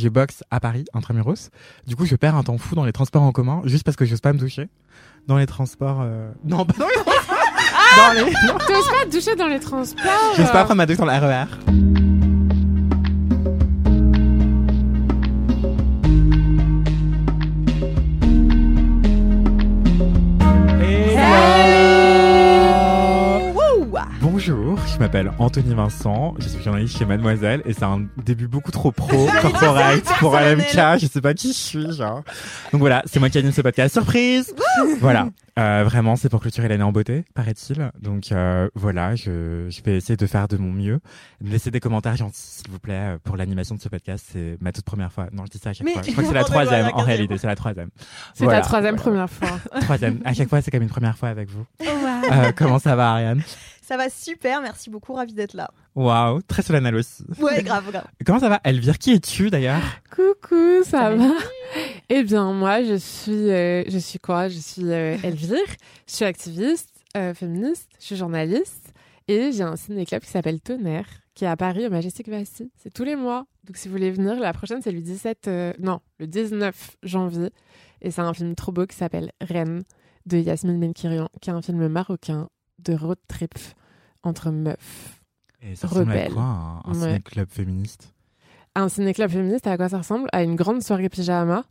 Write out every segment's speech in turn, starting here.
Je boxe à Paris, intramuros. Du coup, je perds un temps fou dans les transports en commun, juste parce que je n'ose pas me toucher. Dans les transports. Euh... Non, pas dans les transports dans les... Tu n'oses pas te doucher dans les transports J'ose pas prendre ma douche dans le RER. Je m'appelle Anthony Vincent, je suis journaliste chez Mademoiselle et c'est un début beaucoup trop pro, corporate pour LMK, je sais pas qui je suis, genre. Donc voilà, c'est moi qui anime ce podcast surprise. voilà, euh, vraiment, c'est pour clôturer l'année en beauté, paraît-il. Donc euh, voilà, je, je vais essayer de faire de mon mieux. Laissez des commentaires gentils, s'il vous plaît, pour l'animation de ce podcast. C'est ma toute première fois. Non, je dis ça à chaque fois. Je crois que c'est la troisième, en réalité, c'est la troisième. C'est la troisième première fois. troisième. À chaque fois, c'est comme une première fois avec vous. Oh, euh, comment ça va, Ariane? Ça va super, merci beaucoup, ravi d'être là. Waouh, très solennel aussi. Ouais, grave, grave. Comment ça va, Elvire? Qui es-tu d'ailleurs? Coucou, ça, va Eh bien, moi, je suis, euh, je suis quoi? Je suis euh, Elvire. Je suis activiste, euh, féministe. Je suis journaliste et j'ai un ciné-club qui s'appelle Tonnerre, qui est à Paris au Majestic Vasti. C'est tous les mois. Donc, si vous voulez venir, la prochaine c'est le 17, non, le 19 janvier. Et c'est un film trop beau qui s'appelle Reine de Yasmine Benkirian, qui est un film marocain de road trip entre meufs. Et ça ressemble à quoi un, ciné-club féministe? Un ciné-club féministe, à quoi ça ressemble? À une grande soirée pyjama.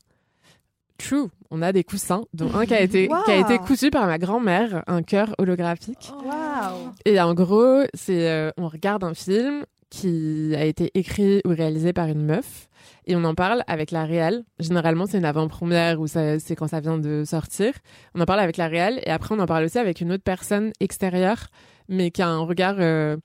True, on a des coussins, dont un qui a été, qui a été cousu par ma grand-mère, un cœur holographique. wow. Et en gros, c'est euh, on regarde un film qui a été écrit ou réalisé par une meuf et on en parle avec la réelle. Généralement, c'est une avant-première ou c'est quand ça vient de sortir. On en parle avec la réelle et après on en parle aussi avec une autre personne extérieure mais qui a un regard euh,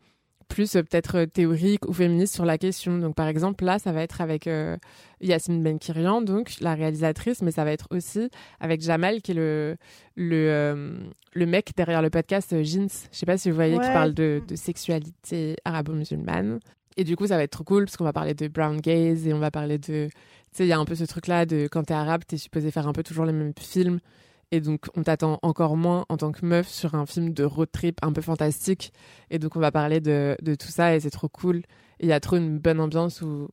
plus euh, peut-être théorique ou féministe sur la question. Donc par exemple là, ça va être avec euh, Yasmine Benkirian, donc la réalisatrice, mais ça va être aussi avec Jamal qui est le le, le mec derrière le podcast Jeans. Je sais pas si vous voyez qui parle de, de sexualité arabo-musulmane. Et du coup, ça va être trop cool parce qu'on va parler de brown gaze et on va parler de. Tu sais, il y a un peu ce truc-là de quand t'es arabe, t'es supposé faire un peu toujours les mêmes films. Et donc, on t'attend encore moins en tant que meuf sur un film de road trip un peu fantastique. Et donc, on va parler de, de tout ça et c'est trop cool. Il y a trop une bonne ambiance où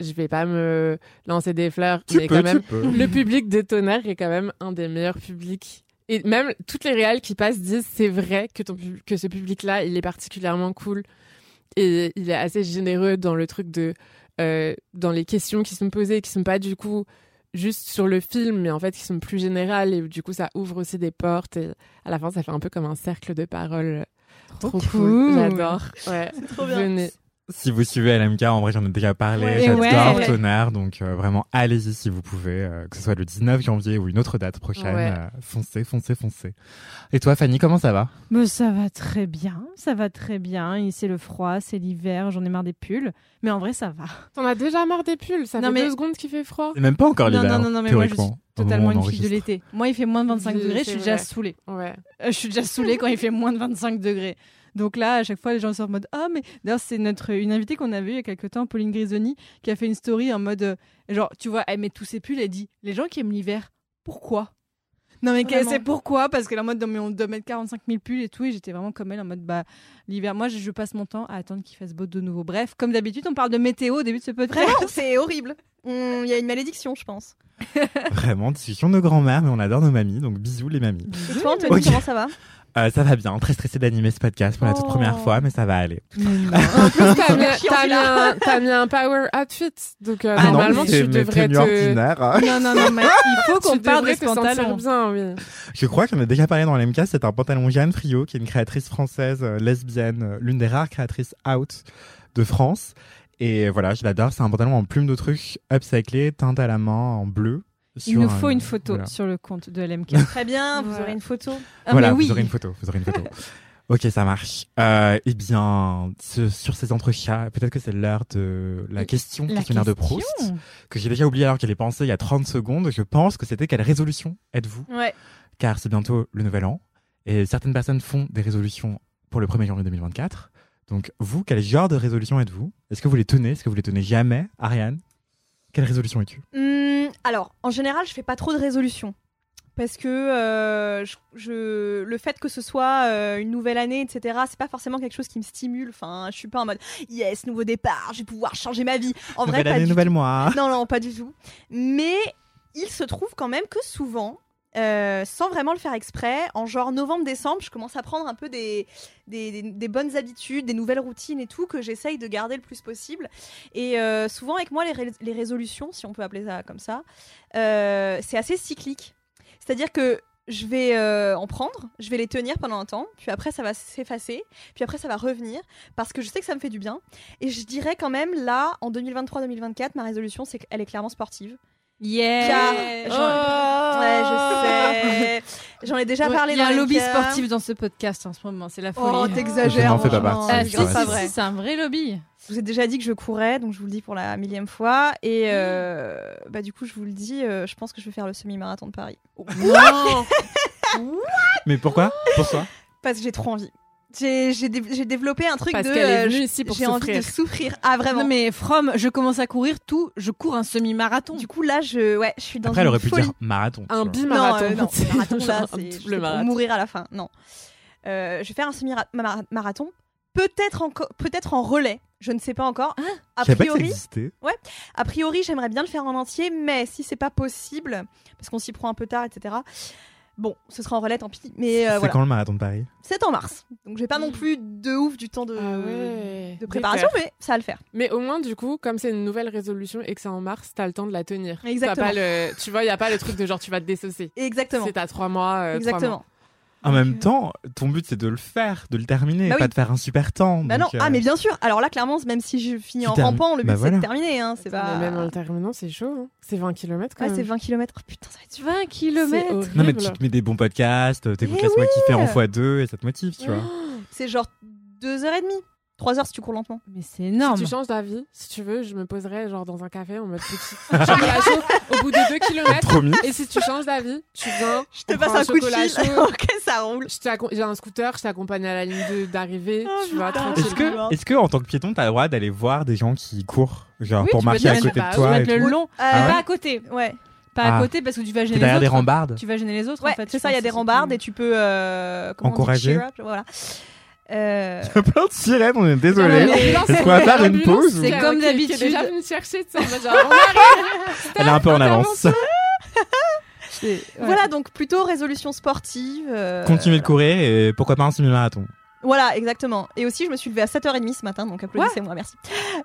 je vais pas me lancer des fleurs, mais quand même, le public de Tonnerre est quand même un des meilleurs publics. Et même toutes les réals qui passent disent c'est vrai que, ton, que ce public-là, il est particulièrement cool. Et il est assez généreux dans le truc de. Euh, dans les questions qui sont posées, qui sont pas du coup juste sur le film, mais en fait qui sont plus générales et du coup ça ouvre aussi des portes et à la fin ça fait un peu comme un cercle de paroles. Trop, cool, j'adore. Ouais, trop bien. Si vous suivez LMK, en vrai, j'en ai déjà parlé. J'adore Tonnerre. Donc, euh, vraiment, allez-y si vous pouvez. Euh, que ce soit le 19 janvier ou une autre date prochaine. Euh, foncez, foncez, foncez. Et toi, Fanny, comment ça va? Mais Ça va très bien. Ça va très bien. C'est le froid, c'est l'hiver. J'en ai marre des pulls. Mais en vrai, ça va. T'en as déjà marre des pulls? Ça fait deux secondes qu'il fait froid? C'est même pas encore l'hiver. Non, non, non, mais moi, je suis totalement une fille de l'été. Moi, il fait moins de 25 degrés. Je suis déjà saoulée. Ouais. je suis déjà saoulée quand il fait moins de 25 degrés. Donc là, à chaque fois, les gens sont en mode Ah, mais d'ailleurs, c'est notre une invitée qu'on avait eu il y a quelques temps, Pauline Grisoni, qui a fait une story en mode euh, Genre, tu vois, elle met tous ses pulls, elle dit Les gens qui aiment l'hiver, pourquoi? Non mais c'est pourquoi? Parce qu'elle est en mode on doit mettre 45 000 pulls et tout et j'étais vraiment comme elle en mode bah l'hiver moi je, passe mon temps à attendre qu'il fasse beau de nouveau. Bref, comme d'habitude on parle de météo au début de ce podcast. Vraiment, c'est horrible. Il y a une malédiction je pense. Vraiment, discussion de grand-mère mais on adore nos mamies donc bisous les mamies. Et toi Anthony, comment ça va? Euh, ça va bien, très stressé d'animer ce podcast pour la toute première fois, mais ça va aller. en plus, t'as mis, mis, un power outfit, donc euh, ah normalement tu devrais te. Ordinaire. Non, non, non, mais il faut qu'on parle de ce pantalon. Bien, oui. Je crois qu'on a déjà parlé dans l'MK, c'est un pantalon Jeanne Frio, qui est une créatrice française euh, lesbienne, euh, l'une des rares créatrices out de France. Et voilà, je l'adore. C'est un pantalon en plume d'autruche, upcyclé, teinte à la main en bleu. Il nous faut une photo sur le compte de LMK. Très bien, vous aurez une photo. Ah, voilà, oui. vous aurez une photo. Vous aurez une photo. Ok, ça marche. Euh, eh bien, ce- sur ces entrechats, peut-être que c'est l'heure de la question La questionnaire de question. Proust, que j'ai déjà oublié alors qu'elle est pensée il y a 30 secondes. Je pense que c'était quelle résolution êtes-vous? Ouais. Car c'est bientôt le nouvel an et certaines personnes font des résolutions pour le 1er janvier 2024. Donc, vous, quel genre de résolution êtes-vous? Est-ce que vous les tenez? Est-ce que vous les tenez jamais? Ariane? Quelle résolution es-tu? Hum, alors, en général, je fais pas trop de résolutions. Parce que euh, je, je- le fait que ce soit euh, une nouvelle année, etc., c'est pas forcément quelque chose qui me stimule. Enfin, je suis pas en mode yes, nouveau départ, je vais pouvoir changer ma vie. En vrai, Nouvelle pas année, du nouvelle mois. tout. Non, non, pas du tout. Mais il se trouve quand même que souvent, euh, sans vraiment le faire exprès, en genre novembre-décembre, je commence à prendre un peu des, bonnes habitudes, des nouvelles routines et tout que j'essaye de garder le plus possible. Et euh, souvent avec moi, les, ré- les résolutions, si on peut appeler ça comme ça, euh, c'est assez cyclique. C'est-à-dire que je vais en prendre, je vais les tenir pendant un temps, puis après ça va s'effacer, puis après ça va revenir, parce que je sais que ça me fait du bien. Et je dirais quand même, là, en 2023-2024, ma résolution, c'est qu'elle est clairement sportive. Yeah. Car Oh. Ouais, je sais. J'en ai déjà parlé Il y a dans un lobby cas. sportif dans ce podcast en ce moment, c'est la folie. Oh, t'exagères. Je n'en fais pas partie, Ah, si, pas si, vrai. c'est un vrai lobby. Je vous ai déjà dit que je courais, donc je vous le dis pour la millième fois. Et euh, bah, du coup, je vous le dis, euh, je pense que je vais faire le semi-marathon de Paris. Non Mais pourquoi? Pourquoi? Parce que j'ai trop envie. J'ai j'ai dé- j'ai développé un truc Parce de. euh, J'ai envie de souffrir. Ah, vraiment. Non mais From, je commence à courir tout, je cours un semi-marathon. Du coup, là, je, ouais, je suis dans Après, elle une aurait pu folie. dire marathon. Un vois. Non, bimarathon. euh, non, marathon, là, c'est pour mourir à la fin. Non. Euh, je vais faire un semi-marathon. Peut-être encore, peut-être en relais. Je ne sais pas encore. Je a pas que priori, existait. a priori, j'aimerais bien le faire en entier, mais si c'est pas possible, parce qu'on s'y prend un peu tard, etc. Bon, ce sera en relais, tant pis. Mais euh, c'est voilà, quand le marathon de Paris c'est en mars. Donc j'ai pas non plus de ouf du temps de, Ah ouais. de préparation, mais ça va le faire. Mais au moins, du coup, comme c'est une nouvelle résolution et que c'est en mars, t'as le temps de la tenir. T'as Exactement. Pas le... Tu vois, il n'y a pas le truc de genre tu vas te désosser. Exactement. C'est à trois mois. euh, trois Exactement. mois. En même temps, ton but c'est de le faire, de le terminer, Bah pas oui. de faire un super temps. Bah non, donc, euh, ah mais bien sûr. Alors là, clairement, même si je finis Tu en rampant, le but bah c'est voilà. de terminer. Hein. C'est pas. Mais même en le terminant, c'est chaud. hein. C'est 20 km quand Ouais, même. c'est 20 km. putain, ça va être dur. 20 C'est km. Non mais tu te mets des bons podcasts, t'écoutes Eh Laisse-moi kiffer en oui. x2 et ça te motive, tu vois. C'est genre 2h30. 3h si tu cours lentement. Mais c'est énorme. Si tu changes d'avis, si tu veux, je me poserais genre dans un café en mode petit chocolat chaud au bout de 2 km. Promis. Et si tu changes d'avis, tu viens. Je te passe prend un coup de chocolat fil. chaud. ok, ça roule. J'ai un scooter, je t'accompagne à la ligne de- d'arrivée. Oh, tu vas tranquille. Est-ce que, est-ce que en tant que piéton, t'as le droit d'aller voir des gens qui courent, genre Oui, pour marcher à côté de toi le long, Ah pas à côté. Ouais, Pas Ah. à côté parce que tu vas gêner les derrière autres. des rambardes. Tu vas gêner les autres ouais en fait. c'est ça, il y a des rambardes et tu peux. Euh, dit, Encourager. cheer up, voilà. Euh, plein de sirènes, on est désolé. Est-ce qu'on va faire une pause C'est comme qui- qui est d'habitude. déjà chercher, tu sais, en mode genre, on arrive. Elle est un peu en avance. Ouais. Voilà, donc plutôt résolution sportive. euh, Continuez de courir et pourquoi pas un semi-marathon. Voilà, exactement. Et aussi, je me suis levée à 7h30 ce matin, donc applaudissez-moi, merci.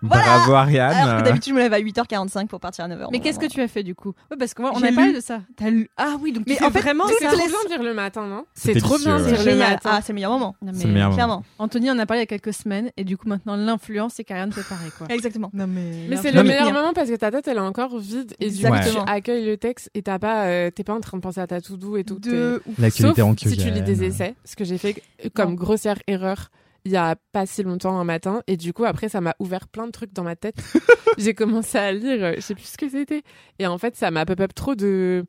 Bravo Alors que Ariane. d'habitude, je me lève à 8h45 pour partir à 9h. Mais qu'est-ce que tu as fait du coup? Ouais, parce qu'on on J'ai a parlé lu. de ça. T'as lu Ah oui, donc Mais tu fais en fait, vraiment C'est ça. trop les- bien de dire le matin, non? C'est trop bien de C'est le génial. matin. Ah, c'est le meilleur moment. Non, C'est le meilleur moment. Clairement. Anthony en a parlé il y a quelques semaines et du coup maintenant l'influence c'est qu'Ariane fait pareil quoi. Exactement. Non mais. Mais c'est le mais- meilleur moment parce que ta tête elle est encore vide et du coup Exactement. tu accueilles le texte et t'as pas euh, t'es pas en train de penser à ta to do et tout. L'actualité Sauf en si tu lis des QGN. essais, ce que j'ai fait comme grossière erreur il y a pas si longtemps un matin et du coup après ça m'a ouvert plein de trucs dans ma tête. j'ai commencé à lire, euh, je sais plus ce que c'était et en fait ça m'a pop up trop de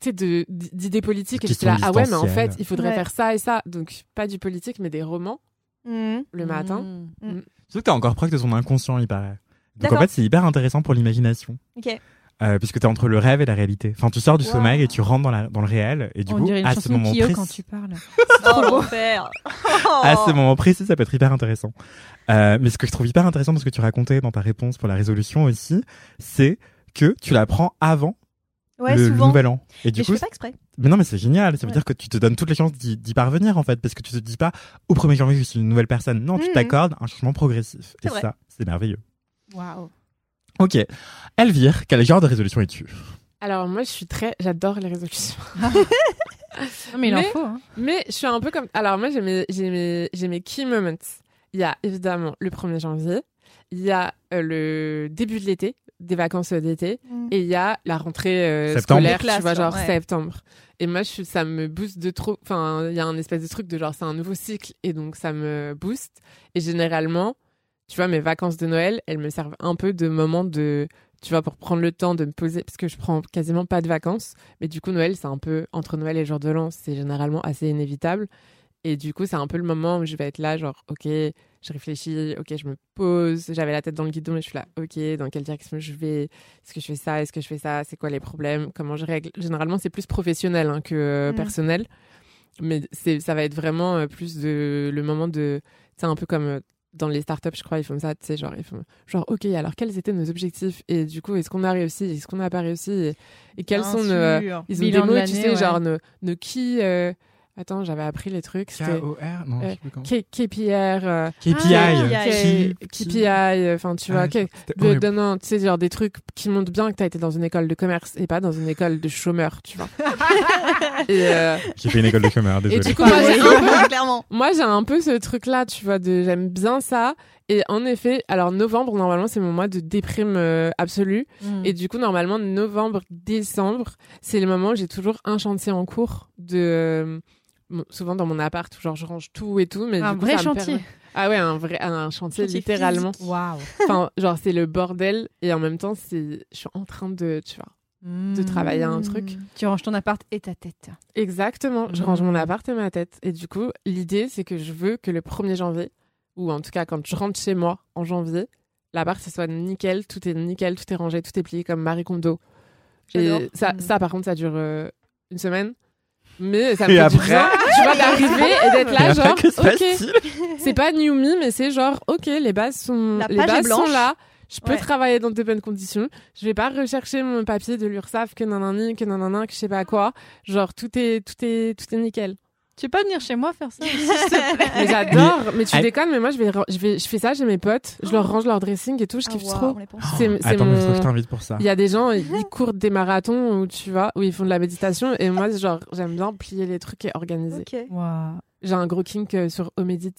tu sais de d'idées politiques et j'étais là ah ouais mais en fait il faudrait Ouais. faire ça et ça donc pas du politique mais des romans Mhm. le matin. Mmh. Surtout que t'es encore proche de ton inconscient, il paraît. Donc en fait, c'est hyper intéressant pour l'imagination. Ok. Euh, puisque t'es entre le rêve et la réalité. Enfin, tu sors du Wow. sommeil et tu rentres dans, la, dans le réel. Et du On coup, dirait une à ce moment précis, quand tu parles. Oh, l'enfer. à ce moment précis, ça peut être hyper intéressant. Euh, mais ce que je trouve hyper intéressant dans ce que tu racontais dans ta réponse pour la résolution aussi, c'est que tu la prends avant Ouais, le, nouvel an. Et du Mais coup, je fais pas exprès. mais non, mais c'est génial. Ça veut Ouais. dire que tu te donnes toutes les chances d'y parvenir, en fait, parce que tu te dis pas au 1er janvier, je suis une nouvelle personne. Non, tu Mhm. t'accordes un changement progressif. C'est Et vrai. ça, c'est merveilleux. Waouh. Ok. Elvire, quel genre de résolution es-tu? Alors moi je suis très j'adore les résolutions. Non mais il en faut. hein. Mais je suis un peu comme. Alors, moi, j'ai mes, j'ai mes, j'ai mes key moments. Il y a évidemment le 1er janvier. il y a euh, le début de l'été, des vacances d'été, Mm. et il y a la rentrée euh, Septembre. scolaire, tu vois, genre ouais. septembre. Et moi, je, ça me booste de trop. Enfin, il y a un espèce de truc de genre, c'est un nouveau cycle, et donc ça me booste. Et généralement, tu vois, mes vacances de Noël, elles me servent un peu de moment de, tu vois, pour prendre le temps de me poser, parce que je prends quasiment pas de vacances. Mais du coup, Noël, c'est un peu entre Noël et jour de l'an, c'est généralement assez inévitable. Et du coup, c'est un peu le moment où je vais être là, genre, ok, je réfléchis, ok, je me pose, j'avais la tête dans le guidon et je suis là, ok, dans quelle direction je vais, est-ce que je fais ça, est-ce que je fais ça, c'est quoi les problèmes, comment je règle? Généralement, c'est plus professionnel hein, que euh, Mm. personnel, mais c'est, ça va être vraiment euh, plus de le moment de, c'est un peu comme euh, dans les startups, je crois, ils font ça, tu sais, genre, ils font, genre, ok, alors quels étaient nos objectifs et du coup, est-ce qu'on a réussi, est-ce qu'on n'a pas réussi et, et quels Bien sont nos, euh, ils ont Bilan des de mots, tu sais, ouais. genre nos, nos qui. euh, Attends, j'avais appris les trucs. K-O-R Non, je sais plus comment. K- KPR, euh, KPI. Ah, KPI, euh, enfin tu vois, Ah, non, tu sais, genre des trucs qui montrent bien que t'as été dans une école de commerce et pas dans une école de chômeurs, tu vois. et, euh, J'ai fait une école de chômeur, et désolé. du coup, moi, j'ai un peu- clairement. moi, j'ai un peu ce truc-là, tu vois, de j'aime bien ça. Et en effet, alors novembre, normalement, c'est mon mois de déprime euh, absolue. Mm. Et du coup, normalement, novembre, décembre, c'est le moment où j'ai toujours un chantier en cours de. Souvent dans mon appart, où genre je range tout et tout, mais un coup, vrai chantier. permet- Ah ouais, un vrai un chantier, Chantier littéralement. Waouh. Enfin, genre c'est le bordel et en même temps, c'est je suis en train de, tu vois, de travailler un truc. Tu ranges ton appart et ta tête. Exactement, je Mhm. range mon appart et ma tête. Et du coup, l'idée, c'est que je veux que le 1er janvier, ou en tout cas quand je rentre chez moi en janvier, l'appart, ce soit nickel, tout est nickel, tout est rangé, tout est plié comme Marie Kondo. Et ça, Mhm. ça, par contre, ça dure euh, une semaine. Mais ça Et me fait du après bien, tu vois, d'arriver et d'être là, genre, ok, c'est pas new me, mais c'est genre, ok, les bases sont, La les bases sont là. Je peux Ouais. travailler dans de bonnes conditions. Je vais pas rechercher mon papier de l'URSSAF que nanani, que nanana, que je sais pas quoi. Genre, tout est, tout est, tout est nickel. Tu veux pas venir chez moi faire ça aussi, s'il te plaît? Mais j'adore. Mais tu déconnes, mais moi, je vais, je vais, je fais ça, j'ai mes potes. Je leur range leur dressing et tout. Je Ah, kiffe trop. pense. C'est, Attends, mais faut que mon... je t'invite pour ça. Il y a des gens, ils courent des marathons où tu vois, où ils font de la méditation. Et moi, genre, j'aime bien plier les trucs et organiser. J'ai un gros kink euh, sur Omedit.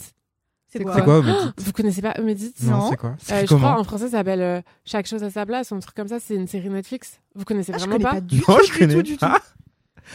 C'est quoi? C'est quoi, Omedit Vous connaissez pas Omedit Non, Non. c'est quoi? C'est Euh, je crois en français ça s'appelle euh, Chaque chose à sa place ou un truc comme ça. C'est une série Netflix. Vous connaissez Ah, je vraiment connais pas, pas du Non, tout, je du connais tout, du tout.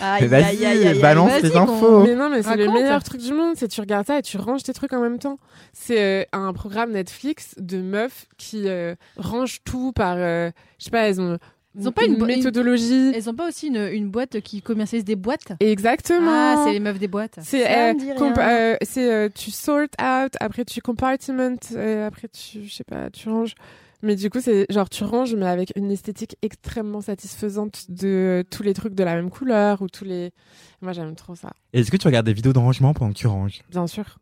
Aïe, aïe, aïe, balance Vas-y, tes infos. Mais non, mais c'est le meilleur truc du monde. C'est tu regardes ça et tu ranges tes trucs en même temps. C'est euh, un programme Netflix de meufs qui euh, rangent tout par, euh, je sais pas, elles ont, Ils ont pas une bo- méthodologie. Elles ont pas aussi une, une boîte qui commercialise des boîtes? Exactement. Ah, c'est les meufs des boîtes. C'est euh, euh, euh, tu sort out, après tu compartment, euh, après tu je sais pas, tu ranges. Mais du coup, c'est genre tu ranges mais avec une esthétique extrêmement satisfaisante de tous les trucs de la même couleur ou tous les Moi, j'aime trop ça. Est-ce que tu regardes des vidéos de rangement pendant que tu ranges? Bien sûr.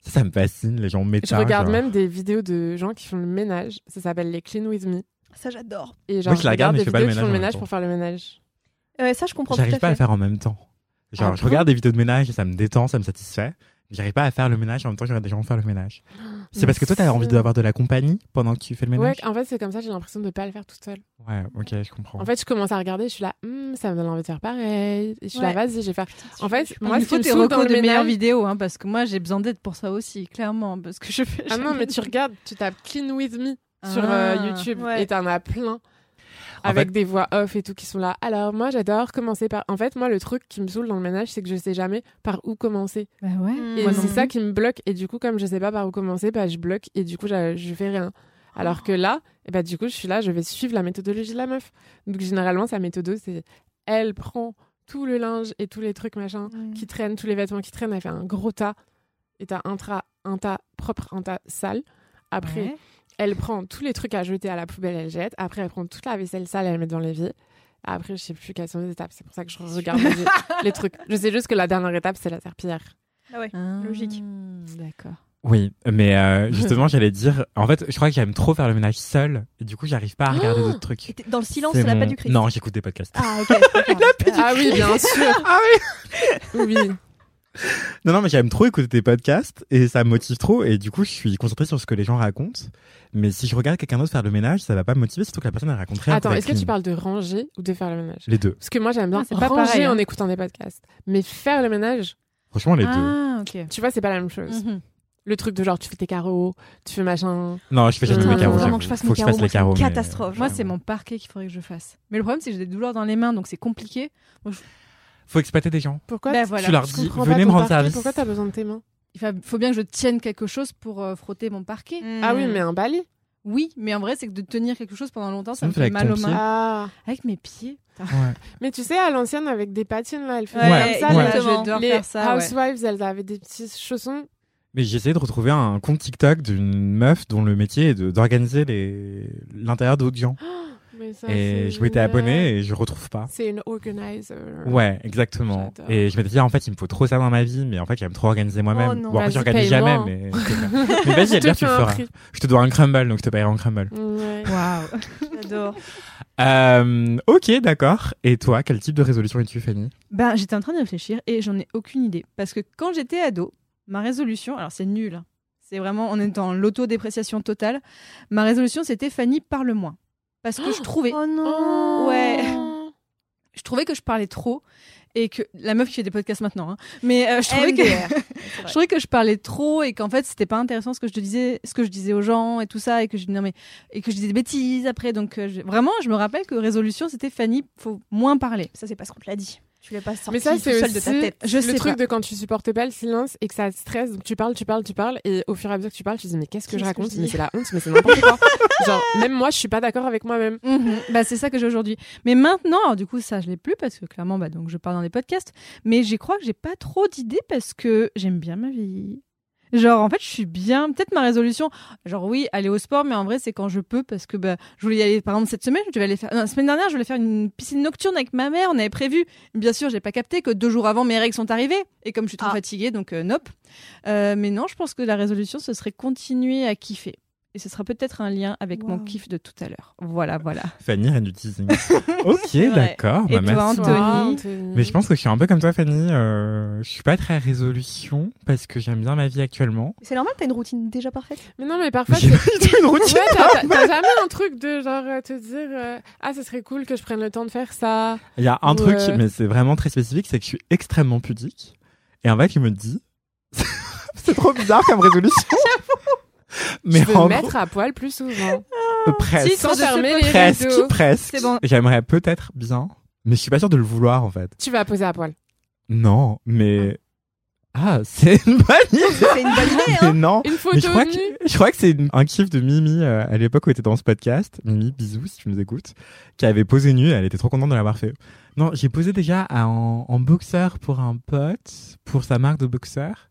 Ça, ça me fascine, les gens méta. Je regarde genre. même des vidéos de gens qui font le ménage. Ça s'appelle les Clean With Me. Ça, j'adore. Et genre, Moi, je la regarde, mais des je fais pas le qui font le ménage ménage pour faire le ménage. Ouais, ça, je comprends tout à J'arrive pas à le faire en même temps. Genre, Ah je regarde des vidéos de ménage et ça me détend, ça me satisfait. J'arrive pas à faire le ménage en même temps que je regarde des gens faire le ménage. C'est parce que toi, t'as envie d'avoir de la compagnie pendant que tu fais le Ouais, ménage en fait, c'est comme ça, j'ai l'impression de pas le faire toute seule. Ouais, ok, je comprends. En fait, je commence à regarder, je suis là, Hmm, ça me donne envie de faire pareil. Et je suis là, Ouais. vas-y, je vais faire. En fait, moi, il ce qui faut me tes recos le de meilleures ménage. vidéos, hein, parce que moi j'ai besoin d'aide pour ça aussi, clairement, parce que je fais. Ah non, mais tu regardes, tu tapes Clean With Me sur Ah. euh, YouTube Ouais. et t'en as plein. Avec fait- des voix off et tout qui sont là. Alors, moi, j'adore commencer par. En fait, moi, le truc qui me saoule dans le ménage, c'est que je sais jamais par où commencer. Bah ouais. Mm. Et c'est ça qui me bloque. Et du coup, comme je sais pas par où commencer, bah, je bloque et du coup, je, je fais rien. Alors que là, et bah, du coup, je suis là, je vais suivre la méthodologie de la meuf. Donc, généralement, sa méthode, c'est elle prend tout le linge et tous les trucs machin Mm. qui traînent, tous les vêtements qui traînent, elle fait un gros tas. Et t'as un, un tas propre, un tas sale. Après, Ouais. Elle prend tous les trucs à jeter à la poubelle, elle jette. Après, elle prend toute la vaisselle sale, elle met dans l'évier. Après, je sais plus quelles sont les étapes. C'est pour ça que je regarde les, les trucs. Je sais juste que la dernière étape, c'est la serpillière. Ah ouais. Ah, Logique. D'accord. Oui, mais euh, justement, j'allais dire, en fait, je crois que j'aime trop faire le ménage seul, et du coup, j'arrive pas à regarder d'autres trucs. Dans le silence, C'est la mon- pas du Christ. Non, j'écoute des podcasts. Ah, ok. Ah oui, bien sûr. Ah oui. Oui. Non, non, mais j'aime trop écouter des podcasts, et ça me motive trop, et du coup, je suis concentré sur ce que les gens racontent. Mais si je regarde quelqu'un d'autre faire le ménage, ça va pas me motiver, surtout que la personne, raconte rien. Attends, est-ce que tu parles de ranger ou de faire le ménage? Les deux. Parce que moi, j'aime bien Ah, c'est pas ranger pareil, hein. en écoutant des podcasts. Mais faire le ménage, Franchement, les deux. Ah, ok. tu vois, c'est pas la même chose. Mhm. Le truc de genre, tu fais tes carreaux, tu fais machin. Non, je fais jamais Euh, mes carreaux. vraiment que je fasse Faut mes que je fasse carreaux, les carreaux. c'est une mais- catastrophe. Moi, c'est mon parquet qu'il faudrait que je fasse. Mais le problème, c'est que j'ai des douleurs dans les mains, donc c'est compliqué. Faut exploiter des gens. Pourquoi Bah, tu- voilà. Tu leur dis, venez me rendre service. Pourquoi t'as besoin de tes mains Il fa- faut bien que je tienne quelque chose pour euh, frotter mon parquet. Ah oui, mais un balai. Oui, mais en vrai, c'est que de tenir quelque chose pendant longtemps, ça me fait avec mal aux mains. Ah. Avec mes pieds. Ouais. Mais tu sais, à l'ancienne, avec des patines, là, elles faisaient Ouais, comme ça. ouais. les- je dois Les faire ça. ouais. housewives, elles avaient des petits chaussons. Mais j'ai essayé de retrouver un compte TikTok d'une meuf dont le métier est de- d'organiser les l'intérieur d'audience. Mais ça, Et je m'étais abonné et je retrouve pas. C'est une organizer. Ouais, exactement. Et je m'étais dit, en fait, il me faut trop ça dans ma vie, mais en fait, j'aime trop organiser moi-même. Oh. Bon, après, Vas-y, j'organise jamais, paye-moi. mais. mais vas-y, Je Elvire, tu le feras. prix. Je te dois un crumble, donc je te payerai en crumble. Ouais. Waouh. J'adore. Euh, ok, d'accord. Et toi, quel type de résolution es-tu, Fanny? Ben, j'étais en train de réfléchir et j'en ai aucune idée. Parce que quand j'étais ado, ma résolution, alors c'est nul, hein. c'est vraiment, on est dans l'autodépréciation totale. Ma résolution, c'était Fanny, parle moins. Parce que je trouvais, Oh non. Ouais. je trouvais que je parlais trop et que la meuf qui fait des podcasts maintenant, hein. mais euh, je trouvais que je trouvais que je parlais trop et qu'en fait c'était pas intéressant ce que je te disais, ce que je disais aux gens et tout ça et que je non mais et que je disais des bêtises après. Donc euh, je- vraiment, je me rappelle que résolution c'était Fanny, faut moins parler. Ça, c'est parce qu'on te l'a dit. Tu l'as pas sorti Mais ça, c'est de ta tête. Je le sais truc pas. de quand tu supportes pas le silence et que ça te stresse. Donc tu parles, tu parles, tu parles. Et au fur et à mesure que tu parles, tu te dis, mais qu'est-ce que je raconte je Mais c'est la honte, mais c'est n'importe quoi. Genre, même moi, je suis pas d'accord avec moi-même. Mhm. Bah, c'est ça que j'ai aujourd'hui. Mais maintenant, alors, du coup, ça, je l'ai plus parce que clairement, bah, donc, je parle dans des podcasts. Mais j'y crois que j'ai pas trop d'idées parce que j'aime bien ma vie. Genre, en fait, je suis bien. Peut-être ma résolution, genre, oui, aller au sport, mais en vrai, c'est quand je peux parce que bah, je voulais y aller, par exemple, cette semaine, je devais aller faire. non, la semaine dernière, je voulais faire une piscine nocturne avec ma mère, on avait prévu. Bien sûr, j'ai pas capté que deux jours avant, mes règles sont arrivées. Et comme je suis trop Ah. fatiguée, donc, euh, nope. Euh, mais non, je pense que la résolution, ce serait continuer à kiffer. Et ce sera peut-être un lien avec mon kiff de tout à l'heure. Voilà, voilà. Fanny, rien du teasing. ok, d'accord. Et Bah, toi, merci. Anthony Anthony. Mais je pense que je suis un peu comme toi, Fanny. Euh, je suis pas très résolution parce que j'aime bien ma vie actuellement. C'est normal, t'as une routine déjà parfaite. Mais non, mais parfois, J'ai une routine. Ouais, t'as- jamais un truc de genre euh, te dire euh, ah ce serait cool que je prenne le temps de faire ça. Il y a un Ou, truc, euh, mais c'est vraiment très spécifique, c'est que je suis extrêmement pudique. Et en fait, il me dit, c'est trop bizarre comme résolution. mais je veux me gros, mettre à poil plus souvent. presque, Titre Sans fermer les presque, rideaux. presque. C'est bon. J'aimerais peut-être bien, mais je suis pas sûr de le vouloir en fait. Tu vas poser à poil. Non, mais ah, c'est une bonne idée. C'est une bonne idée, Mais hein. non. Une photo Mais je crois nue. que je crois que c'est un kiff de Mimi euh, à l'époque où elle était dans ce podcast. Mimi, bisous si tu nous écoutes, qui avait posé nu. Elle était trop contente de l'avoir fait. Non, j'ai posé déjà à- en, en boxeur pour un pote, pour sa marque de boxeur.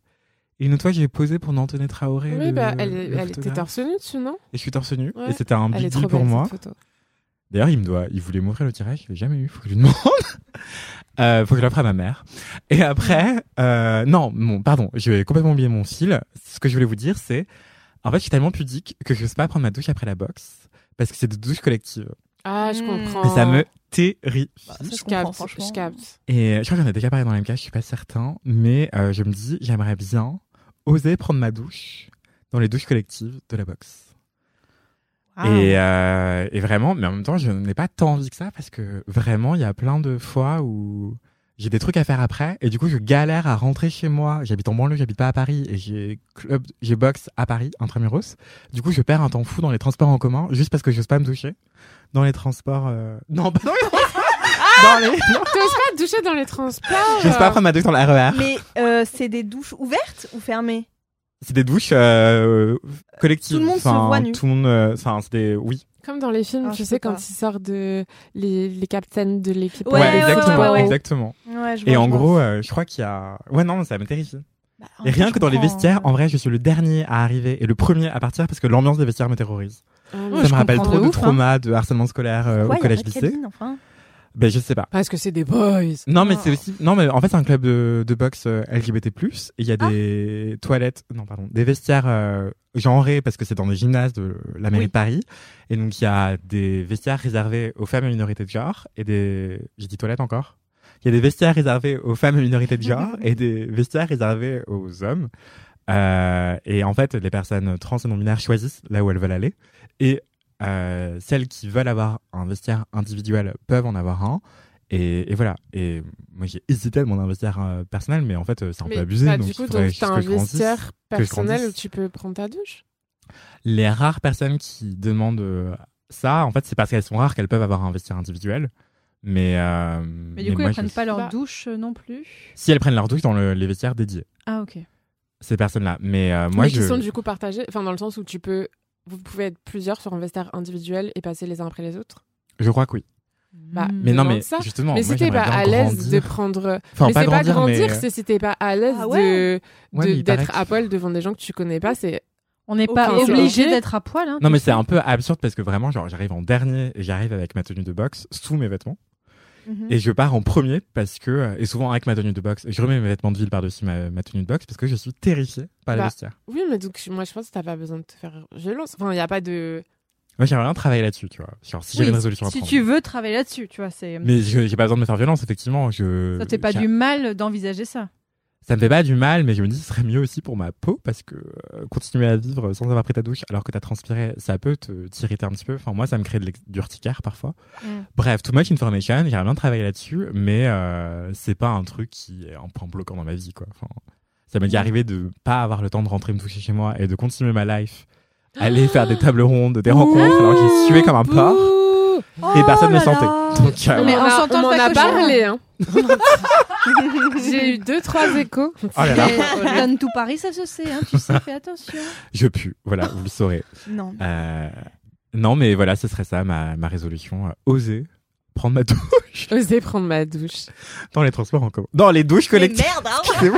Et une autre fois, j'ai posé pour Anthony Traoré. Oui, le- bah, elle, le elle était torse nu dessus, non? Et je suis torse nu. Ouais. Et c'était un big pour moi. D'ailleurs, il me doit, il voulait m'offrir le tirage, je l'ai jamais eu, faut que je lui demande. euh, faut que je l'offre à ma mère. Et après, euh, non, mon, pardon, j'ai complètement oublié mon fil. Ce que je voulais vous dire, c'est, en fait, je suis tellement pudique que je n'ose pas prendre ma douche après la boxe parce que c'est des douches collectives. Ah, je Hmm. comprends. Et ça me terrifie. Bah, ça, Je je comprends, capte, franchement. je capte. Et je crois que j'en ai déjà parlé dans l'MK, je suis pas certain, mais euh, je me dis, j'aimerais bien oser prendre ma douche dans les douches collectives de la boxe. Ah. Et, euh, et vraiment, mais en même temps, je n'ai pas tant envie que ça parce que vraiment, il y a plein de fois où j'ai des trucs à faire après et du coup, je galère à rentrer chez moi. J'habite en banlieue, j'habite pas à Paris et j'ai club, j'ai box à Paris, intramuros. Du coup, je perds un temps fou dans les transports en commun juste parce que j'ose pas me doucher dans les transports. euh, Non, pas dans les transports. Dans les. non. T'oses pas te doucher dans les transports J'ose pas prendre ma douche dans le RER. Mais euh, c'est des douches ouvertes ou fermées? C'est des douches euh, collectives. Tout le monde se Enfin, voit nu. Tout le monde. euh, Enfin, c'est des. Oui. Comme dans les films, Ah, tu sais, quand ils sortent de les, les captains de l'équipe. Ouais, ouais, exactement, ouais, ouais. exactement. Ouais, je Et vois, en je vois. gros, euh, je crois qu'il y a. Ouais, non, ça me terrifie. Bah, en Et fait, rien je que dans les comprends, vestiaires, hein. en vrai, je suis le dernier à arriver et le premier à partir parce que l'ambiance des vestiaires me terrorise. Ah, mais- ça je me rappelle comprends trop de de ouf, hein. traumas, de harcèlement scolaire euh, Ouais, au y a pas collège de lycée. cabine, enfin? Ben je sais pas. Parce que c'est des boys. Non mais Oh. c'est aussi non mais en fait c'est un club de, de boxe euh, LGBT+ et il y a Ah. des toilettes non pardon des vestiaires euh, genrés parce que c'est dans des gymnases de la mairie Oui. de Paris et donc il y a des vestiaires réservés aux femmes et minorités de genre et des j'ai dit toilettes encore il y a des vestiaires réservés aux femmes et minorités de genre et des vestiaires réservés aux hommes Euh, et en fait les personnes trans et non binaires choisissent là où elles veulent aller et euh, celles qui veulent avoir un vestiaire individuel peuvent en avoir un Et, et voilà. Et moi, j'ai hésité à mon investisseur euh, personnel, mais en fait, euh, c'est un Mais, peu abusé. bah, donc du coup, t'as que un vestiaire personnel où tu peux prendre ta douche? Les rares personnes qui demandent euh, ça, en fait, c'est parce qu'elles sont rares qu'elles peuvent avoir un vestiaire individuel. Mais, euh, Mais du coup, moi, elles prennent pas leur Bah. douche non plus? Si elles prennent leur douche dans le- les vestiaires dédiés, Ah, ok. ces personnes-là. Mais euh, moi, mais je. qui sont du coup partagés, enfin dans le sens où tu peux, vous pouvez être plusieurs sur un vestiaire individuel et passer les uns après les autres. Je crois que oui. Bah, Hmm. Mais non, mais ça. justement, mais moi, si t'es pas à l'aise de prendre, Enfin, mais pas c'est pas grandir, mais- c'est si t'es pas à l'aise Ah de Ouais, d'être à poil devant des gens que tu connais pas. C'est On n'est pas obligé d'être à poil. Hein, Non, mais c'est un peu absurde parce que vraiment, genre, j'arrive en dernier et j'arrive avec ma tenue de boxe sous mes vêtements. Mhm. Et je pars en premier parce que, euh, et souvent avec ma tenue de boxe, je remets mes vêtements de ville par-dessus ma, ma tenue de boxe parce que je suis terrifié par les Bah, vestiaires. oui, mais donc moi je pense que t'as pas besoin de te faire violence. Enfin, il y a pas de. Moi, j'aimerais bien travailler là-dessus, tu vois. Genre, si Oui, j'avais une résolution à si prendre. tu veux travailler là-dessus, tu vois, c'est. Mais j'ai pas besoin de me faire violence, effectivement. Je... Ça te fait pas du mal d'envisager ça. Ça me fait pas du mal, mais je me dis, ce serait mieux aussi pour ma peau parce que euh, continuer à vivre sans avoir pris ta douche alors que t'as transpiré, ça peut te t'irriter un petit peu. Enfin, moi, ça me crée de l'ex- du urticaire parfois. Mm. Bref, too much information. J'aimerais bien travailler là-dessus, mais euh, c'est pas un truc qui est un point bloquant dans ma vie, quoi. Enfin, ça m'est déjà arrivé de pas avoir le temps de rentrer me toucher chez moi et de continuer ma life, aller faire des tables rondes, des rencontres, alors que j'ai sué comme un porc et personne ne Oh sentait. Donc, euh, On Mais en a- sentant on m'en a parlé. Hein. J'ai eu deux trois échos. oh là là, Mais donne tout Paris, ça se sait, hein, tu sais, fais attention. je pue. Voilà, vous le saurez. Non. Euh, non, mais voilà, ce serait ça ma, ma résolution. euh, oser prendre ma douche Oser prendre ma douche. dans les transports en commun. Dans les douches Mais collectives. merde, hein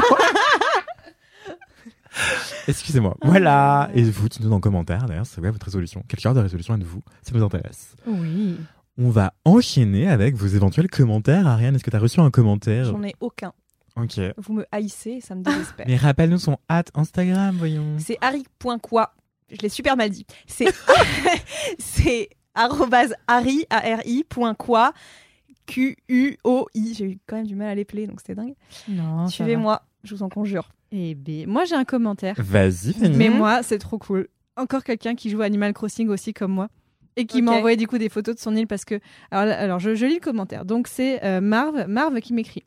Excusez-moi. Voilà. Et vous, dites-nous dans les commentaires, d'ailleurs, c'est quoi votre résolution Quel genre de résolution êtes-vous? Ça nous intéresse? Oui. On va enchaîner avec vos éventuels commentaires. Ariane, est-ce que tu as reçu un commentaire? J'en ai aucun. Ok. Vous me haïssez ça me désespère. Mais rappelle-nous son hâte Instagram, voyons. C'est harry.quoi. Je l'ai super mal dit. C'est c'est arrobase harry, A-R-I, point quoi, Q-U-O-I. J'ai eu quand même du mal à les player, donc c'était dingue. Non, Suivez-moi, je vous en conjure. Eh ben, moi j'ai un commentaire. Vas-y, Fanny. Mais moi, c'est trop cool. Encore quelqu'un qui joue à Animal Crossing aussi comme moi. Et qui m'a envoyé du coup des photos de son île parce que. Alors, là- alors je, je lis le commentaire. Donc c'est euh, Marv, Marv qui m'écrit.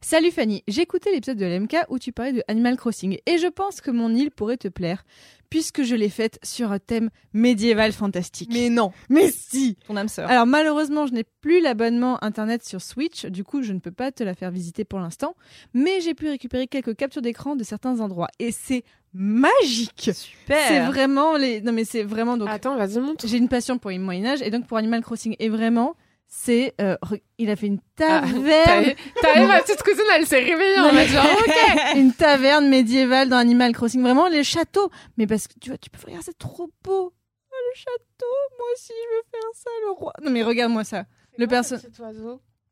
Salut Fanny, j'ai écouté l'épisode de l'MK où tu parlais de Animal Crossing et je pense que mon île pourrait te plaire puisque je l'ai faite sur un thème médiéval fantastique. Mais non, Mais si ton âme sœur. alors malheureusement, je n'ai plus l'abonnement internet sur Switch, du coup je ne peux pas te la faire visiter pour l'instant, mais j'ai pu récupérer quelques captures d'écran de certains endroits et c'est magique. Super. C'est vraiment les non mais c'est vraiment donc Attends, vas-y montre. j'ai une passion pour le Moyen Âge et donc pour Animal Crossing et vraiment c'est euh, il a fait une Ah, taverne. T'as t'as vu, ma petite cousine, elle s'est réveillée en mode genre, ok. une taverne médiévale dans Animal Crossing. Vraiment les châteaux. Mais parce que tu vois tu peux regarder c'est trop beau. Oh, le château moi aussi je veux faire ça le roi. Non mais regarde-moi ça. Le perso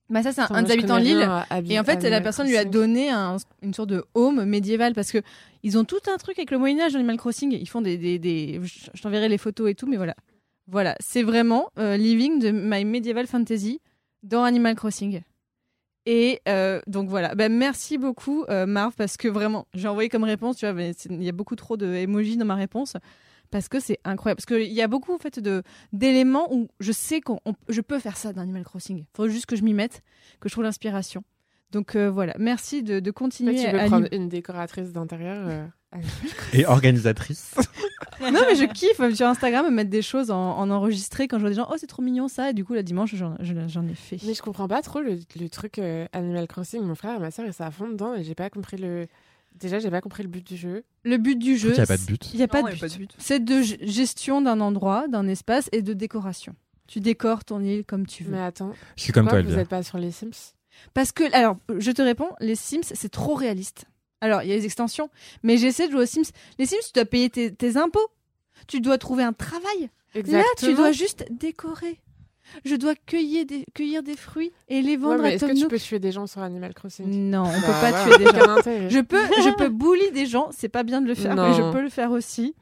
bah ça c'est un, des habitants de Habi- Et en fait, la personne lui a donné un- une sorte de home médiéval parce que ils ont tout un truc avec le Moyen Âge dans Animal Crossing. Ils font des, des, des- je t'enverrai les photos et tout, mais voilà, voilà, c'est vraiment euh, living de my medieval fantasy dans Animal Crossing. Et euh, donc voilà, ben, merci beaucoup euh, Marv parce que vraiment, j'ai envoyé comme réponse, tu vois, il y a beaucoup trop de emojis dans ma réponse parce que c'est incroyable. Parce qu'il y a beaucoup en fait de d'éléments où je sais on- je peux faire ça dans Animal Crossing. Il faut juste que je m'y mette, que je trouve l'inspiration. Donc euh, voilà, merci de, de continuer tu à veux prendre une décoratrice d'intérieur Et organisatrice. Non mais je kiffe euh, sur Instagram me mettre des choses en, en enregistré quand je vois des gens oh c'est trop mignon ça et du coup le dimanche j'en je- j'en ai fait. Mais je comprends pas trop le, le truc euh, Animal Crossing. Mon frère et ma soeur, ils sont à fond dedans et j'ai pas compris le. Déjà, j'ai pas compris le but du jeu. Le but du jeu, Il n'y a pas de but. Il n'y a pas Non, de il y a pas but. de but. C'est de gestion d'un endroit, d'un espace et de décoration. Tu décores ton île comme tu veux. Mais attends, Je suis comme pourquoi toi, vous Elvire. êtes pas sur les Sims? Parce que, alors, je te réponds, les Sims, c'est trop réaliste. Alors, il y a les extensions, mais j'essaie de jouer aux Sims. Les Sims, tu dois payer tes, tes impôts. Tu dois trouver un travail. Là, tu dois juste décorer. Je dois cueillir des, cueillir des fruits et les Ouais, vendre mais à est-ce que tu peux tuer des gens sur Animal Crossing? Non, on Bah, peut pas tuer des gens. Je peux, je peux bully des gens. C'est pas bien de le faire, mais je peux le faire aussi.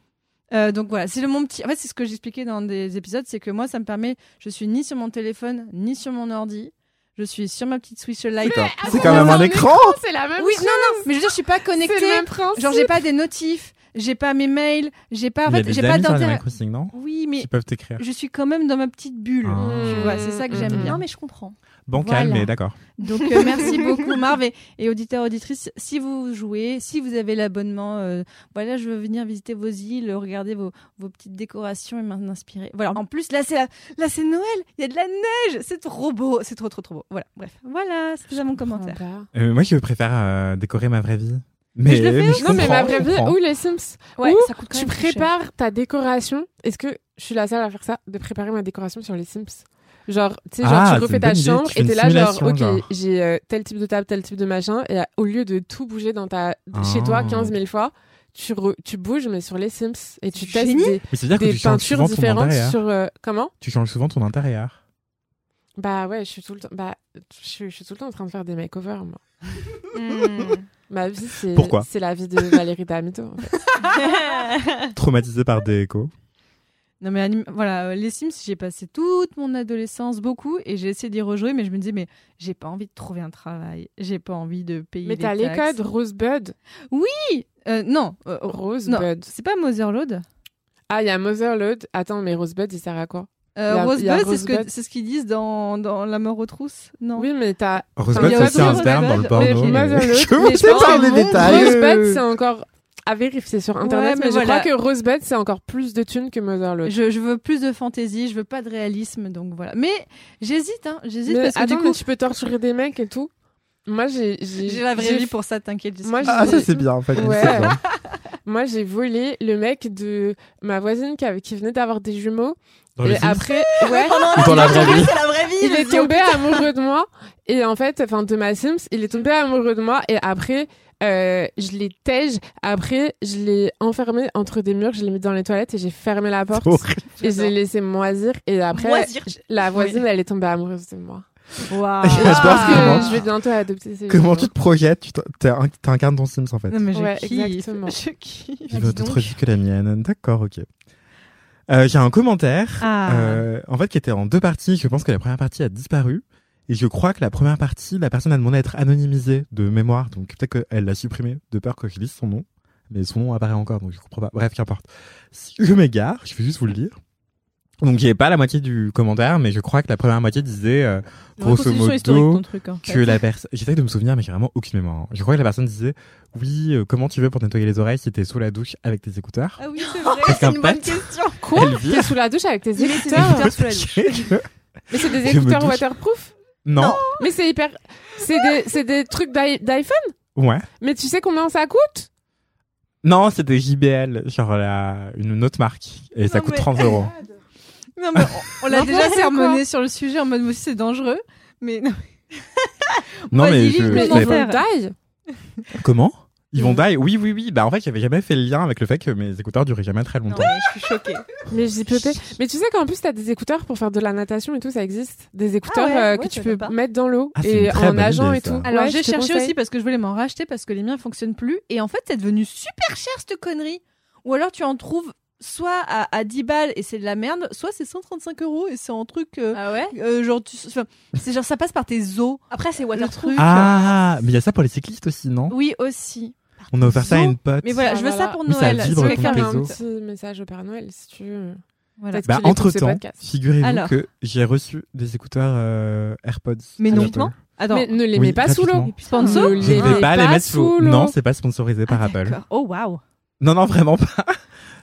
Euh, donc voilà, c'est le mon petit. En fait, c'est ce que j'expliquais dans des épisodes, c'est que moi, ça me permet. Je suis ni sur mon téléphone, ni sur mon ordi. Je suis sur ma petite Switch Lite. C'est quand même un écran C'est la même Oui, chose. non, non, mais je veux dire, je suis pas C'est connectée. le même principe. Genre, j'ai pas des notifs. j'ai pas mes mails, j'ai pas, en fait, j'ai pas d'intérêt. Animal Crossing, non? Oui, mais Qui peuvent t'écrire. je suis quand même dans ma petite bulle. Ah. Tu vois, c'est ça que j'aime Mm. bien. Non, mais je comprends. Bancal, Voilà. mais d'accord. Donc euh, merci beaucoup Marv et, et auditeurs auditrices. Si vous jouez, si vous avez l'abonnement, euh, voilà, je veux venir visiter vos îles, regarder vos, vos petites décorations et m'en inspirer. Voilà. En plus là c'est la- là c'est Noël, il y a de la neige, c'est trop beau, c'est trop trop trop beau. Voilà. Bref, voilà, c'était ça mon commentaire. Euh, moi, je préfère euh, décorer ma vraie vie. Mais je le fais je Non, mais ma vraie vie ou les Sims. Ouais, Ou ça coûte quand tu même cher. prépares ta décoration. Est-ce que je suis la seule à faire ça De préparer ma décoration sur les Sims? Genre, tu sais, genre, Ah, tu refais ta chambre et t'es là, genre, ok, genre. j'ai euh, tel type de table, tel type de machin, et euh, au lieu de tout bouger dans ta, chez Ah. toi 15 000 fois, tu, re- tu bouges, mais sur les Sims, et tu testes Génie. des, Mais c'est-à-dire que des tu changes peintures différentes sur. euh, comment? Tu changes souvent ton intérieur. Bah ouais, je suis tout le temps. Bah, je, suis- je suis tout le temps en train de faire des makeovers, moi. Hmm. Ma vie, c'est. Pourquoi? C'est la vie de Valérie Damito, en fait. Traumatisé par des échos. Non mais anim- voilà, euh, les Sims, j'ai passé toute mon adolescence beaucoup et j'ai essayé d'y rejouer, mais je me disais mais j'ai pas envie de trouver un travail, j'ai pas envie de payer. Mais t'as les codes Rosebud? Euh, non, euh, non, Rosebud. c'est pas Motherload. Ah, il y a Motherload. Attends, mais Rosebud, il sert à quoi? Euh, Rosebud, c'est ce qu'ils disent dans, dans La mort aux trousses, non? Oui, mais t'as. Rosebud, c'est un sperme dans le porno. mais- Je mais je sais pense pas les détails. Rosebud, c'est encore à vérifier sur internet, Ouais, mais mais, je voilà. crois que Rosebud, c'est encore plus de thunes que Motherload. je, je veux plus de fantaisie, je veux pas de réalisme, donc voilà. Mais j'hésite, hein, j'hésite parce que attends, du mais coup, tu peux torturer des mecs et tout. Moi, j'ai. j'ai la vraie vie pour ça, t'inquiète. Moi, Ah, ça c'est bien en fait. Ouais. Moi, j'ai volé le mec de ma voisine qui, avait- qui venait d'avoir des jumeaux. Dans et Sims après, ouais. Pendant Dans la vraie vie. c'est la vraie vie. il est oh, tombé amoureux de moi et en fait enfin de ma Sims il est tombé amoureux de moi et après euh, je l'ai tège après je l'ai enfermé entre des murs je l'ai mis dans les toilettes et j'ai fermé la porte et je l'ai laissé moisir et après Moisir. la voisine elle est tombée amoureuse de moi Waouh. Je je pense comment que tu- je vais bientôt adopter ces Comment tu te projettes? Tu t'in- t'in- t'incarnes ton Sims en fait. Non mais je Ouais, kiffe, exactement. je kiffe. J'ai Dis votre donc. autre vie que la mienne. D'accord, ok. Euh, J'ai un commentaire, Ah. euh, en fait, qui était en deux parties. Je pense que la première partie a disparu. Et je crois que la première partie, la personne a demandé à être anonymisée de mémoire. Donc peut-être qu'elle l'a supprimé de peur que je lise son nom. Mais son nom apparaît encore, donc je comprends pas. Bref, qu'importe. Si je m'égare, je vais juste vous le dire. Donc j'ai pas la moitié du commentaire, mais je crois que la première moitié disait euh, grosso modo ton truc, en fait. que la personne. J'essaie de me souvenir, mais j'ai vraiment aucune mémoire. hein. Je crois que la personne disait oui, euh, comment tu veux pour nettoyer les oreilles si t'es sous la douche avec tes écouteurs? Ah oui, c'est vrai. C'est une bonne question. quoi? t'es sous la douche avec tes écouteurs? écouteurs sous la douche. mais c'est des écouteurs waterproof? Non. Non. mais c'est hyper c'est des c'est des trucs d'i- d'iPhone? Ouais. mais tu sais combien ça coûte? Non, c'était JBL, genre la... une autre marque. Et ça Non, coûte mais- 30 euros. Non, mais on, on l'a N'importe déjà quoi. sermonné sur le sujet en mode aussi c'est dangereux. Mais non. Non, Vas-y, mais lis je, le je mais savais ils pas. commentaire. vont die Comment? Ils vont Mm. die Oui, oui, oui. Bah, en fait, j'avais jamais fait le lien avec le fait que mes écouteurs duraient jamais très Non, longtemps. mais je suis choquée. Mais peux pas. Mais tu sais qu'en plus, t'as des écouteurs pour faire de la natation et tout, ça existe. Des écouteurs ouais, euh, que tu peux pas. mettre dans l'eau Ah, c'est et très en bonne nageant idée, et ça. tout. Alors Ouais, j'ai je te cherché conseille. aussi parce que je voulais m'en racheter parce que les miens fonctionnent plus. Et en fait, c'est devenu super cher cette connerie. Ou alors tu en trouves soit à, à 10 balles et c'est de la merde, soit c'est 135 euros et c'est un truc. euh, Ah ouais? euh, genre, tu- c'est genre ça passe par tes os. Après, c'est waterproof. truc. Ah, mais il y a ça pour les cyclistes aussi, non? Oui, aussi. On a offert ça à une pote. Mais voilà, Ah, je veux voilà. ça pour Oui, Noël. vibre Si Je vais contre faire un os. petit message au Père Noël si tu veux. Voilà. Bah, entre temps, figurez-vous que j'ai reçu des écouteurs euh, AirPods. Mais non. Apple. Attends. Mais ne les Oui, mets pas sous l'eau. Sponsor Ne Je les ne vais mets pas les mettre sous. l'eau. Non, c'est pas sponsorisé par Ah, Apple. Oh waouh. Non, non, vraiment pas.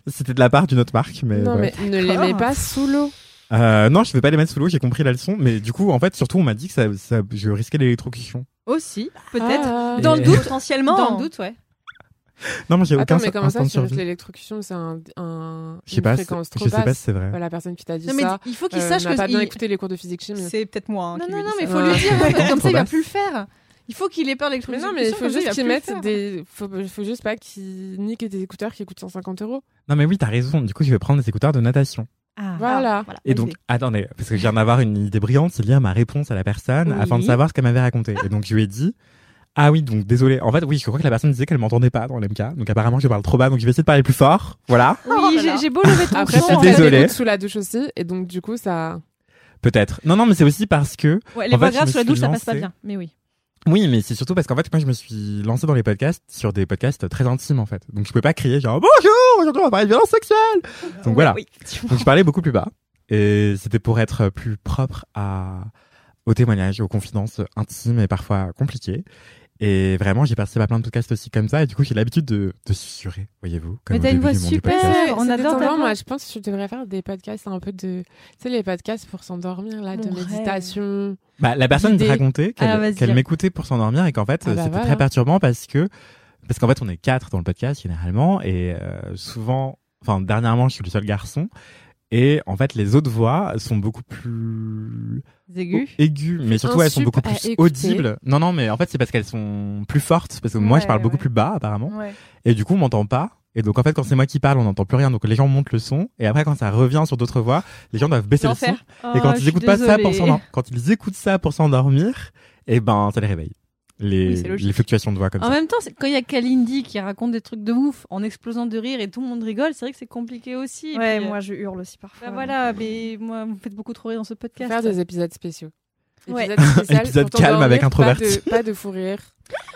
C'était de la part d'une autre marque, mais. Non, mais ne les mets pas sous l'eau. Euh, non, je vais pas les mettre sous l'eau. J'ai compris la leçon, mais du coup, en fait, surtout, on m'a dit que ça, ça, je risquais l'électrocution. Aussi, peut-être. Ah. Dans le doute, Potentiellement. Dans le doute, ouais. Non, moi, j'ai aucun Attends, mais comment ça, survie. l'électrocution, c'est un, un, Je sais une pas, fréquence je trop sais pas si c'est vrai. La personne qui t'a dit Non, mais ça il faut qu'il euh, sache n'a que pas bien il- écouté les cours de physique chimie. C'est peut-être moi hein, Non, qui non, lui non, mais il faut lui dire, comme ça il va plus le faire. Il faut qu'il ait peur de Mais non, mais il faut juste mettent faire. des. Faut, faut juste pas qu'ils niquent des écouteurs qui coûtent 150 euros. Non, mais oui, t'as raison. Du coup, je vais prendre des écouteurs de natation. Ah. Voilà. Voilà, Et donc, attendez, parce que je viens d'avoir une idée brillante, c'est lire ma réponse à la personne Oui. afin de savoir ce qu'elle m'avait raconté. Et donc, je lui ai dit, ah oui, donc désolé. En fait, oui, je crois que la personne disait qu'elle m'entendait pas dans l'MK. Donc, apparemment, je parle trop bas, donc je vais essayer de parler plus fort. Voilà. Oui, Oh j'ai- j'ai beau lever ton Après, Je désolé. sous la douche aussi, et donc du coup, ça. Peut-être. Non, non, mais c'est aussi parce que Ouais, les voix graves sous la douche, ça passe pas bien. Mais oui. Oui, mais c'est surtout parce qu'en fait, moi, je me suis lancé dans les podcasts sur des podcasts très intimes, en fait. Donc, je peux pas crier genre bonjour, aujourd'hui on va parler de violence sexuelle. Donc voilà. Oui. Donc, je parlais beaucoup plus bas. Et c'était pour être plus propre à, aux témoignages, aux confidences intimes et parfois compliquées. Et vraiment, j'ai participé à plein de podcasts aussi comme ça. Et du coup, j'ai l'habitude de, de susurrer, voyez-vous. Mais t'as une voix super. podcast. on adore ta. Moi, je pense que tu devrais faire des podcasts un peu de, tu sais, les podcasts pour s'endormir, là, de rêve. méditation. Bah, la personne me racontait qu'elle vas-y. qu'elle m'écoutait pour s'endormir et qu'en fait, Ah bah c'était voilà. très perturbant parce que, parce qu'en fait, on est quatre dans le podcast généralement et euh, souvent, enfin, dernièrement, je suis le seul garçon. Et en fait, les autres voix sont beaucoup plus Aigu. aiguës, mais surtout elles sont beaucoup plus audibles. Non, non, mais en fait, c'est parce qu'elles sont plus fortes. Parce que moi, je Ouais, parle beaucoup plus bas, apparemment. Ouais. Et du coup, on m'entend pas. Et donc, en fait, quand c'est moi qui parle, on n'entend plus rien. Donc, les gens montent le son. Et après, quand ça revient sur d'autres voix, les gens doivent baisser le son. Et quand Oh, ils écoutent pas ça pour quand ils écoutent ça pour s'endormir, eh ben, ça les réveille. Les, Oui, fluctuations de voix comme En ça. même temps, quand il y a Kalindi qui raconte des trucs de ouf en explosant de rire et tout le monde rigole, c'est vrai que c'est compliqué aussi. Ouais, puis, euh, moi je hurle aussi parfois. bah voilà, mais moi, vous me faites beaucoup trop rire dans ce podcast. Faire des épisodes spéciaux. Ouais. Épisode spécial Épisode calme avec pas introverti. de- Pas de fou rire.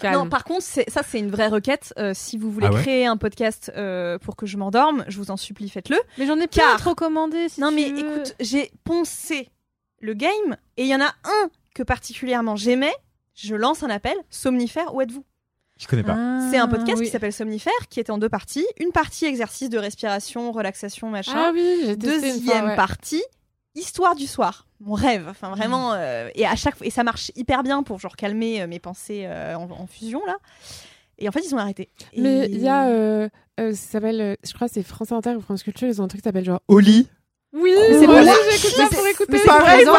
Calme. Non, par contre, ça c'est une vraie requête. Euh, si vous voulez Ah ouais créer un podcast euh, pour que je m'endorme, je vous en supplie, faites-le. Mais j'en ai plein Car- recommander. Si non tu mais veux. écoute, j'ai poncé le game et il y en a un que particulièrement j'aimais. Je lance un appel. Somnifère, où êtes-vous? Je connais pas. Ah, C'est un podcast oui. qui s'appelle Somnifère, qui était en deux parties. Une partie exercice de respiration, relaxation, machin. Ah oui, j'ai testé une Deuxième fois, ouais. partie, histoire du soir. Mon rêve, enfin vraiment, euh, et à chaque fois, et ça marche hyper bien pour genre calmer euh, mes pensées euh, en, en fusion là. Et en fait, ils ont arrêté. Et- Mais il y a, euh, euh, ça s'appelle, je crois, que c'est France Inter ou France Culture, ils ont un truc qui s'appelle genre. Lit. Oui, C'est moi pour aussi, les- j'écoute ça pour c'est- écouter. c'est pareil, gens.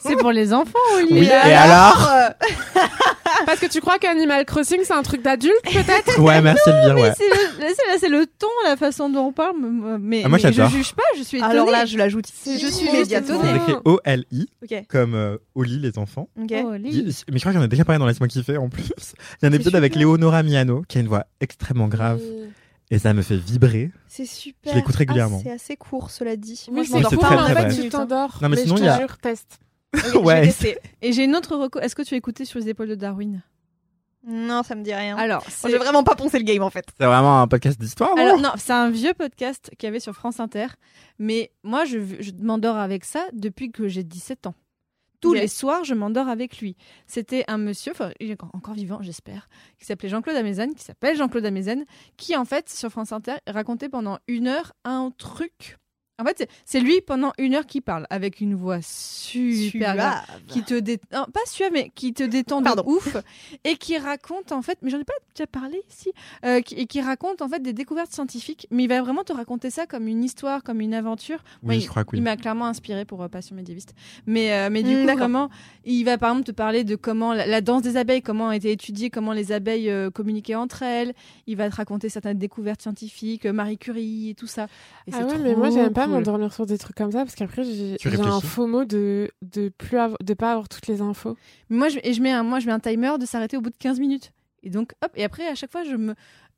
C'est pour les enfants, Oli. Oui, et alors Parce que tu crois qu'Animal Crossing, c'est un truc d'adulte, peut-être? Ouais, merci Elvire, ouais. C'est le, là, c'est- là, c'est le ton, la façon dont on parle. Mais, mais- Ah, moi, mais je juge pas, je suis étonnée. Alors là, je l'ajoute. C'est Je suis trop média étonnant. C'est écrit O-L-I, comme euh, lit, les enfants. Oh, Oli. Mais je crois que j'en ai déjà parlé dans Laisse-moi kiffer en plus. Il y a un épisode avec super. Léonora Miano, qui a une voix extrêmement grave. Oui. Et ça me fait vibrer. C'est super. Je l'écoute régulièrement. Ah, c'est assez court, cela dit. Oui, Moi, je c'est m'endors pas très, mais en très en bref. fait, tu t'endors. Non, mais sinon, je il y a- te jure, teste. Ouais. Et j'ai une autre reco. Est-ce que tu as écouté sur les épaules de Darwin? Non, ça me dit rien. Alors, j'ai vraiment pas poncé le game en fait. C'est vraiment un podcast d'histoire, non Alors non, c'est un vieux podcast qu'il y avait sur France Inter, mais moi je, je m'endors avec ça depuis que j'ai 17 ans. Tous les soirs, je m'endors avec lui. C'était un monsieur, enfin, il est encore- encore vivant, j'espère, qui s'appelait Jean-Claude Amezen, qui s'appelle Jean-Claude Amezen, qui en fait sur France Inter racontait pendant une heure un truc. En fait, c'est- lui pendant une heure qui parle avec une voix super grave qui te dé... non, pas suave mais qui te détend de ouf et qui raconte en fait mais j'en ai pas déjà parlé ici euh, qui, et qui raconte en fait des découvertes scientifiques mais il va vraiment te raconter ça comme une histoire comme une aventure. Moi, Oui, il- je crois que il m'a clairement inspiré pour euh, Passion médiéviste. Mais euh, mais du Hmm, coup vraiment il va par exemple te parler de comment la, la danse des abeilles comment a été étudiée comment les abeilles euh, communiquaient entre elles. Il va te raconter certaines découvertes scientifiques Marie Curie et tout ça. Et Ah c'est ouais, mais moi, j'aime pas cool. m'endormir sur des trucs comme ça parce qu'après, j'ai un faux mot de, de plus avoir, de pas avoir toutes les infos. Mais moi je, et je mets un moi je mets un timer de s'arrêter au bout de 15 minutes et donc hop et après à chaque fois je me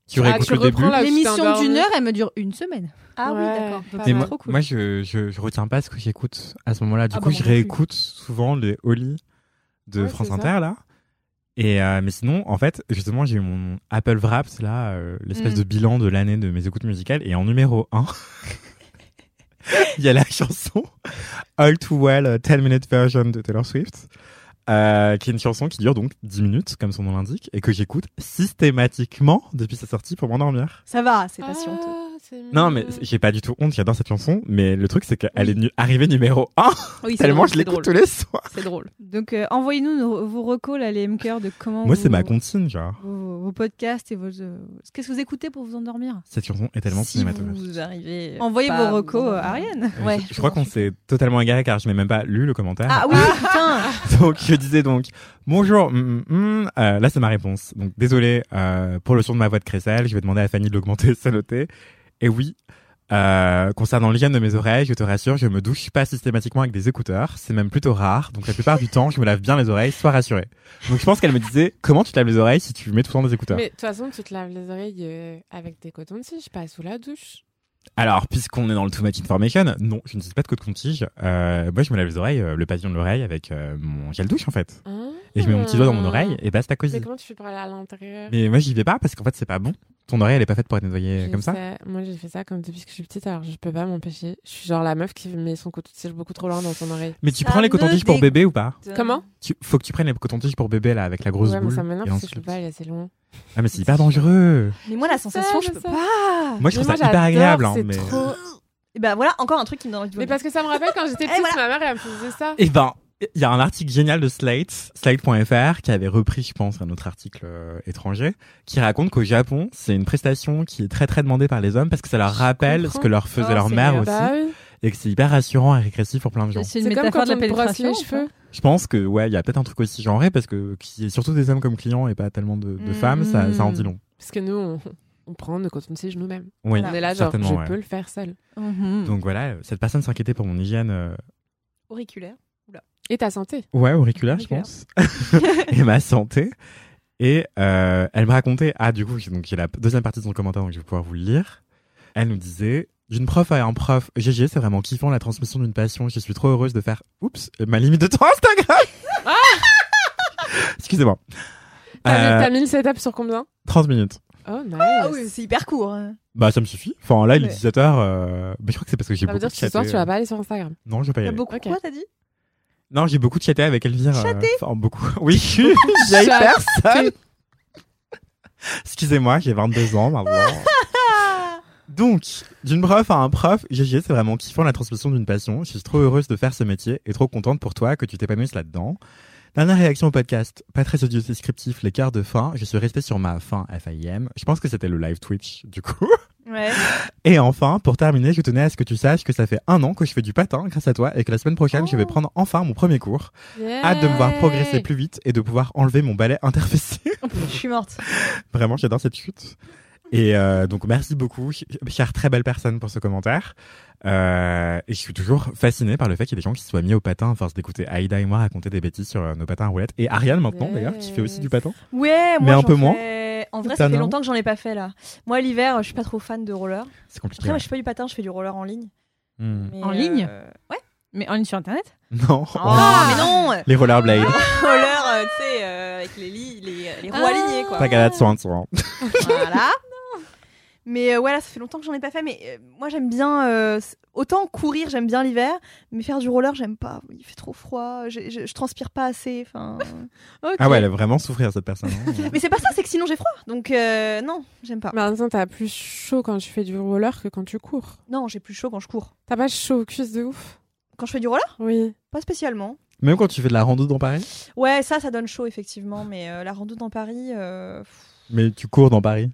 Tu Ah, réécoutes tu le début. reprends L'émission d'une heure, elle me dure une semaine. Ah oui, Ouais, d'accord. pas Et mal. moi, trop cool. moi je, je, je retiens pas ce que j'écoute à ce moment-là. Du Ah coup, bah, je réécoute souvent les Oli de Ouais, France Inter, ça. là. Et euh, mais sinon, en fait, justement, j'ai eu mon Apple Wraps, là, euh, l'espèce Mm. de bilan de l'année de mes écoutes musicales. Et en numéro 1, il y a la chanson All Too Well euh, 10 Minute Version de Taylor Swift. euh, qui est une chanson qui dure donc 10 minutes, comme son nom l'indique, et que j'écoute systématiquement depuis sa sortie pour m'endormir. Ça va, c'est patiente. Non, mais j'ai pas du tout honte, j'adore cette chanson, mais le truc c'est qu'elle est nu- arrivée numéro 1 Oui, c'est tellement drôle, je l'écoute tous les soirs. C'est drôle. Donc euh, envoyez-nous vos recos là, les MCR de comment. Moi, c'est ma comptine, genre. Vos, vos podcasts et vos. euh, Qu'est-ce que vous écoutez pour vous endormir? Cette chanson est tellement si cinématographique. vous arrivez. Envoyez à vos recos, euh, endormir. Ariane. Euh, Ouais, je, je crois qu'on s'est totalement égaré car je n'ai même pas lu le commentaire. Ah oui, putain. donc je disais donc bonjour. hum, hum, hum. Euh, là c'est ma réponse. Donc désolé euh, pour le son de ma voix de crécelle. Je vais demander à Fanny de l'augmenter, c'est noté. Et oui. Euh, concernant l'hygiène de mes oreilles, je te rassure, je me douche pas systématiquement avec des écouteurs. C'est même plutôt rare. Donc la plupart du temps, je me lave bien les oreilles, sois rassuré. Donc je pense qu'elle me disait comment tu te laves les oreilles si tu mets tout le temps des écouteurs? Mais de toute façon, tu te laves les oreilles avec des cotons-tiges, pas sous la douche. Alors, puisqu'on est dans le Too Much Information, non, je n'utilise pas de coton-tige. Euh, moi, je me lave les oreilles, euh, le pavillon de l'oreille avec euh, mon gel douche, en fait. Hein et je mets mon petit doigt dans mon Ah. oreille et basta cosy. Mais comment tu fais pour aller à l'intérieur? Mais moi j'y vais pas parce qu'en fait c'est pas bon. Ton oreille elle est pas faite pour être nettoyée Je comme ça. sais. Moi, j'ai fait ça comme depuis que je suis petite, alors je peux pas m'empêcher. Je suis genre la meuf qui met son coton-tige beaucoup trop loin dans son oreille. Mais tu Ça prends les cotons-tiges pour bébé ou pas? Comment? Tu... Faut que tu prennes les cotons-tiges pour bébé là avec la grosse Ouais, mais boule. ça m'énerve et parce que je peux pas aller assez loin. Ah mais c'est hyper dangereux. Mais moi, la Je sensation, je peux sais. pas. Moi je Mais trouve ça hyper agréable. hein, c'est mais... trop- Et bah voilà, encore un truc qui me donne envie de Mais parce que ça me rappelle quand j'étais Et petite, voilà. ma mère elle me faisait ça. Eh ben, il y a un article génial de Slate, Slate.fr, qui avait repris, je pense, un autre article euh, étranger, qui raconte qu'au Japon, c'est une prestation qui est très très demandée par les hommes parce que ça leur rappelle comprends. ce que leur faisait Oh, leur mère aussi, Bah oui. et que c'est hyper rassurant et régressif pour plein de gens. C'est une comme quand de la on les pénétration. ou cheveux. Je pense que ouais, il y a peut-être un truc aussi genré parce que qu'il y ait surtout des hommes comme clients et pas tellement de, de Mm. femmes, ça, ça en dit long. Parce que nous, on, on prend nos coton-tiges nous-mêmes. Oui. On est là, genre, je ouais. peux le faire seul. Mhm. Donc voilà, cette personne s'inquiétait pour mon hygiène. euh, Auriculaire. Et ta santé. Ouais, auriculaire, je pense. et ma santé. Et euh, elle me racontait, ah du coup, j'ai- donc j'ai la deuxième partie de son commentaire, donc je vais pouvoir vous le lire. Elle nous disait, d'une prof à un prof, GG, c'est vraiment kiffant la transmission d'une passion. Je suis trop heureuse de faire, oups, ma limite de temps Instagram. Excusez-moi. T'as mis- Euh, mis le setup sur combien? 30 minutes. Oh, nice. Ah oui, c'est hyper court. hein. Bah ça me suffit. Enfin là il est Ouais. 17h. Euh... Mais je crois que c'est parce que j'ai Ça veut beaucoup dire de que ce soir, tu vas euh. pas aller sur Instagram. Non, je vais pas y aller. beaucoup Ok. quoi, t'as dit? Non, j'ai beaucoup chatté avec Elvire. euh, Chatté Enfin beaucoup. Oui, j'ai personne. Excusez-moi, j'ai 22 ans maintenant. Donc, d'une prof à un prof, GG, c'est vraiment kiffant la transmission d'une passion. Je suis trop heureuse de faire ce métier et trop contente pour toi que tu t'épanouisses là-dedans. Dernière réaction au podcast, pas très audio descriptif, les quarts de fin. Je suis resté sur ma fin FIM. Je pense que c'était le live Twitch, du coup. Ouais. Et enfin, pour terminer, je tenais à ce que tu saches que ça fait un an que je fais du patin grâce à toi et que la semaine prochaine, je vais Oh. prendre enfin mon premier cours. Hâte de me voir progresser plus vite et de pouvoir enlever mon balai interfessé. Je suis morte. Vraiment, j'adore cette chute. Et euh, donc, merci beaucoup, ch- chère très belle personne, pour ce commentaire. Euh, et je suis toujours fasciné par le fait qu'il y ait des gens qui se soient mis au patin à force d'écouter Aïda et moi raconter des bêtises sur euh, nos patins à roulettes. Et Ariane, maintenant, d'ailleurs, qui fait aussi du patin. Ouais, moi Mais un peu moins. En vrai, ça fait longtemps que j'en ai pas fait là. Moi, l'hiver, je suis pas trop fan de roller. C'est compliqué. Après, moi, je fais pas du patin, je fais du roller en ligne. Hmm. Mais, En ligne euh, Ouais. Mais en ligne sur internet? Non. Oh, mais non Les rollerblades. Roller, euh, tu sais, euh, avec les, li- les, les roues Ah. alignées quoi. Ta galade sur un tour. Voilà. Mais euh, ouais, là, ça fait longtemps que j'en ai pas fait. Mais euh, moi, j'aime bien. euh, autant courir, j'aime bien l'hiver. Mais faire du roller, j'aime pas. Il fait trop froid. Je, je transpire pas assez. Enfin. Ah ouais, elle a vraiment souffrir, cette personne. hein. mais c'est pas ça, c'est que sinon j'ai froid. Donc euh, non, j'aime pas. Mais en même temps, t'as plus chaud quand tu fais du roller que quand tu cours. Non, j'ai plus chaud quand je cours. T'as pas chaud aux cuisses de ouf Quand je fais du roller, Oui. pas spécialement. Même quand tu fais de la rando dans Paris? Ouais, ça, ça donne chaud effectivement. Mais euh, la rando dans Paris. euh, Mais tu cours dans Paris?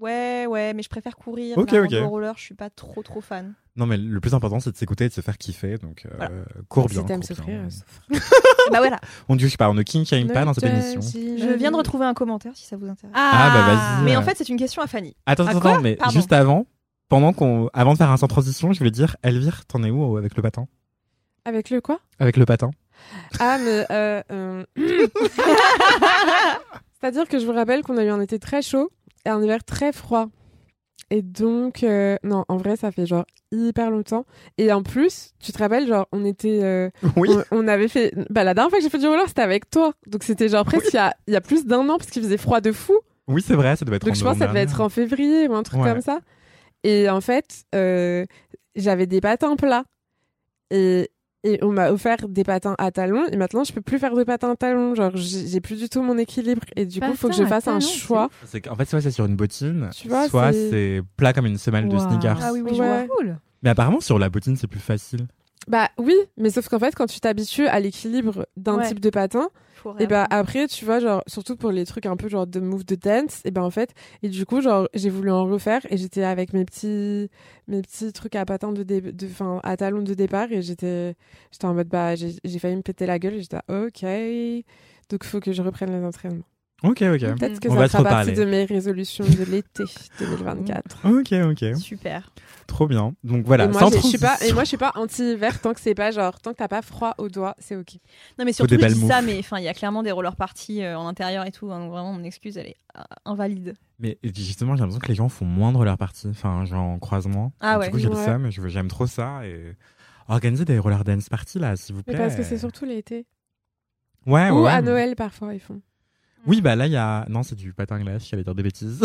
Ouais, ouais, mais je préfère courir. Ok, ok. roller, je suis pas trop trop fan. Non, mais le plus important, c'est de s'écouter et de se faire kiffer. Donc, euh, Voilà. cours bien. si t'aimes souffrir, euh, souffre. bah voilà. On ne juge pas, on ne king shame pas dans cette émission. Je viens de retrouver un commentaire si ça vous intéresse. Ah, bah, vas-y. Mais en fait, c'est une question à Fanny. Attends, À attends, mais Pardon. juste avant, pendant qu'on, avant de faire un sans transition, je voulais dire, Elvire, t'en es où euh, avec le patin? Avec le quoi? Avec le patin Ah, mais. Euh, euh, C'est-à-dire que je vous rappelle qu'on a eu un été très chaud un hiver très froid. Et donc, euh, non, en vrai, ça fait genre hyper longtemps. Et en plus, tu te rappelles, genre, on était. euh, Oui. on, on avait fait. Bah, la dernière fois que j'ai fait du roller, c'était avec toi. Donc, c'était genre presque il y, a, il y a plus d'un an, parce qu'il faisait froid de fou. Oui, c'est vrai, ça devait être Donc en je pense que ça devait être en février ou un truc Ouais. comme ça. Et en fait, euh, j'avais des patins plats. Et, et on m'a offert des patins à talons. Et maintenant, je peux plus faire de patins à talons. Genre, j'ai plus du tout mon équilibre. Et du coup, il faut que je fasse un talons, choix. qu'en fait, soit c'est sur une bottine, Tu vois, soit c'est- plat comme une semelle de sneakers. Ah oui, oui, Ouais. Cool. Mais apparemment, sur la bottine, c'est plus facile. Bah oui, mais sauf qu'en fait, quand tu t'habitues à l'équilibre d'un Ouais. type de patin, et bah réapprendre. après, tu vois, genre, surtout pour les trucs un peu genre de move de dance, et ben en fait, et du coup, genre, j'ai voulu en refaire et j'étais avec mes petits, mes petits trucs à patins de, dé- de, enfin, à talons de départ et j'étais, j'étais en mode, bah, j'ai j'ai failli me péter la gueule et j'étais, ok. Donc, faut que je reprenne les entraînements. Ok, ok. Peut-être que On ça va fera partie de mes résolutions de l'été 2024. Ok, ok. Super. Trop bien. Donc voilà, et moi, sans je suis pas, et transition. moi, je suis pas anti-hiver tant que c'est pas genre, tant que t'as pas froid aux doigts, c'est ok. Non, mais surtout, je dis ça, mais enfin, il y a clairement des roller parties euh, en intérieur et tout. hein, donc vraiment, mon excuse, elle est euh, invalide. Mais justement, j'ai l'impression que les gens font moindre leur partie. Enfin, j'en croise moins. Ah Donc, ouais. Du coup, j'ai le Ouais. seum, je veux- j'aime trop ça. Et organiser des roller dance parties là, s'il vous Mais plaît. parce que c'est surtout l'été. Ouais, Ou ouais. à Noël, parfois, ils font. Oui, bah là, il y a. Non, c'est du patin à glace, j'allais dire des bêtises.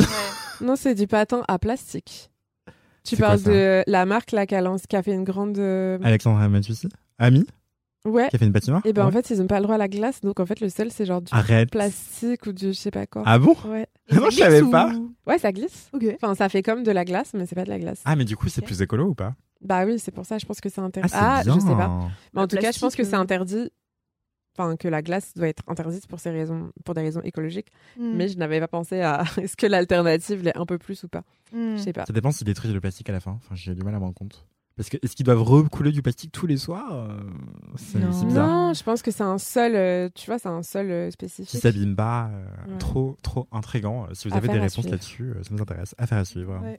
Non, c'est du patin à plastique. Tu quoi, parles de la marque là, qui a, lancé- qui a fait une grande. euh, Alexandra Matusi, Ami, Ouais. qui a fait une patinoire? Et ben en Ouais. fait, ils ont pas le droit à la glace, donc en fait, le sel, c'est genre du Arrête. plastique ou du je sais pas quoi. Ah bon? Ouais. Non, je savais pas. Ouais, ça glisse. Ok. Enfin, ça fait comme de la glace, mais c'est pas de la glace. Ah, mais du coup, c'est Ok. plus écolo ou pas? Bah oui, c'est pour ça, je pense que c'est Ah, interdit. c'est Ah, bien. je sais pas. Mais en Le tout cas, je pense plastique, que c'est euh. interdit. Enfin, que la glace doit être interdite pour ces raisons, pour des raisons écologiques. Mm. Mais je n'avais pas pensé à est-ce que l'alternative l'est un peu plus ou pas. Mm. Je sais pas. Ça dépend s'ils détruisent le plastique à la fin. Enfin, j'ai du mal à me rendre compte. Parce que est-ce qu'ils doivent recouler du plastique tous les soirs Euh, C'est Non. c'est bizarre. Non, je pense que c'est un sol, euh, tu vois, c'est un sol euh, Qui spécifique. s'abîme pas. euh, Ouais. Trop, trop intrigant. Si vous avez Affaire des réponses suivre. là-dessus, euh, ça nous intéresse. Affaire à suivre. Ouais.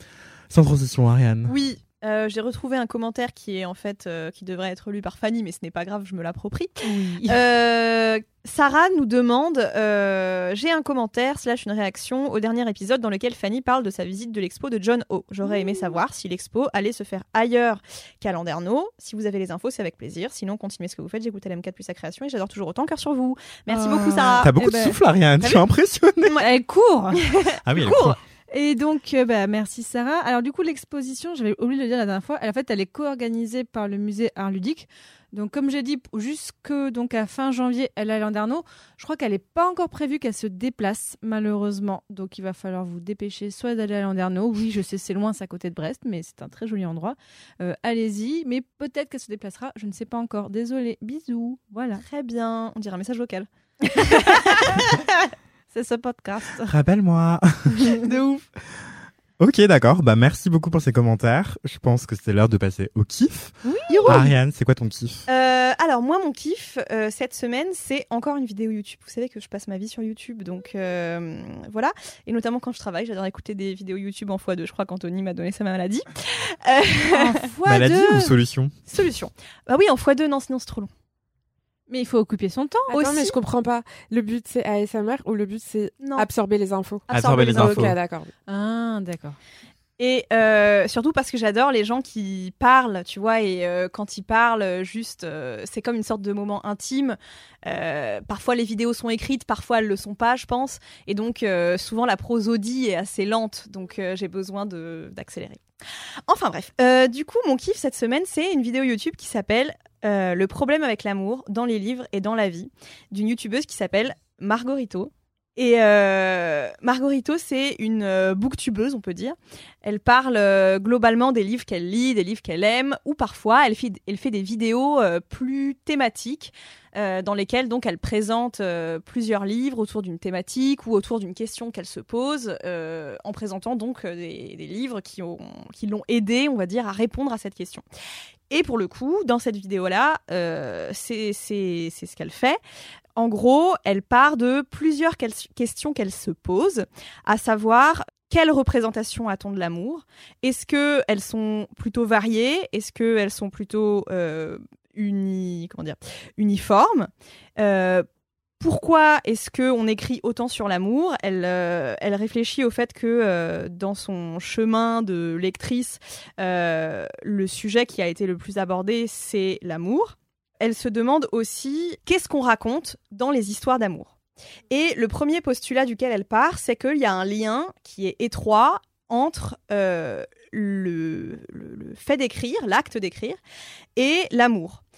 Sans transition, Ariane. Oui, euh, j'ai retrouvé un commentaire qui est en fait euh, qui devrait être lu par Fanny, mais ce n'est pas grave, je me l'approprie. Oui. Euh, Sarah nous demande euh, j'ai un commentaire slash une réaction au dernier épisode dans lequel Fanny parle de sa visite de l'expo de John O. J'aurais aimé savoir si l'expo allait se faire ailleurs qu'à Landerneau. Si vous avez les infos, c'est avec plaisir. Sinon, continuez ce que vous faites. J'écoute LM4 plus sa création et j'adore toujours autant. Cœur sur vous. Merci beaucoup, Sarah. T'as beaucoup eh de ben, souffle, Ariane. Je suis impressionnée. Elle court Ah oui, elle cool. Et donc, euh, bah, merci Sarah. Alors du coup, l'exposition, j'avais oublié de le dire la dernière fois, elle, en fait, elle est co-organisée par le musée Art Ludique. Donc, comme j'ai dit, jusque donc à fin janvier, elle est à Landerneau. Je crois qu'elle n'est pas encore prévue qu'elle se déplace, malheureusement. Donc, il va falloir vous dépêcher soit d'aller à Landerneau. Oui, je sais, c'est loin, c'est à côté de Brest, mais c'est un très joli endroit. Euh, Allez-y, mais peut-être qu'elle se déplacera. Je ne sais pas encore. Désolée. Bisous. Voilà. Très bien. On dirait un message vocal. C'est ce podcast. Rappelle-moi. de ouf. Ok, d'accord. Bah, merci beaucoup pour ces commentaires. Je pense que c'est l'heure de passer au kiff. Oui. Ariane, c'est quoi ton kiff? Euh, alors moi mon kiff euh, cette semaine c'est encore une vidéo YouTube. Vous savez que je passe ma vie sur YouTube donc euh, voilà et notamment quand je travaille j'adore écouter des vidéos YouTube en x2. Je crois qu'Anthony m'a donné sa maladie. Euh, En fois Maladie deux. ou solution? Solution. Bah oui en x2 non sinon c'est trop long. Mais il faut occuper son temps. Attends, Aussi- mais je comprends pas. Le but c'est ASMR ou le but c'est Non. absorber les infos Absorber les infos. Ok, d'accord. Ah, d'accord. Et euh, surtout parce que j'adore les gens qui parlent, tu vois, et euh, quand ils parlent, euh, juste, euh, c'est comme une sorte de moment intime. Euh, parfois les vidéos sont écrites, parfois elles le sont pas, je pense. Et donc euh, souvent la prosodie est assez lente, donc euh, j'ai besoin de d'accélérer. Enfin bref, Euh, du coup mon kiff cette semaine c'est une vidéo YouTube qui s'appelle euh, Le problème avec l'amour dans les livres et dans la vie d'une youtubeuse qui s'appelle Margorito. Et euh, Margorito, c'est une euh, booktubeuse, on peut dire. Elle parle euh, globalement des livres qu'elle lit, des livres qu'elle aime, ou parfois elle fait, elle fait des vidéos euh, plus thématiques euh, dans lesquelles donc elle présente euh, plusieurs livres autour d'une thématique ou autour d'une question qu'elle se pose, euh, en présentant donc des, livres qui ont qui l'ont aidé, on va dire, à répondre à cette question. Et pour le coup, dans cette vidéo-là, c'est ce qu'elle fait. En gros, elle part de plusieurs questions qu'elle se pose, à savoir quelle représentation a-t-on de l'amour? Est-ce que elles sont plutôt variées? Est-ce que elles sont plutôt uni comment dire uniformes Euh, pourquoi est-ce que on écrit autant sur l'amour? Elle, euh, elle réfléchit au fait que euh, dans son chemin de lectrice, le sujet qui a été le plus abordé, c'est l'amour. Elle se demande aussi qu'est-ce qu'on raconte dans les histoires d'amour? Et le premier postulat duquel elle part, c'est qu'il y a un lien qui est étroit entre le fait d'écrire, l'acte d'écrire, et l'amour.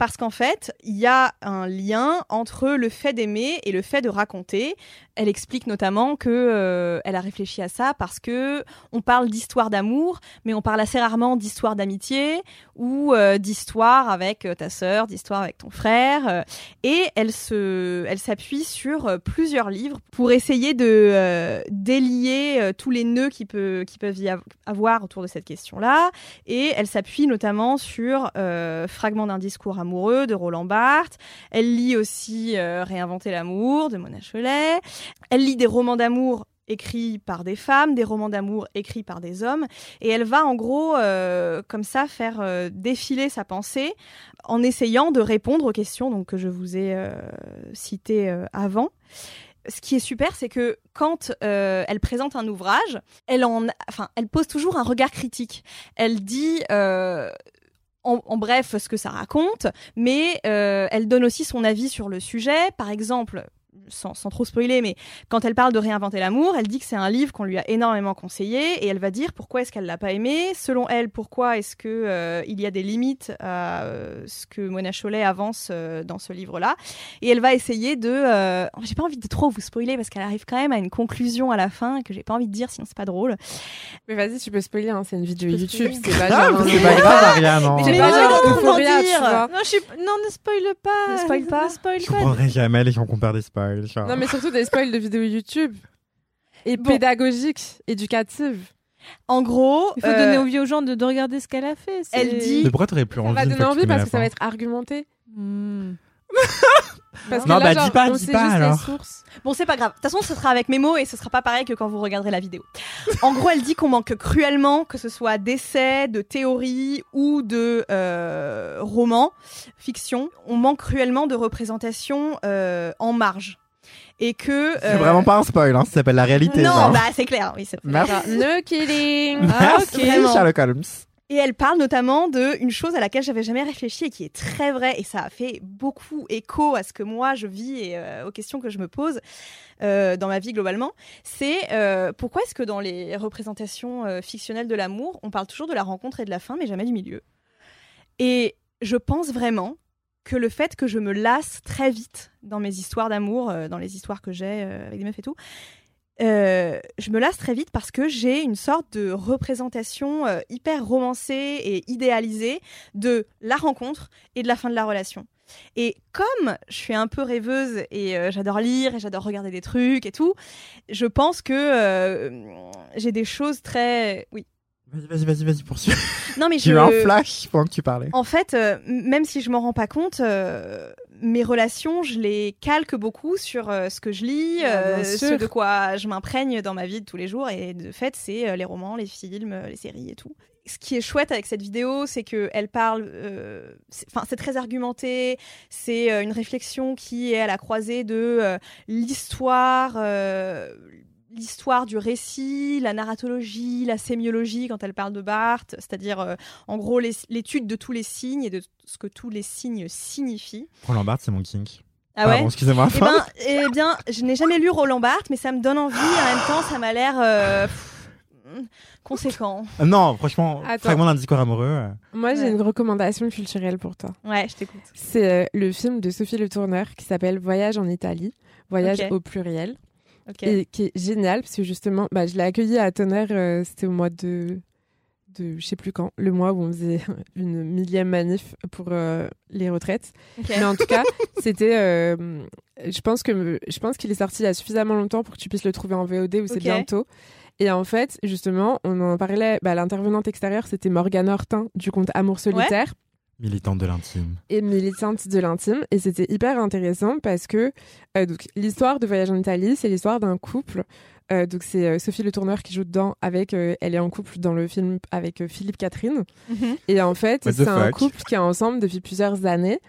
Parce qu'en fait, il y a un lien entre le fait d'aimer et le fait de raconter. Elle explique notamment que euh, elle a réfléchi à ça parce que on parle d'histoire d'amour, mais on parle assez rarement d'histoire d'amitié ou euh, d'histoire avec euh, ta sœur, d'histoire avec ton frère. et elle se, elle s'appuie sur plusieurs livres pour essayer de délier tous les nœuds qui, peut, qui peuvent y av- avoir autour de cette question-là. Et elle s'appuie notamment sur Fragments d'un discours amoureux de Roland Barthes. Elle lit aussi euh, Réinventer l'amour de Mona Cholet. Elle lit des romans d'amour écrits par des femmes, des romans d'amour écrits par des hommes, et elle va en gros euh, comme ça faire euh, défiler sa pensée en essayant de répondre aux questions donc, que je vous ai citées avant. Ce qui est super, c'est que quand elle présente un ouvrage, elle, en, enfin, elle pose toujours un regard critique. Elle dit, en, bref ce que ça raconte, mais euh, elle donne aussi son avis sur le sujet. Par exemple, sans, sans trop spoiler, mais quand elle parle de réinventer l'amour, elle dit que c'est un livre qu'on lui a énormément conseillé et elle va dire pourquoi est-ce qu'elle l'a pas aimé. Selon elle, pourquoi est-ce que euh, il y a des limites à euh, ce que Mona Chollet avance euh, dans ce livre-là. Et elle va essayer de. euh, J'ai pas envie de trop vous spoiler parce qu'elle arrive quand même à une conclusion à la fin que j'ai pas envie de dire sinon c'est pas drôle. Mais vas-y, tu peux spoiler, hein, c'est une vidéo YouTube, c'est pas Ah, un- c'est pas grave, Ariane. hein. Mais pas genre dire. tu vois. Non, je suis... non, ne spoil pas. Ne spoil pas. Ne spoil Je pas. comprendrai jamais les gens qui ont peur des spoils. genre. Non, mais surtout des spoils de vidéos YouTube. Et Bon. pédagogiques, éducatives. En gros, Il faut euh, donner envie aux gens de, de regarder ce qu'elle a fait. elle dit- Mais pourquoi t'aurais plus Ça envie va une donner envie parce que ça va être argumenté. Hmm. Parce Non, que là, bah, genre, dis pas, on dis sait pas, juste alors. les sources. Bon, c'est pas grave. De toute façon, ce sera avec mes mots et ce sera pas pareil que quand vous regarderez la vidéo. En gros, elle dit qu'on manque cruellement, que ce soit d'essais, de théories ou de euh, romans, fiction, on manque cruellement de représentation euh, en marge. Et que. C'est euh, vraiment pas un spoil, hein, ça s'appelle la réalité. Non, genre. bah c'est clair, oui, c'est Merci. Genre, no kidding. Ah, Merci, ok. Vraiment. Sherlock Holmes. Et elle parle notamment de une chose à laquelle j'avais jamais réfléchi et qui est très vraie et ça a fait beaucoup écho à ce que moi je vis et euh, aux questions que je me pose euh, dans ma vie globalement. C'est euh, pourquoi est-ce que dans les représentations fictionnelles de l'amour, on parle toujours de la rencontre et de la fin, mais jamais du milieu? Et je pense vraiment que le fait que je me lasse très vite dans mes histoires d'amour, dans les histoires que j'ai avec des meufs et tout, euh, je me lasse très vite parce que j'ai une sorte de représentation euh, hyper romancée et idéalisée de la rencontre et de la fin de la relation. Et comme je suis un peu rêveuse et euh, j'adore lire et j'adore regarder des trucs et tout, je pense que j'ai des choses très... Oui. Vas-y, vas-y, vas-y, vas-y, poursuis. Non mais J'ai je... eu un flash pendant que tu parlais. En fait, euh, même si je m'en rends pas compte, euh, mes relations, je les calque beaucoup sur euh, ce que je lis, Ah, euh, ce de quoi je m'imprègne dans ma vie de tous les jours. Et de fait, c'est euh, les romans, les films, euh, les séries et tout. Ce qui est chouette avec cette vidéo, c'est que elle parle. euh, c'est- Enfin, c'est très argumenté. C'est euh, une réflexion qui est à la croisée de euh, l'histoire. L'histoire du récit, la narratologie, la sémiologie quand elle parle de Barthes, c'est-à-dire euh, en gros l'étude de tous les signes et de ce que tous les signes signifient. Roland Barthes, c'est mon kink. Ah Pardon, excusez-moi. eh ben, eh bien, je n'ai jamais lu Roland Barthes, mais ça me donne envie. En même temps, ça m'a l'air euh, conséquent. Euh, Non, franchement, Attends. fragment d'un discours amoureux. euh, Moi, j'ai Ouais. une recommandation culturelle pour toi. Ouais, je t'écoute. C'est euh, le film de Sophie Le Tourneur qui s'appelle Voyage en Italie. Voyage au pluriel. Et qui est génial parce que justement, bah, je l'ai accueilli à Tonnerre, euh, c'était au mois de, de je sais plus quand, le mois où on faisait une millième manif pour euh, les retraites. Mais en tout cas, c'était. euh, je pense que je pense qu'il est sorti il y a suffisamment longtemps pour que tu puisses le trouver en VOD ou c'est bientôt. Et en fait, justement, on en parlait. Bah, L'intervenante extérieure, c'était Morgane Hortin du compte Amour solitaire Militante de l'intime. et militante de l'intime. Et c'était hyper intéressant parce que euh, donc l'histoire de Voyage en Italie, c'est l'histoire d'un couple. Euh, donc c'est euh, Sophie Le Tourneur qui joue dedans avec. euh, elle est en couple dans le film avec euh, Philippe Catherine. Mhm. Et en fait, c'est un couple qui est ensemble depuis plusieurs années.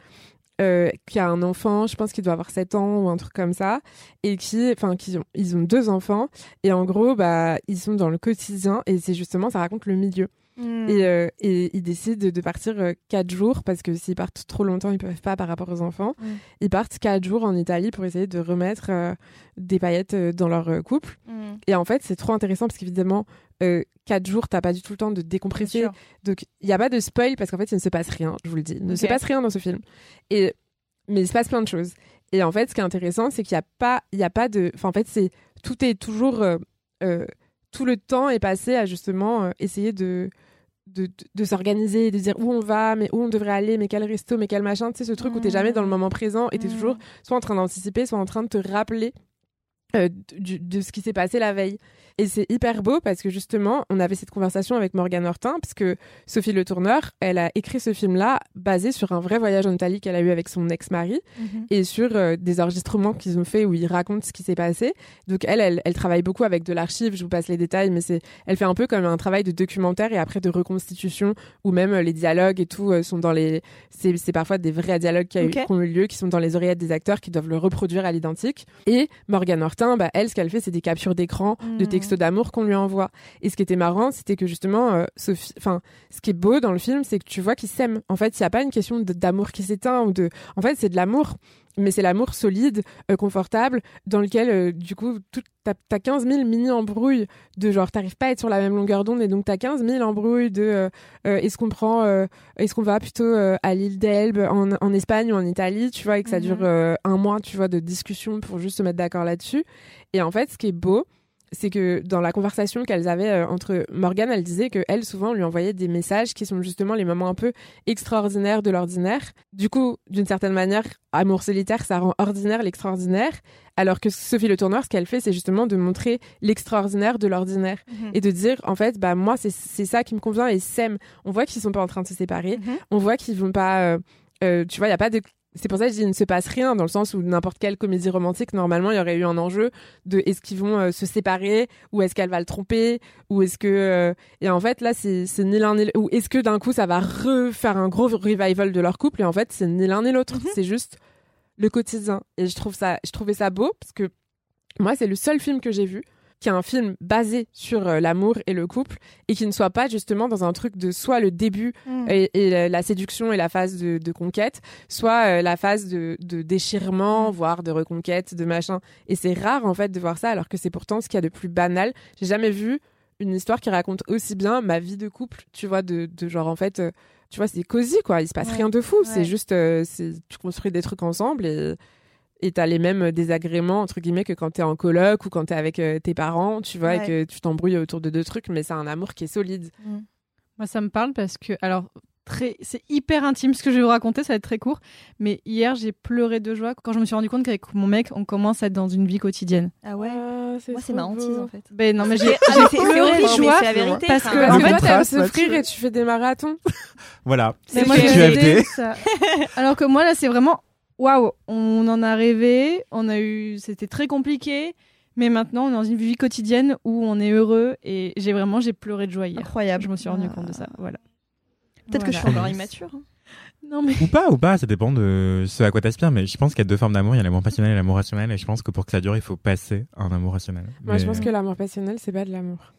euh, qui a un enfant, je pense qu'il doit avoir 7 ans ou un truc comme ça, et qui, enfin, qui ont, ils ont deux enfants, et en gros, bah, ils sont dans le quotidien, et c'est justement, ça raconte le milieu. Mm. Et, euh, et ils décident de partir euh, quatre jours parce que s'ils partent trop longtemps, ils peuvent pas par rapport aux enfants. Mm. Ils partent quatre jours en Italie pour essayer de remettre euh, des paillettes dans leur couple. Mm. Et en fait, c'est trop intéressant parce qu'évidemment, euh, quatre jours, t'as pas du tout le temps de décompresser. Donc, il n'y a pas de spoil parce qu'en fait, il ne se passe rien, je vous le dis. Il ne se passe rien dans ce film. Et, mais il se passe plein de choses. Et en fait, ce qui est intéressant, c'est qu'il n'y a pas, il y a pas de, enfin, en fait, c'est, tout est toujours, euh, tout le temps est passé à justement euh, essayer de, de, de, de s'organiser, de dire où on va, mais où on devrait aller, mais quel resto, mais quel machin. Tu sais, ce truc où t'es jamais dans le moment présent et t'es Mm. toujours soit en train d'anticiper, soit en train de te rappeler euh, du- de ce qui s'est passé la veille. Et c'est hyper beau parce que justement, on avait cette conversation avec Morgane Hortin, parce que Sophie Le Tourneur, elle a écrit ce film-là basé sur un vrai voyage en Italie qu'elle a eu avec son ex-mari Mhm. et sur euh, des enregistrements qu'ils ont fait où ils racontent ce qui s'est passé. Donc elle, elle, elle travaille beaucoup avec de l'archive, je vous passe les détails, mais c'est, elle fait un peu comme un travail de documentaire et après de reconstitution où même euh, les dialogues et tout euh, sont dans les, c'est, parfois des vrais dialogues qui, a eu- Ok. qui ont eu lieu, qui sont dans les oreillettes des acteurs, qui doivent le reproduire à l'identique. Et Morgane Hortin, bah, elle, ce qu'elle fait, c'est des captures d'écran de Mm. tes textes d'amour qu'on lui envoie. Et ce qui était marrant, c'était que justement, euh, Sophie, enfin, ce qui est beau dans le film, c'est que tu vois qu'ils s'aiment. En fait, il n'y a pas une question d'amour qui s'éteint ou de. En fait, c'est de l'amour. Mais c'est l'amour solide, euh, confortable, dans lequel, euh, du coup, tout- t'as as 15 000 mini-embrouilles de genre, t'arrives pas à être sur la même longueur d'onde, et donc t'as 15 000 embrouilles de euh, est-ce qu'on prend, est-ce qu'on va plutôt à l'île d'Elbe, en, en Espagne ou en Italie, tu vois, et que ça Mhm. dure un mois, tu vois, de discussion pour juste se mettre d'accord là-dessus. Et en fait, ce qui est beau, c'est que dans la conversation qu'elles avaient euh, entre Morgane, elle disait que elle souvent lui envoyait des messages qui sont justement les moments un peu extraordinaires de l'ordinaire. Du coup, d'une certaine manière, amour solitaire, ça rend ordinaire l'extraordinaire, alors que Sophie Le Tourneur, ce qu'elle fait, c'est justement de montrer l'extraordinaire de l'ordinaire Mhm. et de dire en fait, bah moi c'est ça qui me convient et s'aiment. On voit qu'ils sont pas en train de se séparer, Mhm. on voit qu'ils vont pas, euh, euh, tu vois, il y a pas de c'est pour ça que je dis il ne se passe rien dans le sens où n'importe quelle comédie romantique normalement il y aurait eu un enjeu de est-ce qu'ils vont euh, se séparer ou est-ce qu'elle va le tromper ou est-ce que euh, et en fait là c'est ni l'un ni ou est-ce que d'un coup ça va refaire un gros revival de leur couple et en fait c'est ni l'un ni l'autre Mhm. c'est juste le quotidien et je trouve ça je trouvais ça beau parce que moi c'est le seul film que j'ai vu qui est un film basé sur euh, l'amour et le couple et qui ne soit pas justement dans un truc de soit le début Mhm. et, et la- la séduction et la phase de, de conquête, soit euh, la phase de, de déchirement, voire de reconquête, de machin. Et c'est rare en fait de voir ça, alors que c'est pourtant ce qu'il y a de plus banal. J'ai jamais vu une histoire qui raconte aussi bien ma vie de couple, tu vois, de, de genre en fait, euh, tu vois, c'est cosy quoi. Il se passe Ouais. rien de fou. Ouais. C'est juste, c'est tu construis des trucs ensemble et et t'as les mêmes désagréments entre guillemets que quand t'es en coloc ou quand t'es avec euh, tes parents, tu vois, Ouais. et que tu t'embrouilles autour de deux trucs, mais c'est un amour qui est solide. Moi, ça me parle parce que, alors, très, c'est hyper intime ce que je vais vous raconter, ça va être très court. Mais hier, j'ai pleuré de joie quand je me suis rendu compte qu'avec mon mec, on commence à être dans une vie quotidienne. Ah ouais. Ah, Moi, c'est ma hantise en fait. Ben non, mais j'ai Ah, c'est- c'est pleuré horrible, de joie c'est la vérité. parce que- En fait, toi, t'aimes souffrir et tu fais des marathons. Voilà. C'est moi, que- j'ai. Alors que moi, là, c'est vraiment waouh, on en a rêvé, on a eu, c'était très compliqué, mais maintenant, on est dans une vie quotidienne où on est heureux et j'ai vraiment, j'ai pleuré de joie hier. Incroyable. Je me suis rendu Ah. compte de ça. Voilà. Peut-être que je suis encore immature. hein. Non, mais Ou pas, ou pas, ça dépend de ce à quoi t'aspires, mais je pense qu'il y a deux formes d'amour, il y a l'amour passionnel et l'amour rationnel, et je pense que pour que ça dure, il faut passer à un amour rationnel. Moi, je Mais pense que l'amour passionnel, c'est pas de l'amour.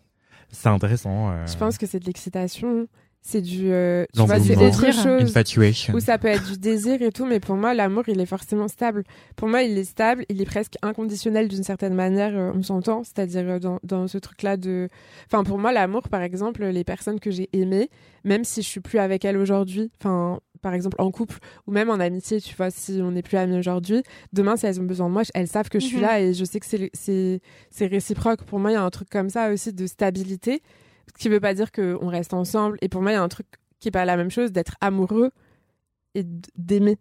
C'est intéressant. euh, Je pense que c'est de l'excitation. C'est du. euh, tu L'engouement. vois, c'est autre désir. chose. Infatuation. Où ça peut être du désir et tout, mais pour moi, l'amour, il est forcément stable. Pour moi, il est stable, il est presque inconditionnel d'une certaine manière, euh, on s'entend, c'est-à-dire euh, dans, dans ce truc-là de... Enfin, pour moi, l'amour, par exemple, les personnes que j'ai aimées, même si je suis plus avec elles aujourd'hui, enfin, par exemple en couple ou même en amitié, tu vois, si on n'est plus amis aujourd'hui, demain, si elles ont besoin de moi, elles savent que je suis Mhm. là et je sais que c'est- c'est c'est réciproque. Pour moi, il y a un truc comme ça aussi de stabilité, ce qui veut pas dire qu'on reste ensemble. Et pour moi, il y a un truc qui est pas la même chose d'être amoureux et d'aimer.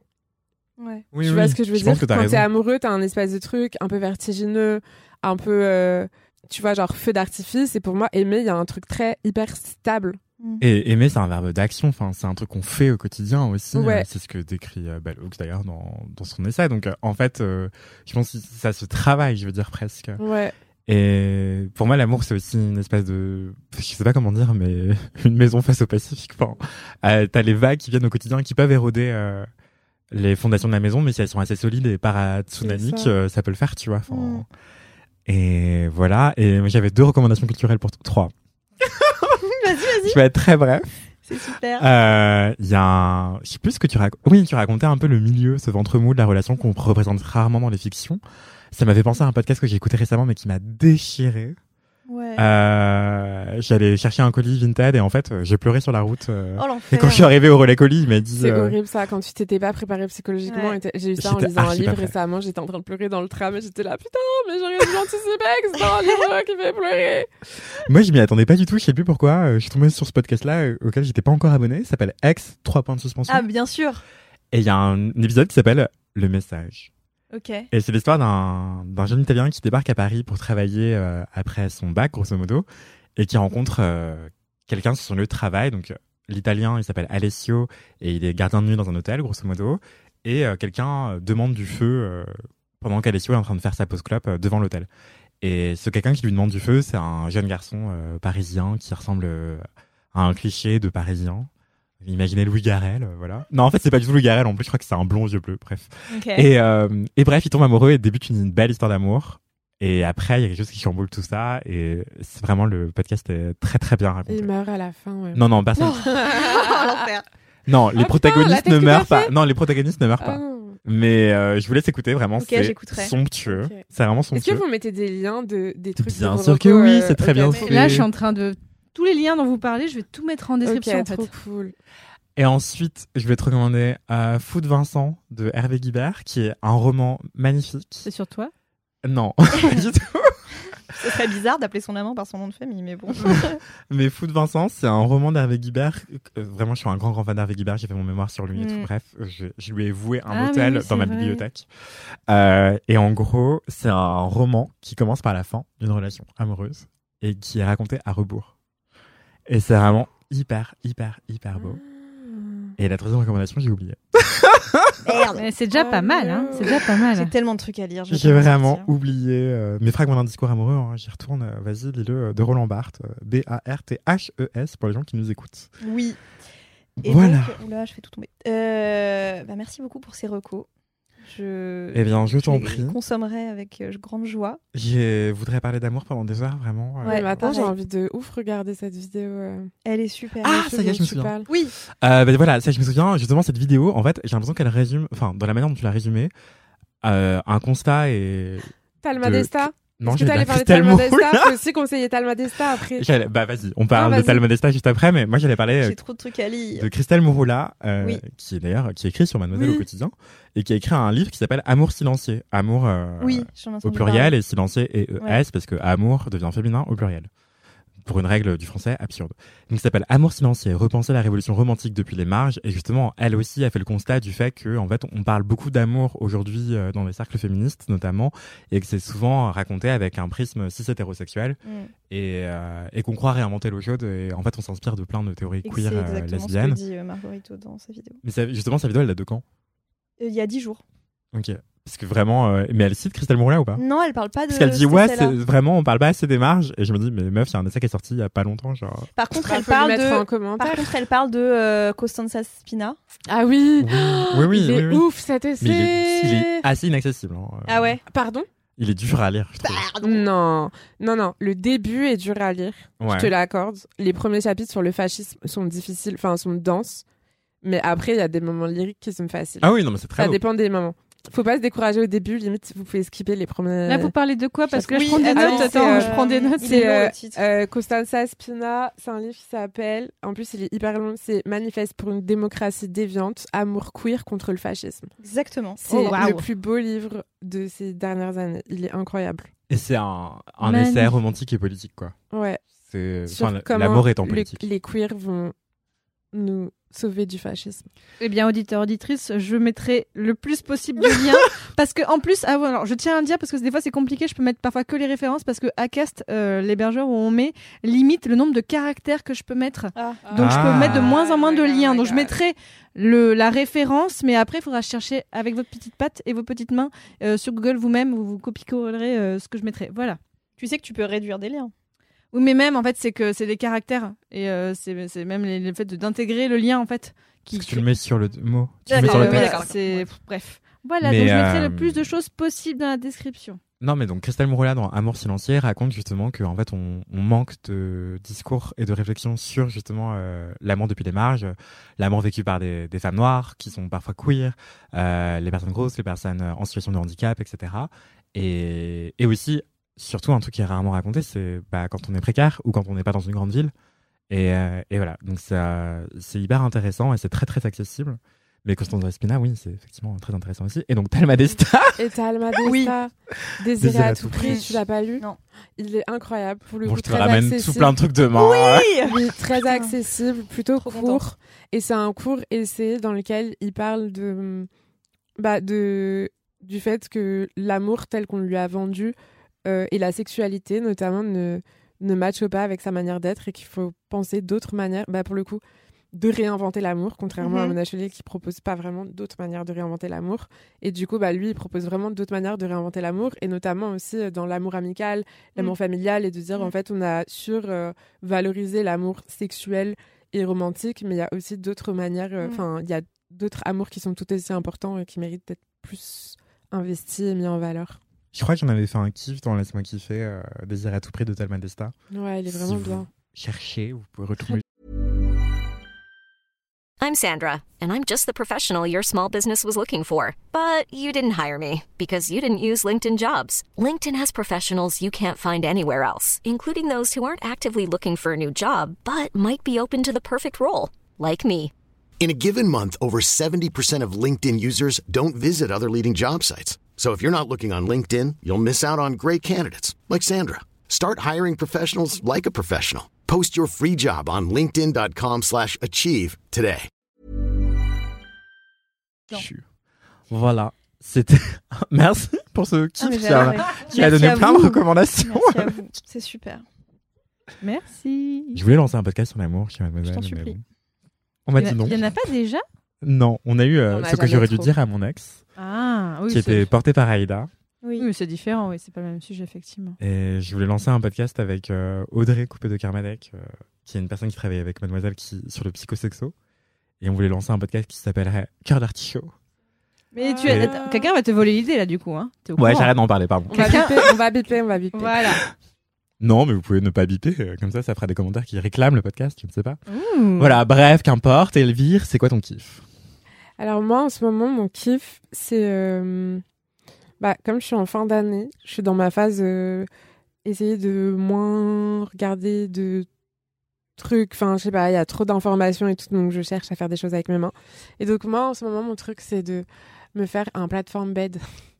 Ouais. Oui, tu oui, vois ce que je veux je dire Quand t'es amoureux, t'as un espèce de truc un peu vertigineux, un peu, euh, tu vois, genre feu d'artifice. Et pour moi, aimer, il y a un truc très hyper stable. Et aimer, c'est un verbe d'action. Enfin, c'est un truc qu'on fait au quotidien aussi. Ouais. Euh, C'est ce que décrit euh, Bell Hooks d'ailleurs dans, dans son essai. Donc, en fait, euh, je pense que ça se travaille, je veux dire presque. Ouais. Et pour moi, l'amour, c'est aussi une espèce de, je sais pas comment dire, mais une maison face au Pacifique. Enfin, euh, t'as les vagues qui viennent au quotidien qui peuvent éroder euh, les fondations de la maison, mais si elles sont assez solides et para-tsunamiques, ça. euh, ça. peut le faire, tu vois. Enfin, Mm. Et voilà. Et moi, j'avais deux recommandations culturelles pour trois. Vas-y, vas-y. Je vais être très bref. C'est super. Euh, Il y a un... Je sais plus ce que tu racontes. Oui, tu racontais un peu le milieu, ce ventre mou de la relation qu'on représente rarement dans les fictions. Ça m'avait pensé à un podcast que j'ai écouté récemment, mais qui m'a déchiré. Ouais. Euh, J'allais chercher un colis Vinted et en fait, euh, j'ai pleuré sur la route. euh, Oh et quand je suis arrivé au relais colis, il m'a dit... C'est euh, horrible ça, quand tu t'étais pas préparé psychologiquement. Ouais. J'ai eu ça en lisant un livre récemment, j'étais en train de pleurer dans le tram et j'étais là, putain, mais j'aurais dû anticiper que c'était un livre qui fait pleurer. Moi, je m'y attendais pas du tout. Je sais plus pourquoi. Je suis tombé sur ce podcast-là auquel j'étais pas encore abonné. Ça s'appelle X, 3 points de suspension. Ah, bien sûr. Et il y a un épisode qui s'appelle Le message. Et c'est l'histoire d'un jeune Italien qui débarque à Paris pour travailler euh, après son bac, grosso modo, et qui rencontre euh, quelqu'un sur son lieu de travail. Donc, l'Italien, il s'appelle Alessio, et il est gardien de nuit dans un hôtel, grosso modo. Et euh, quelqu'un demande du feu pendant qu'Alessio est en train de faire sa pause clope devant l'hôtel. Et ce quelqu'un qui lui demande du feu, c'est un jeune garçon parisien qui ressemble à un cliché de parisien. Imaginez Louis Garrel, euh, voilà. Non, en fait, c'est pas du tout Louis Garrel. En plus, je crois que c'est un blond aux yeux bleus. Bref. Et, euh, et bref, il tombe amoureux et débute une, une belle histoire d'amour. Et après, il y a quelque chose qui chamboule tout ça. Et c'est vraiment le podcast est très très bien raconté. Il meurt à la fin, ouais. Non, non, personne. Oh. Non, les putain, protagonistes ne meurent pas. Non, les protagonistes ne meurent Ah pas. non. Mais euh, je vous laisse écouter, vraiment. Ok, c'est j'écouterai. somptueux. Ok. C'est vraiment Est-ce que somptueux. vous mettez des liens de des trucs Bien sûr que oui, euh, c'est très bien fait. Là, je suis en train de. Tous les liens dont vous parlez, je vais tout mettre en description Ok, en fait. trop cool. Et ensuite, je vais te recommander euh, Foot Vincent de Hervé Guibert, qui est un roman magnifique. C'est sur toi? Non, pas du tout. Ce serait bizarre d'appeler son amant par son nom de famille, mais bon. Mais Foot Vincent, c'est un roman d'Hervé Guibert. Euh, vraiment, je suis un grand, grand fan d'Hervé Guibert. J'ai fait mon mémoire sur lui et tout. Mm. Bref, je, je lui ai voué un Ah hôtel oui, dans ma vrai. bibliothèque. Euh, et en gros, c'est un roman qui commence par la fin d'une relation amoureuse et qui est raconté à rebours. Et c'est vraiment hyper, hyper, hyper beau. Et la troisième recommandation, j'ai oublié. Merde. C'est déjà Oh pas mal, hein. C'est déjà pas mal. J'ai tellement de trucs à lire. J'ai vraiment sortir. oublié euh, mes fragments d'un discours amoureux. hein. J'y retourne. euh, Vas-y, lis-le euh, de Roland Barthes. euh, B-A-R-T-H-E-S pour les gens qui nous écoutent. Oui. Et voilà. donc, oula, je fais tout tomber. Euh, bah, merci beaucoup pour ces recos. Je, Eh bien, je t'en les prie. consommerai avec euh, grande joie. Je voudrais parler d'amour pendant des heures, vraiment. euh. Ouais, maintenant j'ai envie de ouf regarder cette vidéo. euh, Elle est super. Ah, ça y est, je me souviens. parles. Oui. Euh, ben voilà, ça, je me souviens, justement, cette vidéo, en fait, j'ai l'impression qu'elle résume, enfin, dans la manière dont tu l'as résumée, euh, un constat et. Talma De- Desta. Non, j'ai parler de Christelle Talma Desta. Faut aussi conseiller Talma Desta après. Bah, vas-y, on parle Ah, de. Talma Desta juste après, mais moi, j'allais parler euh, J'ai trop de trucs à lire. de Christelle Mouroula, euh, Oui. qui est d'ailleurs, qui écrit sur Mademoiselle Oui. au quotidien, et qui a écrit un livre qui s'appelle Amour silencieux. Amour, euh, Oui, au pluriel parler. et silencieux et ES Ouais. parce que amour devient féminin au pluriel. Pour une règle du français absurde. Donc, ça s'appelle Amour silencieux, repenser la révolution romantique depuis les marges. Et justement, elle aussi a fait le constat du fait que, en fait, on parle beaucoup d'amour aujourd'hui euh, dans les cercles féministes, notamment, et que c'est souvent raconté avec un prisme cis hétérosexuel Mm. et, euh, et qu'on croit réinventer l'eau chaude. Et en fait, on s'inspire de plein de théories Et queer c'est euh, lesbiennes. que dit euh, Margarito dans sa vidéo. Mais ça- justement, sa vidéo, elle date de quand? Il y a 10 jours. Ok. Parce que vraiment, euh, mais elle cite Christelle Mourla ou pas? Non, elle parle pas de. Parce qu'elle dit ouais, c'est vraiment, on parle pas assez des marges. Et je me dis, mais meuf, il y a un essai qui est sorti il y a pas longtemps, genre. Par contre, Bah, elle parle de. Par contre, elle parle de euh, Costanza Spina. Ah oui. Oui, oui, il est oui, oui. ouf cet essai. Mais il est, il est assez inaccessible. hein. Ah ouais. Pardon? Il est dur à lire, je trouve. Non, non, non. Le début est dur à lire. Ouais. Je te l'accorde. Les premiers chapitres sur le fascisme sont difficiles, enfin sont denses. Mais après, il y a des moments lyriques qui sont faciles. Ah oui, non, mais c'est très Ça beau. dépend des moments. Faut pas se décourager au début. Limite, vous pouvez skipper les premiers. Là, vous parlez de quoi? Parce que là, je prends des notes. Attends, c'est, je prends des euh, notes. C'est, est euh. Euh, Costanza Spina, c'est un livre qui s'appelle, en plus il est hyper long, c'est Manifeste pour une démocratie déviante, amour queer contre le fascisme. Exactement. C'est Oh, le plus beau livre de ces dernières années. Il est incroyable. Et c'est un, essai romantique et politique, quoi. Ouais. L'amour étant le- politique. les queers vont nous sauver du fascisme. Eh bien, auditeur, auditrice, je mettrai le plus possible de liens. parce que, en plus, ah ouais, alors, je tiens à le dire parce que des fois c'est compliqué, je peux mettre parfois que les références parce que Acast, euh, l'hébergeur où on met, limite le nombre de caractères que je peux mettre. Ah. Donc je peux Ah. mettre de moins en moins de liens. Donc je mettrai le, la référence, mais après il faudra chercher avec votre petite patte et vos petites mains euh, sur Google vous-même, vous, vous copiez-collerez euh, ce que je mettrai. Voilà. Tu sais que tu peux réduire des liens. Oui, mais même en fait, c'est que c'est des caractères et euh, c'est même les- le fait de- d'intégrer le lien en fait. Qui, Parce que tu le mets sur le mot. Tu le mets D'accord, sur le oui, texte. c'est bref. Voilà, Mais, donc je mettrai euh, le plus de choses possible dans la description. Non, mais donc Christelle Mouroula dans Amour silencieux raconte justement qu'en fait on, on manque de discours et de réflexion sur justement euh, l'amour depuis les marges, euh, l'amour vécu par des, des femmes noires qui sont parfois queer, euh, les personnes grosses, les personnes euh, en situation de handicap, etc. Et, et aussi, surtout un truc qui est rarement raconté, c'est bah, quand on est précaire ou quand on n'est pas dans une grande ville. Et, euh, et voilà, donc ça, c'est hyper intéressant et c'est très très accessible. Mais Constance Spina, oui, c'est effectivement très intéressant aussi. Et donc Thelma Desta, Et Talma Desta, Oui. Désiré à tout prix, tu l'as pas lu Non. Il est incroyable pour le bon, coup je te très ramène accessible. tout plein de trucs demain. Oui, très accessible, plutôt Trop court. Et c'est un court essai dans lequel il parle de, bah, de du fait que l'amour tel qu'on lui a vendu euh, et la sexualité notamment ne ne matchent pas avec sa manière d'être et qu'il faut penser d'autres manières. Bah, pour le coup, de réinventer l'amour, contrairement à Mhm. Mona Chollet qui propose pas vraiment d'autres manières de réinventer l'amour. Et du coup, bah, lui, il propose vraiment d'autres manières de réinventer l'amour, et notamment aussi euh, dans l'amour amical, l'amour familial, et de dire, Mm. en fait, on a survalorisé l'amour sexuel et romantique, mais il y a aussi d'autres manières, euh, Mm. enfin, il y a d'autres amours qui sont tout aussi importants et qui méritent d'être plus investis et mis en valeur. Je crois que j'en avais fait un kiff dans Laisse-moi kiffer, euh, Désir à tout prix de Talma Desta. Ouais, il est Si vraiment vous bien. Cherchez, vous pouvez retrouver. I'm Sandra, and I'm just the professional your small business was looking for. But you didn't hire me because you didn't use LinkedIn jobs. LinkedIn has professionals you can't find anywhere else, including those who aren't actively looking for a new job but might be open to the perfect role, like me. In a given month, over 70% of LinkedIn users don't visit other leading job sites. So if you're not looking on LinkedIn, you'll miss out on great candidates like Sandra. Start hiring professionals like a professional. Post your free job on linkedin.com/achieve slash achieve today. Non. Voilà. C'était. Merci pour ce kiff Ah, qui j'ai a, donné plein de recommandations. Merci à vous. C'est super. Merci. Je voulais lancer un podcast sur l'amour Mademoiselle. Je t'en mais supplie. bon. On m'a dit non. il y en a pas déjà? Non, on a eu euh, On a ce que j'aurais dû dire à mon ex, Ah, oui. qui était porté par Aïda. Oui. Oui, mais c'est différent, oui, c'est pas le même sujet, effectivement. Et je voulais lancer un podcast avec euh, Audrey Coupé de Carmadec, euh, qui est une personne qui travaille avec Mademoiselle qui, sur le psychosexo. Et on voulait lancer un podcast qui s'appellerait Cœur d'artichaut. Mais tu Ah. as- quelqu'un va te voler l'idée là, du coup. Hein. T'es au Ouais, j'arrête d'en parler, pardon. On va Quelqu'un- biper, on va biper, on va biper. Voilà. Non, mais vous pouvez ne pas biper, euh, comme ça, ça fera des commentaires qui réclament le podcast, je ne sais pas. Voilà, bref, qu'importe. Elvire, c'est quoi ton kiff? Alors moi, en ce moment, mon kiff, c'est... euh, Bah, comme je suis en fin d'année, je suis dans ma phase euh, essayer de moins regarder de trucs. Enfin, je sais pas, il y a trop d'informations et tout, donc je cherche à faire des choses avec mes mains. Et donc moi, en ce moment, mon truc, c'est de me faire un plateforme bed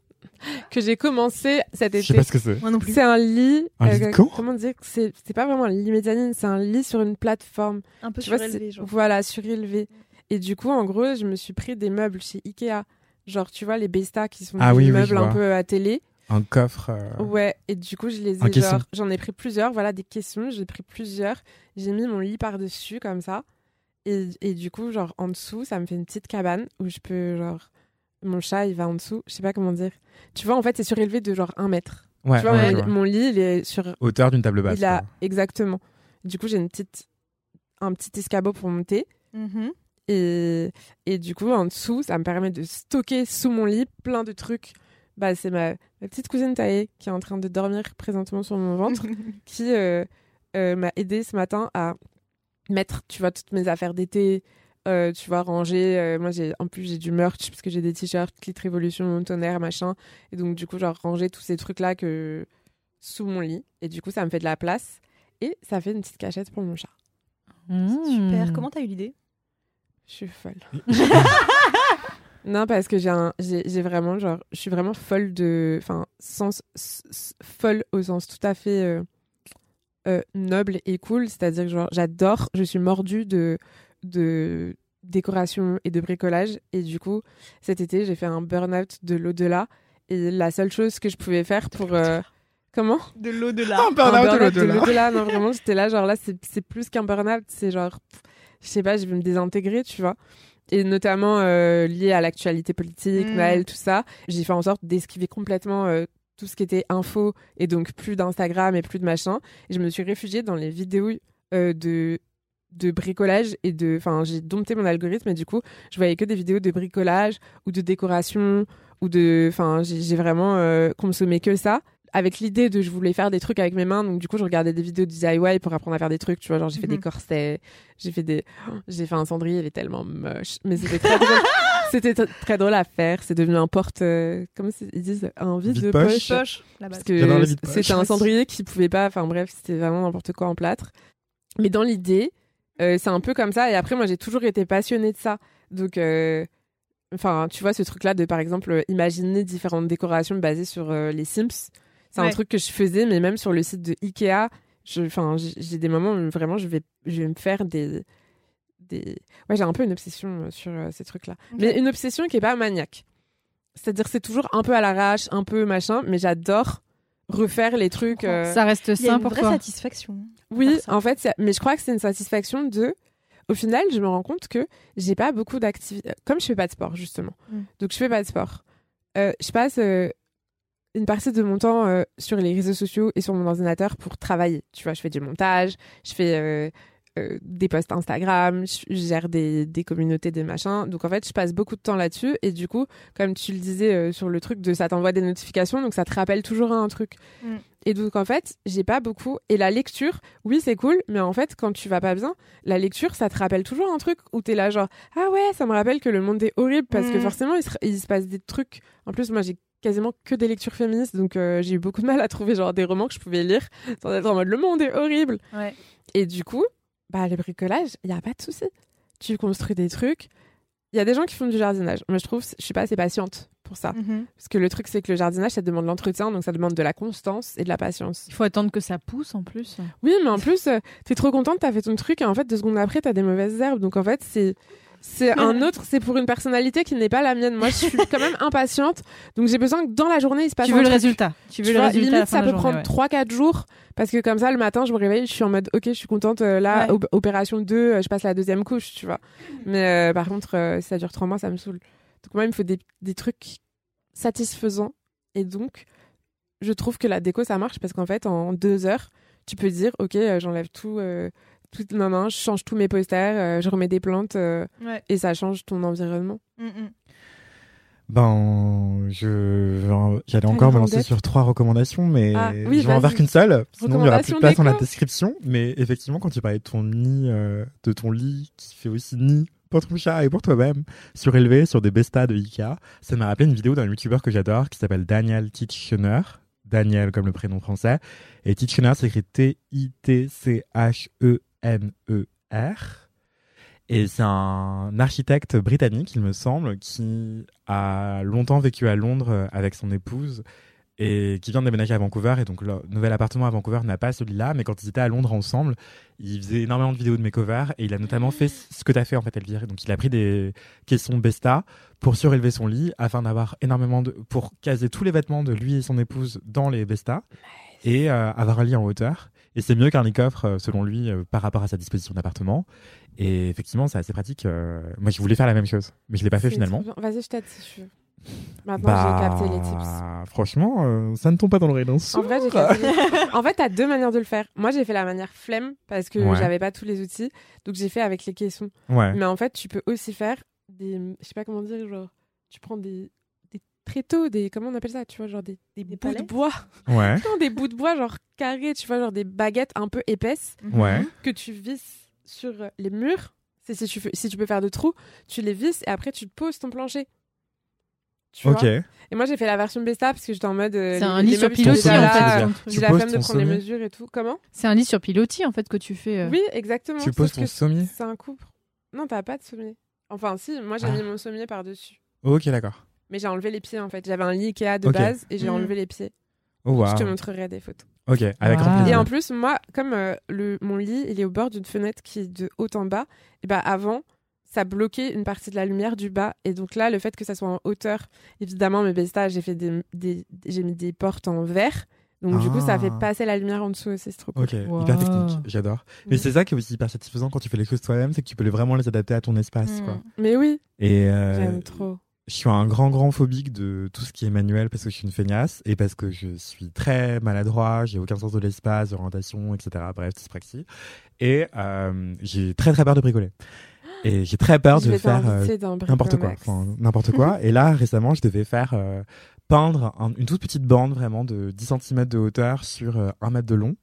que j'ai commencé cet Je sais été. pas ce que c'est. Moi non plus. C'est un lit. Un lit de euh, Comment dire que c'est c'est pas vraiment un lit mezzanine, c'est un lit sur une plateforme. Un peu Tu surélevé, genre. Voilà, surélevé. Et du coup, en gros, je me suis pris des meubles chez Ikea. Genre, tu vois, les Besta qui sont Ah des oui, meubles un peu à télé. Un coffre. euh, Ouais, et du coup, je les ai, genre, j'en ai pris plusieurs, voilà, des caissons, j'ai pris plusieurs. J'ai mis mon lit par-dessus, comme ça. Et, et du coup, genre, en dessous, ça me fait une petite cabane où je peux, genre, mon chat, il va en dessous, je sais pas comment dire. Tu vois, en fait, c'est surélevé de genre un mètre. Ouais, tu vois, ouais, mon, je vois. mon lit, il est sur Hauteur d'une table basse. il a exactement. Du coup, j'ai une petite un petit escabeau pour monter Mhm. Et et du coup en dessous, ça me permet de stocker sous mon lit plein de trucs. Bah, c'est ma, ma petite cousine Taïe qui est en train de dormir présentement sur mon ventre qui euh, euh, m'a aidé ce matin à mettre, tu vois, toutes mes affaires d'été, euh, tu vois, ranger. euh, moi, j'ai en plus j'ai du merch parce que j'ai des t-shirts, Clit Révolution, tonnerre, machin. Et donc du coup, genre ranger tous ces trucs là que sous mon lit. Et du coup, ça me fait de la place et ça fait une petite cachette pour mon chat. Super. Mmh. Comment t'as eu l'idée? Je suis folle. non, parce que j'ai un, j'ai j'ai vraiment genre, je suis vraiment folle de, enfin, sens s- s- folle au sens tout à fait euh, euh, noble et cool. C'est-à-dire que genre, j'adore, je suis mordue de de décoration et de bricolage. Et du coup, cet été, j'ai fait un burn-out de l'au-delà. Et la seule chose que je pouvais faire pour euh, comment? De l'au-delà. Un burn-out de burn-out de l'au-delà. l'au-delà. Non, vraiment, j'étais là, genre là, c'est c'est plus qu'un burn-out, c'est genre, pff, je sais pas, je vais me désintégrer, tu vois. Et notamment euh, lié à l'actualité politique, Mm. Noël, tout ça. J'ai fait en sorte d'esquiver complètement euh, tout ce qui était info et donc plus d'Instagram et plus de machin. Et je me suis réfugiée dans les vidéos euh, de de bricolage et de enfin j'ai dompté mon algorithme et du coup je voyais que des vidéos de bricolage ou de décoration ou de enfin j'ai j'ai vraiment euh, consommé que ça avec l'idée de je voulais faire des trucs avec mes mains donc du coup je regardais des vidéos de DIY pour apprendre à faire des trucs tu vois genre j'ai fait des Mhm. corsets j'ai fait des j'ai fait un cendrier il est tellement moche mais c'était très drôle. C'était tr- très drôle à faire c'est devenu un porte euh, comment ils disent un vide de poche. Poche, parce que c'était un cendrier qui pouvait pas enfin bref c'était vraiment n'importe quoi en plâtre. Mais dans l'idée euh, c'est un peu comme ça et après moi j'ai toujours été passionnée de ça. Donc euh, enfin tu vois ce truc là de par exemple imaginer différentes décorations basées sur euh, les Sims c'est un truc que je faisais mais même sur le site de Ikea je enfin j'ai des moments où vraiment je vais je vais me faire des des ouais j'ai un peu une obsession euh, sur euh, ces trucs là Ok. mais une obsession qui est pas maniaque c'est-à-dire c'est toujours un peu à l'arrache un peu machin mais j'adore refaire les trucs euh, Ça reste Il y a sain une pour vraie toi. satisfaction. oui, faire ça. en fait, mais je crois que c'est une satisfaction de. Au final, je me rends compte que j'ai pas beaucoup d'activités. Comme je fais pas de sport, justement. Mm. Donc, je fais pas de sport. Euh, je passe euh, une partie de mon temps euh, sur les réseaux sociaux et sur mon ordinateur pour travailler. Tu vois, je fais du montage, je fais. euh, euh, des posts Instagram, je gère des, des communautés, des machins. Donc en fait, je passe beaucoup de temps là-dessus. Et du coup, comme tu le disais sur le truc de ça t'envoie des notifications, donc ça te rappelle toujours un truc. Mm. Et donc en fait, j'ai pas beaucoup. Et la lecture, oui, c'est cool, mais en fait, quand tu vas pas bien, la lecture, ça te rappelle toujours un truc où t'es là genre ah ouais, ça me rappelle que le monde est horrible parce que Mm. forcément il se, il se passe des trucs. En plus, moi j'ai quasiment que des lectures féministes, donc euh, j'ai eu beaucoup de mal à trouver genre des romans que je pouvais lire sans être en mode le monde est horrible. Ouais. Et du coup, bah le bricolage, il y a pas de souci. Tu construis des trucs. Il y a des gens qui font du jardinage. Moi, je trouve, je suis pas assez patiente pour ça. Mhm. Parce que le truc, c'est que le jardinage, ça demande l'entretien, donc ça demande de la constance et de la patience. Il faut attendre que ça pousse en plus. Oui, mais en plus, euh, t'es trop contente, t'as fait ton truc, et en fait, deux secondes après, t'as des mauvaises herbes. Donc en fait, c'est. C'est un autre, c'est pour une personnalité qui n'est pas la mienne. Moi, je suis quand même impatiente, donc j'ai besoin que dans la journée, il se passe Tu un veux le truc. résultat. Tu veux Tu le vois, résultat. limite, ça peut journée, prendre ouais. 3-4 jours parce que comme ça, le matin, je me réveille, je suis en mode ok, je suis contente. euh, là, Ouais. op- opération 2, euh, je passe la deuxième couche, tu vois. Mais euh, par contre, si ça dure 3 mois, ça me saoule. Donc, moi, il me faut des, des trucs satisfaisants. Et donc, je trouve que la déco, ça marche parce qu'en fait, en deux heures, tu peux dire ok, j'enlève tout. Tout non, non, je change tous mes posters, euh, je remets des plantes euh, Ouais. et ça change ton environnement. Mm, mm. Ben, je j'allais encore me lancer sur trois recommandations, mais Ah, oui, je vais en faire qu'une seule. Sinon, il y aura plus de place dans la description. Mais effectivement, quand tu parlais de ton nid, euh, de ton lit qui fait aussi nid pour ton chat et pour toi-même, surélevé sur des bestas de Ikea, ça m'a rappelé une vidéo d'un youtubeur que j'adore qui s'appelle Daniel Titchener. Daniel comme le prénom français. Et Titchener s'écrit T-I-T-C-H-E-N-E-R. Et c'est un architecte britannique, il me semble, qui a longtemps vécu à Londres euh, avec son épouse et qui vient de déménager à Vancouver. Et donc, leur nouvel appartement à Vancouver n'a pas celui-là, mais quand ils étaient à Londres ensemble, il faisait énormément de vidéos de makeover et il a notamment fait ce que tu as fait en fait, Elvire. Donc, il a pris des caissons Besta pour surélever son lit afin d'avoir énormément de. pour caser tous les vêtements de lui et son épouse dans les Besta et euh, avoir un lit en hauteur. Et c'est mieux qu'un coffre, euh, selon lui, euh, par rapport à sa disposition d'appartement. Et effectivement, c'est assez pratique. euh, Moi, je voulais faire la même chose, mais je l'ai pas fait finalement. Vas-y, je t'aide si tu veux. Maintenant, j'ai capté les tips. Bah, Franchement, euh, ça ne tombe pas dans l'oreille d'un. En vrai, les- En fait, t'as deux manières de le faire. Moi, j'ai fait la manière flemme parce que Ouais. j'avais pas tous les outils, donc j'ai fait avec les caissons. Ouais. Mais en fait, tu peux aussi faire des, je sais pas comment dire, genre, tu prends des, tréteaux, des, comment on appelle ça, tu vois, genre des, des, bouts de bois, Ouais. non, des bouts de bois genre carrés, tu vois, genre des baguettes un peu épaisses Ouais. que tu visses sur les murs. C'est si tu fais- si tu peux faire de trous, tu les visses et après tu poses ton plancher. Tu Ok. vois? Et moi j'ai fait la version Besta parce que j'étais en mode. euh, C'est un lit sur pilotis en fait. J'ai Tu la poses flemme de ton prendre les sommier. mesures et tout. Comment? C'est un lit sur pilotis en fait que tu fais. euh. Oui, exactement. Tu poses ton sommier? C'est un couple. Non, t'as pas de sommier. Enfin, si, moi j'ai Ah. mis mon sommier par-dessus. Ok, d'accord. Mais j'ai enlevé les pieds en fait. J'avais un lit Ikea de Ok. base et j'ai Mhm. enlevé les pieds. Oh, wow. Je te montrerai des photos. Ok, avec Wow. plaisir. Et en plus, moi, comme euh, le, mon lit, il est au bord d'une fenêtre qui est de haut en bas, et bah avant, ça bloquait une partie de la lumière du bas. Et donc là, le fait que ça soit en hauteur, évidemment, mes bestas, j'ai fait des, des- j'ai mis des portes en verre. Donc du coup, ça fait Ah. passer la lumière en dessous aussi, c'est trop cool. Ok, Wow. hyper technique, j'adore. Mais Mm. c'est ça qui est aussi hyper satisfaisant quand tu fais les choses toi-même, c'est que tu peux vraiment les adapter à ton espace. Mm. Quoi. Mais oui, Et euh, j'aime trop. Je suis un grand, grand phobique de tout ce qui est manuel parce que je suis une feignasse et parce que je suis très maladroit, j'ai aucun sens de l'espace, d'orientation, etc. Bref, dyspraxie. Et euh, j'ai très, très peur de bricoler. Et j'ai très peur Je de faire euh, n'importe quoi. N'importe quoi. Et là, récemment, je devais faire euh, peindre un- une toute petite bande vraiment de 10 cm de hauteur sur euh, 1 mètre de long.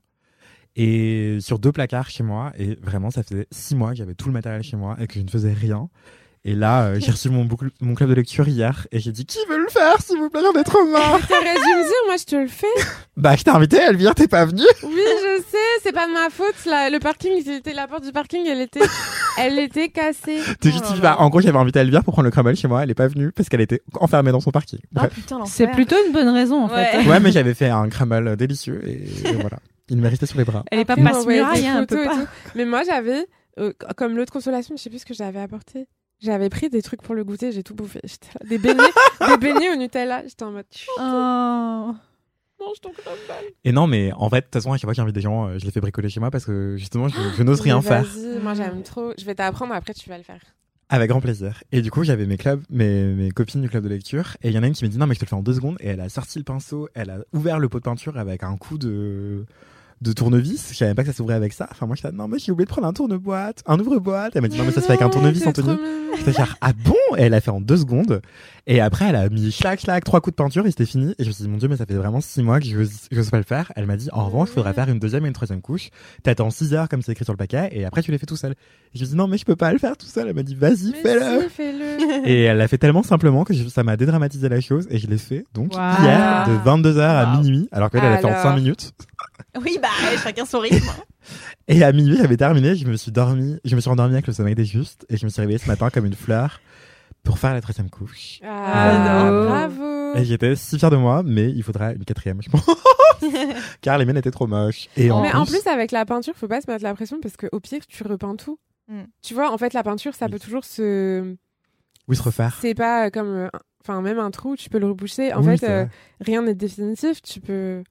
Et sur deux placards chez moi. Et vraiment, ça faisait six mois que j'avais tout le matériel chez moi et que je ne faisais rien. Et là, euh, j'ai reçu mon, boucle- mon club de lecture hier et j'ai dit qui veut le faire s'il vous plaît, j'en ai trop marre. T'aurais dû me dire, moi je te le fais. bah, je t'ai invité, Elvire, t'es pas venue. Oui, je sais, c'est pas de ma faute. là. le parking, c'était la porte du parking, elle était, elle était cassée. Tu Oh justifies là là. pas. En gros, j'avais invité Elvire pour prendre le Crumble chez moi, elle est pas venue parce qu'elle était enfermée dans son parking. Ah Bref. putain, l'enfer. C'est plutôt une bonne raison en fait. Ouais. Ouais, mais j'avais fait un Crumble délicieux et, et voilà. Il m'est resté sur les bras. Elle est pas Après, passe m'envoyer des muraille, hein, un peu pas. Mais moi, j'avais, euh, comme l'autre consolation, je sais plus ce que j'avais apporté. J'avais pris des trucs pour le goûter, j'ai tout bouffé. Des beignets, des beignets au Nutella. J'étais en mode, Oh. mange ton crumble. Et non, mais en fait, de toute façon, à chaque fois que j'invite des gens, euh, je les fais bricoler chez moi parce que justement, je, je n'ose rien faire. Moi j'aime trop. Je vais t'apprendre, après tu vas le faire. Avec grand plaisir. Et du coup, j'avais mes clubs, mes, mes copines du club de lecture, et il y en a une qui m'a dit non, mais je te le fais en deux secondes, et elle a sorti le pinceau, elle a ouvert le pot de peinture avec un coup de de tournevis. Je savais même pas que ça s'ouvrait avec ça. Enfin, moi, je non, mais j'ai oublié de prendre un tourne-boîte, un ouvre-boîte. Elle m'a dit, non, mais ça se fait avec un tournevis, Anthony. J'étais genre, ah bon? Et elle a fait en deux secondes. Et après, elle a mis clac, clac, trois coups de peinture et c'était fini. Et je me suis dit, mon dieu, mais ça fait vraiment six mois que je n'ose pas le faire. Elle m'a dit, en revanche, il faudra faire une deuxième et une troisième couche. T'attends six heures comme c'est écrit sur le paquet et après tu les fais tout seul. Et je me suis dit, non, mais je peux pas le faire tout seul. Elle m'a dit, vas-y, fais-le. si. Et elle l'a fait tellement simplement que je- ça m'a dédramatisé la chose et je l'ai fait donc hier de 22h à minuit alors qu'elle elle a fait en. 5 minutes. Oui, bah, chacun son rythme. Et à minuit j'avais terminé, je me suis dormi, je me suis endormi avec le sommeil des justes et je me suis réveillé ce matin comme une fleur pour faire la troisième couche. Ah, Bravo. bravo. Et j'étais si fier de moi, mais il faudra une quatrième, je pense. Car les miennes étaient trop moches. Et en Mais plus, en plus, avec la peinture, faut pas se mettre la pression parce qu'au pire, tu repeins tout. Mm. Tu vois, en fait, la peinture, ça Oui. peut toujours se. oui, se refaire. C'est pas comme. euh, Enfin, même un trou, tu peux le reboucher. En Oui, fait, euh, rien n'est définitif. Tu peux.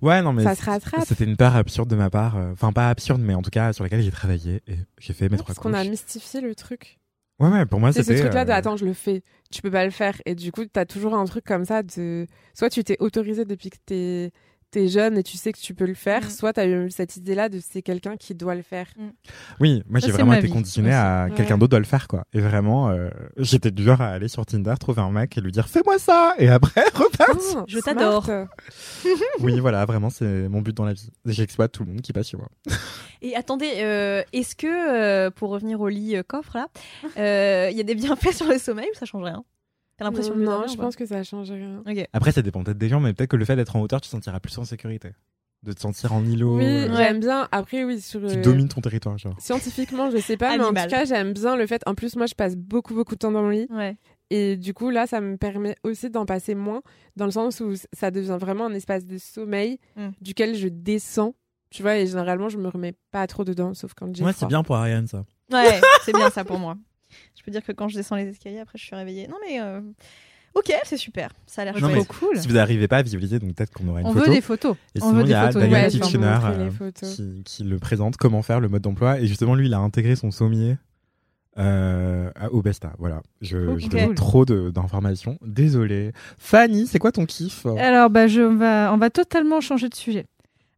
Ouais, non, mais ça se rattrape. c'était une peur absurde de ma part. euh, Enfin, pas absurde, mais en tout cas sur laquelle j'ai travaillé et j'ai fait mes trois Parce couches. qu'on a mystifié le truc. Ouais, ouais, pour moi C'est ce c'était. truc-là de euh, attends, je le fais. Tu peux pas le faire. Et du coup, t'as toujours un truc comme ça de. Soit tu t'es autorisé depuis que t'es t'es jeune et tu sais que tu peux le faire, Mm. soit t'as eu cette idée-là de c'est quelqu'un qui doit le faire. Oui, moi j'ai vraiment été vie conditionné à Ouais. quelqu'un d'autre doit le faire quoi. Et vraiment, euh, j'étais du genre à aller sur Tinder, trouver un mec et lui dire fais-moi ça et après repartir. Oh, Je t'adore. oui, voilà, vraiment c'est mon but dans la vie. J'exploite tout le monde qui passe chez moi. Et attendez, euh, est-ce que, euh, pour revenir au lit euh, coffre là, euh, il y a des bienfaits sur le sommeil ou ça change rien? T'as l'impression de Non, je pense que ça change rien. Après, ça dépend peut-être des gens, mais peut-être que le fait d'être en hauteur, tu te sentiras plus en sécurité, de te sentir en îlot, Oui, euh, j'aime bien. Après, oui, sur. tu euh, domines ton territoire, genre. Scientifiquement, je sais pas, mais en tout cas, j'aime bien le fait. En plus, moi, je passe beaucoup, beaucoup de temps dans mon lit. Ouais. Et du coup, là, ça me permet aussi d'en passer moins, dans le sens où ça devient vraiment un espace de sommeil Mm. duquel je descends. Tu vois, et généralement, je me remets pas trop dedans, sauf quand j'ai Ouais, c'est bien pour Ariane ça. Ouais, c'est bien ça pour moi. Je peux dire que quand je descends les escaliers, après je suis réveillée. Non mais. euh, Ok, c'est super. Ça a l'air Non, chouette. mais Trop cool. Si vous n'arrivez pas à visualiser, donc peut-être qu'on aura une On photo. veut des photos. Et On sinon, veut il y des a photos. Daniel Ouais, Kitchener montrer euh, photos. qui, qui le présente, comment faire le mode d'emploi. Et justement, lui, il a intégré son sommier euh, à- au Besta. Voilà. Je, je Ok. donne trop de- d'informations. Désolé. Fanny, c'est quoi ton kiff? Alors, bah, je, on, va, on va totalement changer de sujet.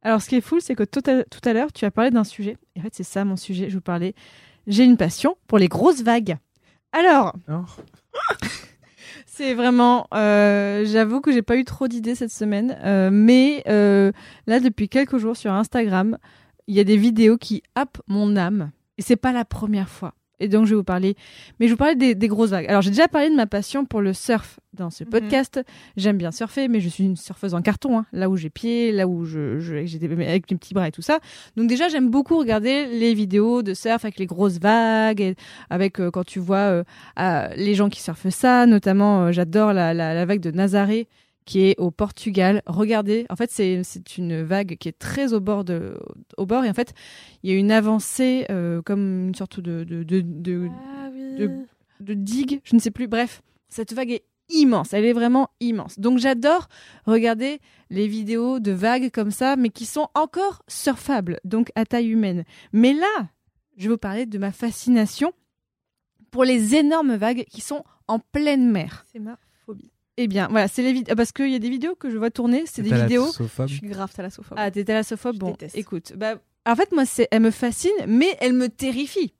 Alors, ce qui est fou, c'est que tout à, tout à l'heure, tu as parlé d'un sujet. Et en fait, c'est ça mon sujet. Je vous parlais. J'ai une passion pour les grosses vagues. Alors, c'est vraiment. euh, J'avoue que j'ai pas eu trop d'idées cette semaine. euh, mais euh, là, depuis quelques jours sur Instagram, il y a des vidéos qui happent mon âme. Et c'est pas la première fois. Et donc, je vais vous parler. Mais je vais vous parler des, des grosses vagues. Alors, j'ai déjà parlé de ma passion pour le surf dans ce Mhm. podcast. J'aime bien surfer, mais je suis une surfeuse en carton. hein. Là où j'ai pied, là où je, je- j'ai des- avec mes petits bras et tout ça. Donc, déjà, j'aime beaucoup regarder les vidéos de surf avec les grosses vagues, et avec euh, quand tu vois euh, les gens qui surfent ça. Notamment, euh, j'adore la, la, la vague de Nazaré qui est au Portugal. Regardez, en fait, c'est une vague qui est très au bord de, au bord et en fait, il y a une avancée euh, comme une sorte de, de, de, de, Ah oui. de- de digue, je ne sais plus. Bref, cette vague est immense, elle est vraiment immense. Donc j'adore regarder les vidéos de vagues comme ça, mais qui sont encore surfables, donc à taille humaine. Mais là, je vais vous parler de ma fascination pour les énormes vagues qui sont en pleine mer. C'est ma phobie. Eh bien, voilà, c'est les vidéos parce qu'il y a des vidéos que je vois tourner, c'est des vidéos. Je suis grave thalassophobie. Ah, t'es thalassophobe Bon, déteste. écoute, bah, en fait, moi, c'est, elle me fascine, mais elle me terrifie.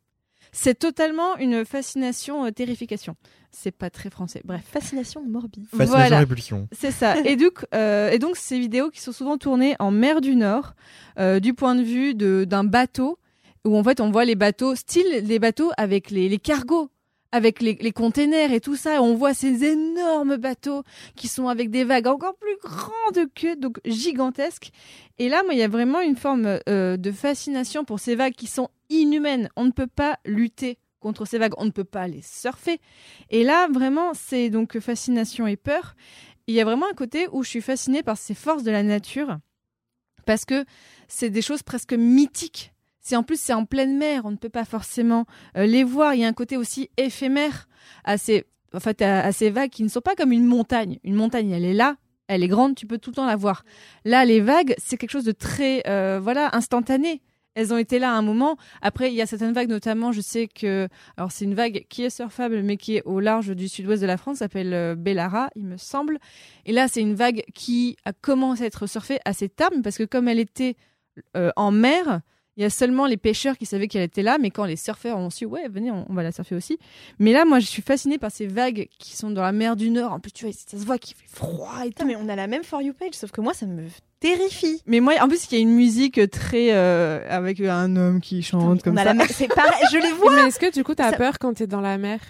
C'est totalement une fascination, euh, terrification. C'est pas très français. Bref. Fascination morbide. Fascination Voilà. répulsion. C'est ça. Et donc, euh, et donc, ces vidéos qui sont souvent tournées en mer du Nord, euh, du point de vue de, d'un bateau, où en fait on voit les bateaux, style les bateaux avec les, les cargos, avec les, les containers et tout ça. On voit ces énormes bateaux qui sont avec des vagues encore plus grandes que, donc gigantesques. Et là, moi, il y a vraiment une forme euh, de fascination pour ces vagues qui sont inhumaines. On ne peut pas lutter contre ces vagues, on ne peut pas les surfer. Et là, vraiment, c'est donc fascination et peur. Il y a vraiment un côté où je suis fascinée par ces forces de la nature parce que c'est des choses presque mythiques. C'est en plus c'est en pleine mer, on ne peut pas forcément euh, les voir. Il y a un côté aussi éphémère à ces, en fait, à, à ces vagues qui ne sont pas comme une montagne. Une montagne, elle est là, elle est grande, tu peux tout le temps la voir. Là, les vagues, c'est quelque chose de très, euh, voilà, instantané. Elles ont été là à un moment. Après, il y a certaines vagues, notamment, je sais que, alors c'est une vague qui est surfable, mais qui est au large du sud-ouest de la France, s'appelle euh, Bellara, il me semble. Et là, c'est une vague qui a commencé à être surfée assez tard, parce que comme elle était euh, en mer, il y a seulement les pêcheurs qui savaient qu'elle était là, mais quand les surfeurs ont su, ouais, venez, on, on va la surfer aussi. Mais là, moi, je suis fascinée par ces vagues qui sont dans la mer du Nord. En plus, tu vois, ça se voit qu'il fait froid et tout. Mais on a la même For You page, sauf que moi, ça me terrifie. Mais moi, en plus, il y a une musique très euh, avec un homme qui chante comme on a ça. la C'est pareil, je les vois. Mais est-ce que du coup, t'as Ça- peur quand t'es dans la mer?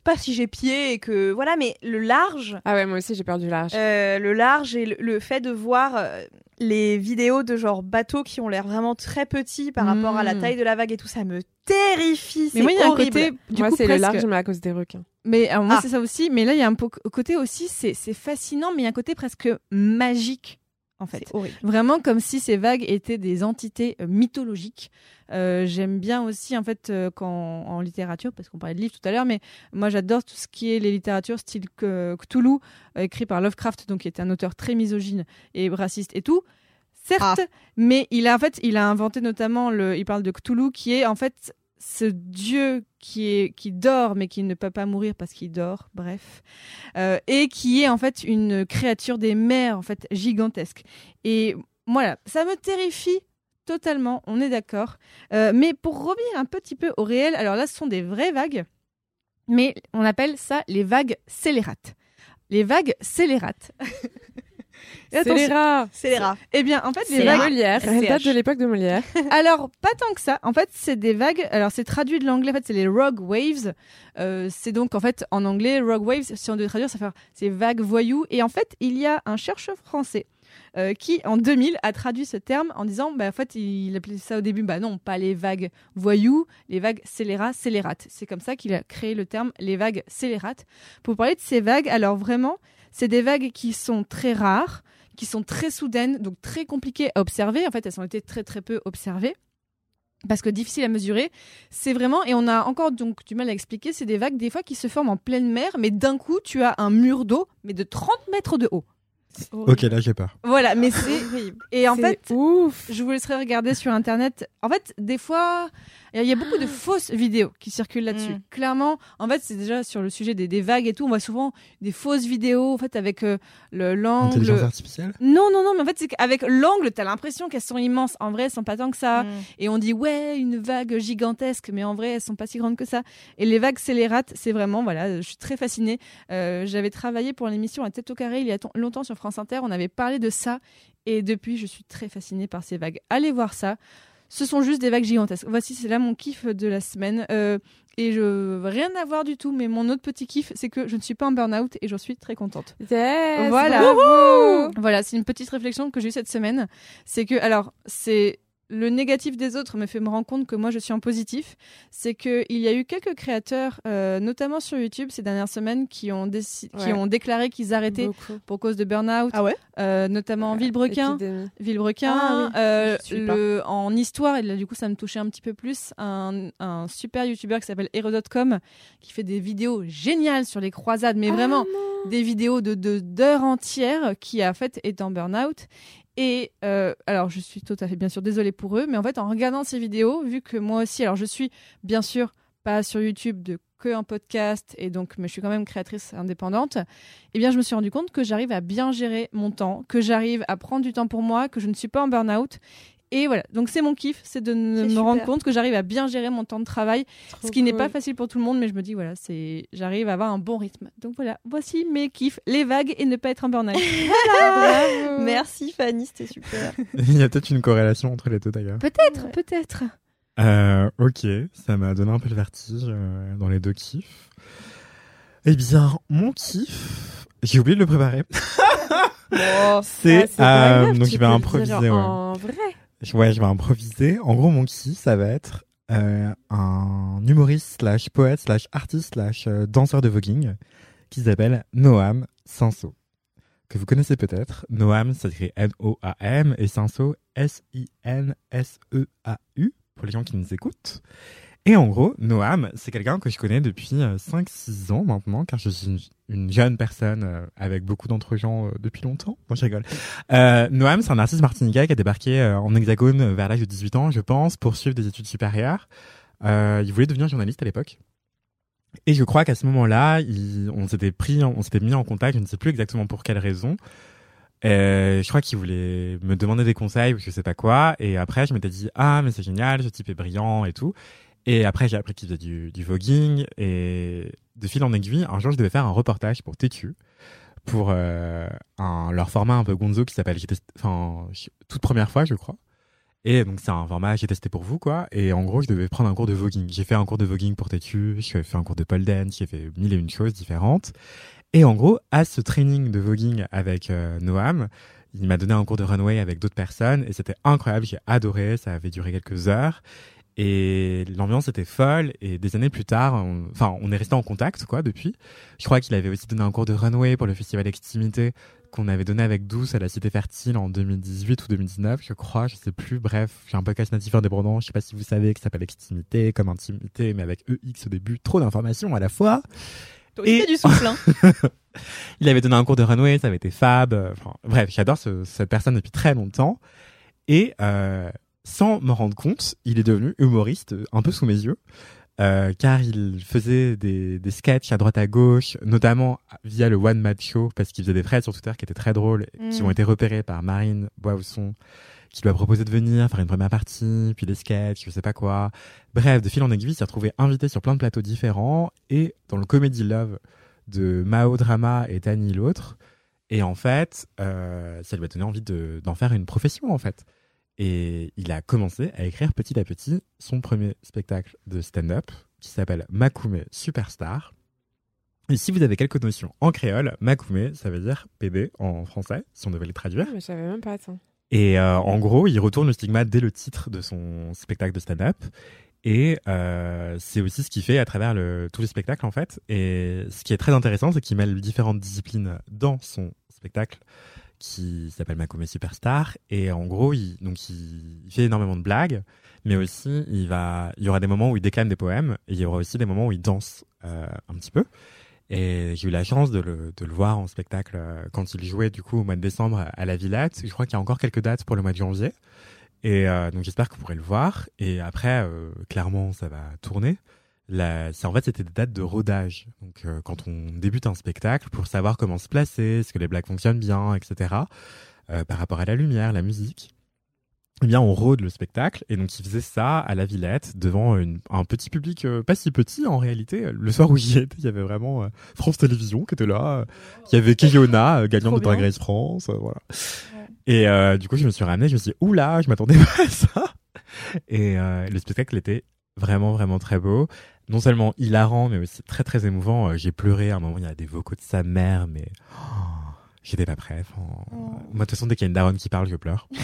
Pas si j'ai pied et que voilà, mais le large, Ah ouais, moi aussi, j'ai peur du large. euh, le large et le, le fait de voir euh, les vidéos de genre bateaux qui ont l'air vraiment très petits par rapport à la Mm. taille de la vague et tout, ça me terrifie. Mais C'est moi, il y a un horrible. côté, du moi, coup, c'est le large, mais à cause des requins. Mais alors, moi, Ah. c'est ça aussi. Mais là, il y a un côté aussi, c'est c'est fascinant, mais il y a un côté presque magique, en fait. Vraiment comme si ces vagues étaient des entités euh, mythologiques. Euh, J'aime bien aussi, en fait, euh, quand, en littérature, parce qu'on parlait de livres tout à l'heure, mais moi, j'adore tout ce qui est les littératures style Cthulhu, écrit par Lovecraft, donc qui était un auteur très misogyne et raciste et tout. Certes, mais il a en fait, il a inventé notamment le, il parle de Cthulhu, qui est en fait ce dieu qui est qui dort mais qui ne peut pas mourir parce qu'il dort, bref, Euh, et qui est en fait une créature des mers en fait gigantesque. Et voilà, ça me terrifie totalement, on est d'accord. Euh, mais pour revenir un petit peu au réel, alors là, ce sont des vraies vagues, mais on appelle ça les vagues scélérates. Les vagues scélérates. Et attention- Scélérat C'est les rats. Eh bien, en fait, les vagues. Molière. Elle date de l'époque de Molière. Alors, pas tant que ça. En fait, c'est des vagues. Alors, c'est traduit de l'anglais. En fait, c'est les rogue waves. Euh, c'est donc, en fait, en anglais, rogue waves, si on devait traduire, ça fait c'est vagues voyous. Et en fait, il y a un chercheur français euh, qui, en 2000, a traduit ce terme en disant, bah, en fait, il appelait ça au début, bah non, pas les vagues voyous, les vagues scélérats, scélérates. C'est comme ça qu'il a créé le terme les vagues scélérates. Pour parler de ces vagues, alors vraiment, c'est des vagues qui sont très rares, qui sont très soudaines, donc très compliquées à observer. En fait, elles ont été très très peu observées parce que difficile à mesurer. C'est vraiment, et on a encore donc du mal à expliquer, c'est des vagues des fois qui se forment en pleine mer, mais d'un coup tu as un mur d'eau, mais de 30 mètres de haut. Ok, là j'ai peur. Voilà, mais c'est... horrible. Et en C'est fait, ouf. je vous laisserai regarder sur internet. En fait, des fois, il y a beaucoup de fausses vidéos qui circulent là-dessus. Mm. Clairement, en fait, c'est déjà sur le sujet des, des vagues et tout. On voit souvent des fausses vidéos, en fait, avec euh, le l'angle. Intelligence artificielle Non, non, non, mais en fait, c'est qu'avec l'angle, t'as l'impression qu'elles sont immenses. En vrai, elles sont pas tant que ça. Mm. Et on dit, ouais, une vague gigantesque, mais en vrai, elles sont pas si grandes que ça. Et les vagues scélérates, c'est vraiment, voilà, je suis très fascinée. Euh, J'avais travaillé pour l'émission à Tête au Carré il y a longtemps sur France Inter. On avait parlé de ça. Et depuis, je suis très fascinée par ces vagues. Allez voir ça. Ce sont juste des vagues gigantesques. Voici, c'est là mon kiff de la semaine. Euh, et je rien à voir du tout, mais mon autre petit kiff, c'est que je ne suis pas en burn-out et j'en suis très contente. Yes, Voilà. bravo. Voilà, c'est une petite réflexion que j'ai eue cette semaine. C'est que, alors, c'est le négatif des autres me fait me rendre compte que moi je suis en positif. C'est que il y a eu quelques créateurs, euh, notamment sur YouTube ces dernières semaines, qui ont, déci- qui Ouais. ont déclaré qu'ils arrêtaient Beaucoup. pour cause de burn-out, Ah ouais? euh, notamment Villebrequin. Épidémie. Villebrequin, Ah oui, euh, le, en histoire, et là du coup ça me touchait un petit peu plus, un, un super youtubeur qui s'appelle Hero.com qui fait des vidéos géniales sur les croisades, mais vraiment des vidéos de de- d'heures entières qui en fait est en burn-out. Et euh, alors je suis tout à fait bien sûr désolée pour eux, mais en fait en regardant ces vidéos, vu que moi aussi, alors je suis bien sûr pas sur YouTube de que un podcast et donc mais je suis quand même créatrice indépendante, eh bien je me suis rendu compte que j'arrive à bien gérer mon temps, que j'arrive à prendre du temps pour moi, que je ne suis pas en burn-out. Et voilà, donc c'est mon kiff, c'est de me super. rendre compte que j'arrive à bien gérer mon temps de travail, Trop ce qui n'est pas facile pour tout le monde, mais je me dis voilà, c'est j'arrive à avoir un bon rythme. Donc voilà, voici mes kiffs, les vagues et ne pas être en burn-out. Bravo. Merci Fanny, c'était super. Il y a peut-être une corrélation entre les deux d'ailleurs. peut-être, Ouais. peut-être. Euh, ok, ça m'a donné un peu le vertige euh, dans les deux kiffs. Eh bien, mon kiff, j'ai oublié de le préparer. c'est Ah, euh, grave, donc tu je vais peux le improviser. Ouais. En vrai. Je- vais improviser. En gros, mon kiff, ça va être euh, un humoriste slash poète slash artiste slash euh, danseur de voguing qui s'appelle Noam Sanso que vous connaissez peut-être. Noam, ça s'écrit N-O-A-M et Sanso S-I-N-S-E-A-U pour les gens qui nous écoutent. Et en gros, Noam, c'est quelqu'un que je connais depuis euh, 5-6 ans maintenant, car je suis une, une jeune personne euh, avec beaucoup d'entre gens euh, depuis longtemps. Moi, je rigole. Euh, Noam, c'est un artiste martiniquais qui a débarqué euh, en hexagone euh, vers l'âge de 18 ans, je pense, pour suivre des études supérieures. Euh, il voulait devenir journaliste à l'époque. Et je crois qu'à ce moment-là, on s'était pris, on s'était mis en contact, je ne sais plus exactement pour quelle raison. Euh, je crois qu'il voulait me demander des conseils ou je sais pas quoi. Et après, je m'étais dit, ah, mais c'est génial, ce type est brillant et tout. Et après, j'ai appris qu'il faisait du, du voguing. Et de fil en aiguille, un jour, je devais faire un reportage pour TQ pour euh, un, leur format un peu gonzo qui s'appelle enfin, toute première fois, je crois. Et donc, c'est un format j'ai testé pour vous, quoi. Et en gros, je devais prendre un cours de voguing. J'ai fait un cours de voguing pour TQ, j'ai fait un cours de pole dance, j'ai fait mille et une choses différentes. Et en gros, à ce training de voguing avec euh, Noam, il m'a donné un cours de runway avec d'autres personnes et c'était incroyable. J'ai adoré. Ça avait duré quelques heures et l'ambiance était folle. Et des années plus tard, on- enfin, on est resté en contact, quoi, depuis. Je crois qu'il avait aussi donné un cours de runway pour le festival Extimité qu'on avait donné avec Douce à la Cité Fertile en 2018 ou 2019, je crois, je sais plus. Bref, j'ai un podcast natif indépendant, je sais pas si vous savez, qui s'appelle Extimité, comme intimité, mais avec EX au début, trop d'informations à la fois. Toi aussi, Et- t'as du souffle. Hein. Il avait donné un cours de runway, ça avait été fab. euh, Enfin, bref, j'adore ce- cette personne depuis très longtemps. Et euh, sans m'en rendre compte, il est devenu humoriste euh, un peu sous mes yeux. euh, car il faisait des, des sketchs à droite à gauche, notamment via le One Match Show, parce qu'il faisait des threads sur Twitter qui étaient très drôles, qui Mm. ont été repérés par Marine Boisson, qui lui a proposé de venir faire une première partie, puis des sketchs, je sais pas quoi. Bref, de fil en aiguille, il s'est retrouvé invité sur plein de plateaux différents, et dans le Comedy Love de Mao Drama et Tani l'autre. Et en fait, euh, ça lui a donné envie de- d'en faire une profession, en fait. Et il a commencé à écrire petit à petit son premier spectacle de stand-up qui s'appelle Makume Superstar. Et si vous avez quelques notions en créole, Makume, ça veut dire bébé en français, si on devait les traduire. Ah, mais je savais même pas ça. Et euh, en gros, il retourne le stigma dès le titre de son spectacle de stand-up. Et euh, c'est aussi ce qu'il fait à travers le, tous les spectacles, en fait. Et ce qui est très intéressant, c'est qu'il mêle différentes disciplines dans son spectacle qui s'appelle Makoumé Superstar. Et en gros, il, donc il, fait énormément de blagues, mais aussi il, va, il y aura des moments où il déclame des poèmes, et il y aura aussi des moments où il danse euh, un petit peu. Et j'ai eu la chance de le, de le voir en spectacle euh, quand il jouait du coup au mois de décembre à la Villette. Je crois qu'il y a encore quelques dates pour le mois de janvier. Et euh, donc j'espère que vous pourrez le voir. Et après, clairement, ça va tourner. La... En fait, c'était des dates de rodage. Donc euh, quand on débute un spectacle, pour savoir comment se placer, est-ce que les blagues fonctionnent bien, etc. euh, par rapport à la lumière, la musique. Eh bien, on rôde le spectacle. Et donc, il faisait ça à la Villette, devant une- un petit public euh, pas si petit en réalité. Le soir où j'y étais, il y avait vraiment France Télévisions qui était là. Il y avait Keyona, gagnante Trop de Drag. Race France. voilà. Et du coup, je me suis ramené, je me suis dit, oula, je m'attendais pas à ça. Et le spectacle était vraiment, vraiment très beau. Non seulement hilarant, mais aussi très, très émouvant. Euh, J'ai pleuré à un moment, il y a des vocaux de sa mère, mais oh, j'étais pas prêt. Enfin, Oh. Moi, de toute façon, dès qu'il y a une daronne qui parle, je pleure.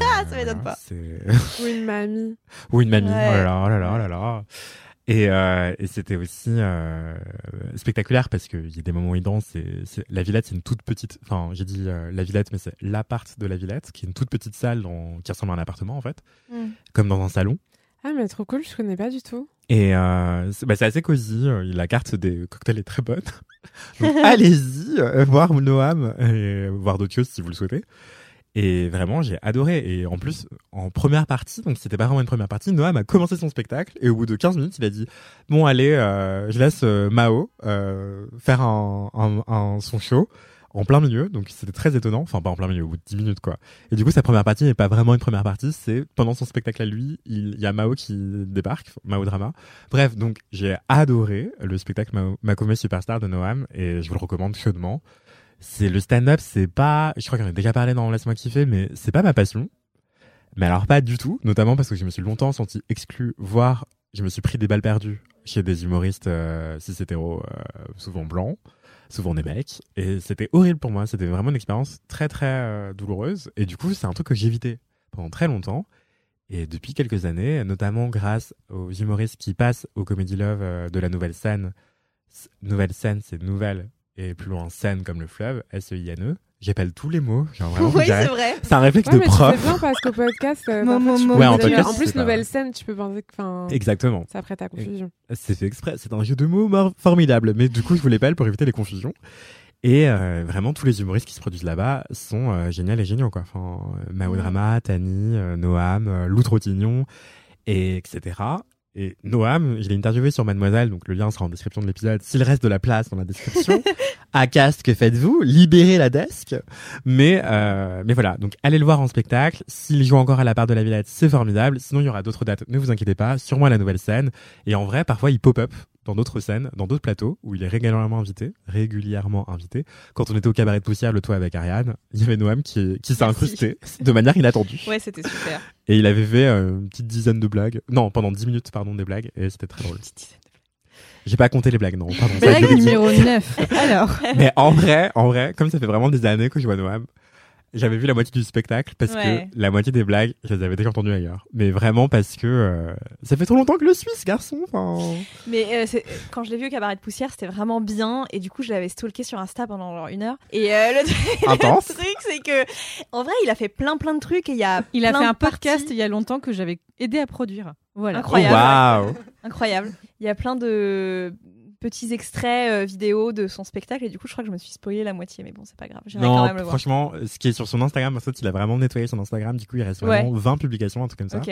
Ah, ça m'étonne pas. Ou une mamie. ou une mamie. Ouais. Oh là là, oh là là, oh là là. Et, euh, et c'était aussi euh, spectaculaire parce qu'il y a des moments où il danse. Et c'est- la Villette, c'est une toute petite. Enfin, j'ai dit euh, la Villette, mais c'est l'appart de la Villette, qui est une toute petite salle dans- qui ressemble à un appartement en fait, Mm. comme dans un salon. Ah, mais trop cool, je connais pas du tout. Et euh, c'est bah, assez cosy. euh, La carte des cocktails est très bonne. Allez-y euh, voir Noam et voir d'autres choses si vous le souhaitez. Et vraiment, j'ai adoré. Et en plus, en première partie, donc c'était pas vraiment une première partie, Noam a commencé son spectacle et au bout de 15 minutes, il a dit bon allez, euh, je laisse Mao faire un- son show en plein milieu. Donc c'était très étonnant. Enfin pas en plein milieu, au bout de 10 minutes quoi. Et du coup, sa première partie n'est pas vraiment une première partie, c'est pendant son spectacle à lui, il y a Mao qui débarque, Mao Drama. Bref, donc j'ai adoré le spectacle Mao- Makome Superstar de Noam et je vous le recommande chaudement. C'est le stand-up, c'est pas, je crois qu'on a déjà parlé dans Laisse-moi kiffer, mais c'est pas ma passion. Mais alors pas du tout, notamment parce que je me suis longtemps senti exclu, voire je me suis pris des balles perdues chez des humoristes euh, cis hétéros, euh, souvent blancs, souvent des mecs, et c'était horrible pour moi. C'était vraiment une expérience très très euh, douloureuse, et du coup c'est un truc que j'évitais pendant très longtemps. Et depuis quelques années, notamment grâce aux humoristes qui passent au Comedy Love euh, de la nouvelle scène, nouvelle scène, c'est nouvelle et plus loin scène comme le fleuve, S-E-I-N-E. J'appelle tous les mots. Genre vraiment, Oui, c'est vrai. c'est un réflexe Ouais, de mais prof. fais bien parce qu'au podcast, euh, Ouais, en podcast, en plus, c'est pas- nouvelle scène, tu peux penser que, enfin, Exactement. ça prête à confusion. C'est fait exprès. C'est un jeu de mots formidable. Mais du coup, je voulais pas le pour éviter les confusions. Et euh, vraiment, tous les humoristes qui se produisent là-bas sont euh, géniaux et géniaux. Quoi. Enfin, euh, Mao Drama, Tani, euh, Noam, euh, Lou Trottignon, et etc. Et Noam, je l'ai interviewé sur Mademoiselle, donc le lien sera en description de l'épisode. S'il reste de la place dans la description, à Cast, que faites-vous? Libérez la desk. Mais euh, mais voilà, donc allez le voir en spectacle. S'il joue encore à la part de la Villette, c'est formidable. Sinon, il y aura d'autres dates. Ne vous inquiétez pas. Sûrement à la nouvelle scène. Et en vrai, parfois, il pop-up dans d'autres scènes, dans d'autres plateaux où il est régulièrement invité, régulièrement invité. Quand on était au cabaret de poussière, le toit avec Ariane, il y avait Noam qui, qui s'est incrusté de manière inattendue. Ouais, c'était super. Et il avait fait euh, une petite dizaine de blagues. Non, pendant 10 minutes, pardon, des blagues. Et c'était très drôle. J'ai pas compté les blagues, non. Pardon, ça a Blague numéro 9. Alors, mais en vrai, en vrai, comme ça fait vraiment des années que je vois Noam, j'avais vu la moitié du spectacle parce Ouais. que la moitié des blagues, je les avais déjà entendues ailleurs. Mais vraiment parce que euh, ça fait trop longtemps que je le suis, ce garçon. Mais euh, c'est- quand je l'ai vu au cabaret de poussière, c'était vraiment bien. Et du coup, je l'avais stalké sur Insta pendant genre une heure. Et euh, le, truc- Intense. le truc, c'est que, en vrai, il a fait plein plein de trucs et il y a. il a plein fait un podcast parties. il y a longtemps que j'avais aidé à produire. Voilà. Oh, Incroyable. waouh Incroyable. Il y a plein de petits extraits euh, vidéo de son spectacle et du coup, je crois que je me suis spoilé la moitié. Mais bon, c'est pas grave. J'irai quand Non, même le voir. franchement, ce qui est sur son Instagram, en fait, il a vraiment nettoyé son Instagram. Du coup, il reste Ouais. vraiment 20 publications, un truc comme ça. Ok.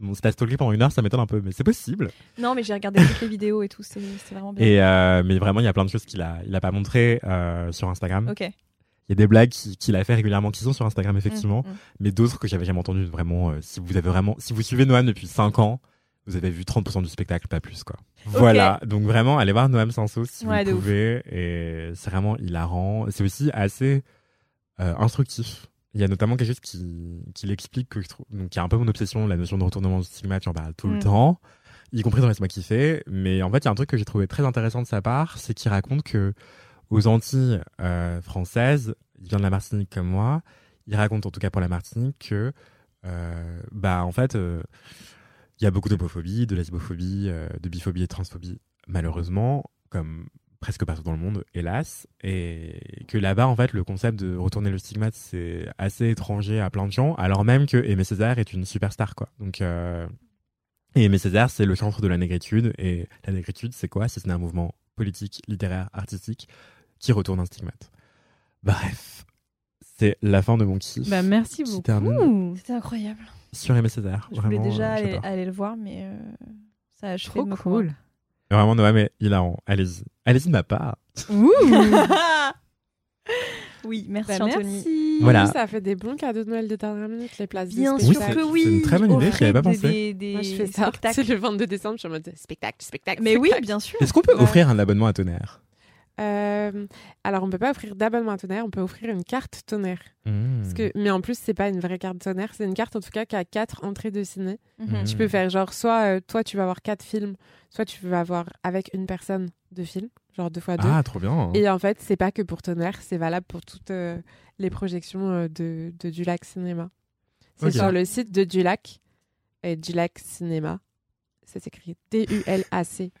Bon, si t'as stalké pendant une heure, ça m'étonne un peu, mais c'est possible. Non, mais j'ai regardé toutes les vidéos et tout. C'est vraiment bien. Et euh, mais vraiment, il y a plein de choses qu'il a, il a pas montré euh, sur Instagram. Ok. Il y a des blagues qui- qu'il a fait régulièrement qui sont sur Instagram effectivement, Mm, mm. mais d'autres que j'avais jamais entendues. Vraiment, euh, si vous avez vraiment, si vous suivez Noam depuis 5 ans, vous avez vu 30% du spectacle, pas plus quoi. Voilà, donc vraiment, allez voir Noam Sanso si Ouais, vous ouf. pouvez, et c'est vraiment hilarant. C'est aussi assez euh, instructif. Il y a notamment quelque chose qui, qui l'explique que je trouve, donc qui est un peu mon obsession, la notion de retournement du stigmate, j'en parle tout le Mm. temps, y compris dans Laisse-moi kiffer. Mais en fait, il y a un truc que j'ai trouvé très intéressant de sa part, c'est qu'il raconte que aux Antilles euh, françaises, il vient de la Martinique comme moi, il raconte en tout cas pour la Martinique que, euh, bah en fait, il y a beaucoup d'homophobie, de lesbophobie, euh, de biphobie et de transphobie, malheureusement, comme presque partout dans le monde, hélas, et que là-bas, en fait, le concept de retourner le stigmate, c'est assez étranger à plein de gens, alors même que Aimé Césaire est une superstar, quoi. Donc, euh, et Aimé Césaire, c'est le centre de la négritude, et la négritude, c'est quoi? Si ce n'est un mouvement politique, littéraire, artistique, qui retourne un stigmate. Bref, c'est la fin de mon kiff. Bah, merci beaucoup. C'était incroyable. Sur Aimé Césaire. Je voulais déjà euh, aller, le voir, mais euh, ça a achevé Trop de me cool. Vraiment, Noam est hilarant. Allez-y. Allez-y de ma part. Ouh. oui, merci Bah, Anthony. merci. Voilà. Oui, ça fait des bons cadeaux de Noël de dernière minute, les places Bien sûr que oui. c'est une très bonne idée, avais pas pensé. Des, des Moi, je fais ça. C'est le 22 décembre, je suis en mode spectacle, spectacle. Mais oui, bien sûr. Est-ce qu'on peut Ouais. offrir un abonnement à Tonnerre? Euh, alors, on peut pas offrir d'abonnement à tonnerre, on peut offrir une carte tonnerre. Hmm. Parce que, mais en plus, c'est pas une vraie carte tonnerre, c'est une carte en tout cas qui a quatre entrées de ciné. Mhm. Tu peux faire genre, soit euh, toi, tu vas avoir quatre films, soit tu vas avoir avec une personne deux films, genre deux fois deux. Ah, trop bien. Et en fait, c'est pas que pour tonnerre, c'est valable pour toutes euh, les projections euh, de, de Dulac Cinéma. C'est sur le site de Dulac, et Dulac Cinéma. Ça s'écrit D-U-L-A-C.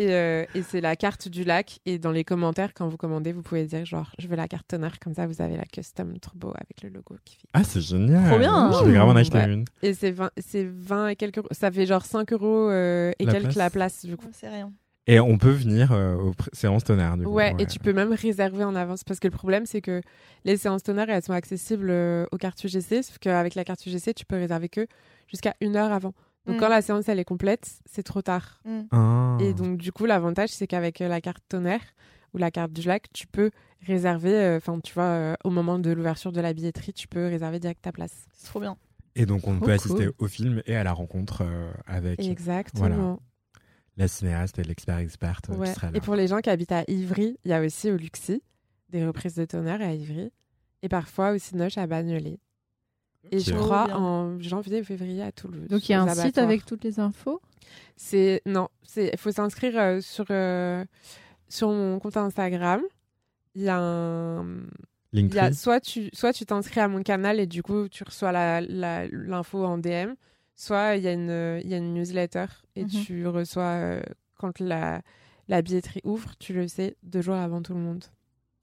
Et, euh, et c'est la carte du lac. Et dans les commentaires, quand vous commandez, vous pouvez dire genre, je veux la carte tonnerre. Comme ça, vous avez la custom turbo avec le logo qui fait. Ah, c'est génial. Trop bien. Je vais grave en acheter Ouais. une. Et c'est 20, c'est 20 et quelques euros. Ça fait genre 5 euros euh, et La quelques place. la place, du coup. C'est rien. Et on peut venir euh, aux séances Tonnerre, du coup. Ouais, et tu peux même réserver en avance parce que le problème c'est que les séances tonnerre elles sont accessibles euh, aux cartes UGC, sauf qu'avec la carte UGC tu peux réserver que jusqu'à une heure avant. Donc Mm. quand la séance elle est complète, c'est trop tard. Ah. Et donc du coup l'avantage c'est qu'avec euh, la carte tonnerre ou la carte du lac, tu peux réserver, euh, enfin tu vois, euh, au moment de l'ouverture de la billetterie, tu peux réserver direct ta place. C'est trop bien. Et donc, on Trop peut assister au film et à la rencontre euh, avec Exactement. la cinéaste et l'expert experte euh, Ouais. qui sera là. Et pour les gens qui habitent à Ivry, il y a aussi au Luxi des reprises de tonnerre à Ivry. Et parfois aussi Noche à Bagnolet. Et je crois Bien. en janvier ou février à Toulouse. Donc il y a un site avec toutes les infos. C'est non, c'est il faut s'inscrire euh, sur euh, sur mon compte Instagram. Il y a un il y a Linktree. soit tu soit tu t'inscris à mon canal et du coup tu reçois l'info en DM, soit il y a une il y a une newsletter et Mhm. tu reçois euh, quand la la billetterie ouvre, tu le sais deux jours avant tout le monde.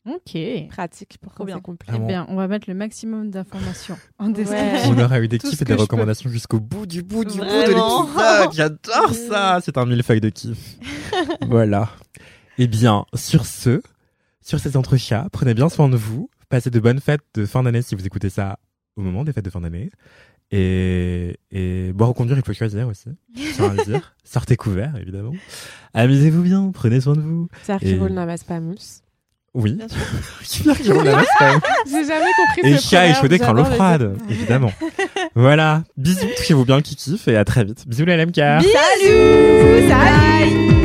Ok. Eh Pratique pour Trop quand complet. Vraiment. bien, on va mettre le maximum d'informations en Ouais. description. On aura eu des Tout kiffs ce et des recommandations jusqu'au bout du bout du bout de Vraiment. l'épisode. J'adore ça. C'est un millefeuille de kiff. voilà. Eh bien, sur ce, sur ces entrechats, prenez bien soin de vous. Passez de bonnes fêtes de fin d'année si vous écoutez ça au moment des fêtes de fin d'année. Et, et boire ou conduire, il faut choisir aussi. À. Sortez couverts, évidemment. Amusez-vous bien, prenez soin de vous. Et- Oui. Qui la quand. J'ai jamais compris Et ce chat proverbe, échaudé craint l'eau froide, évidemment. voilà. Bisous, touchez-vous bien le kiki et à très vite. Bisous les LMK. Salut Salut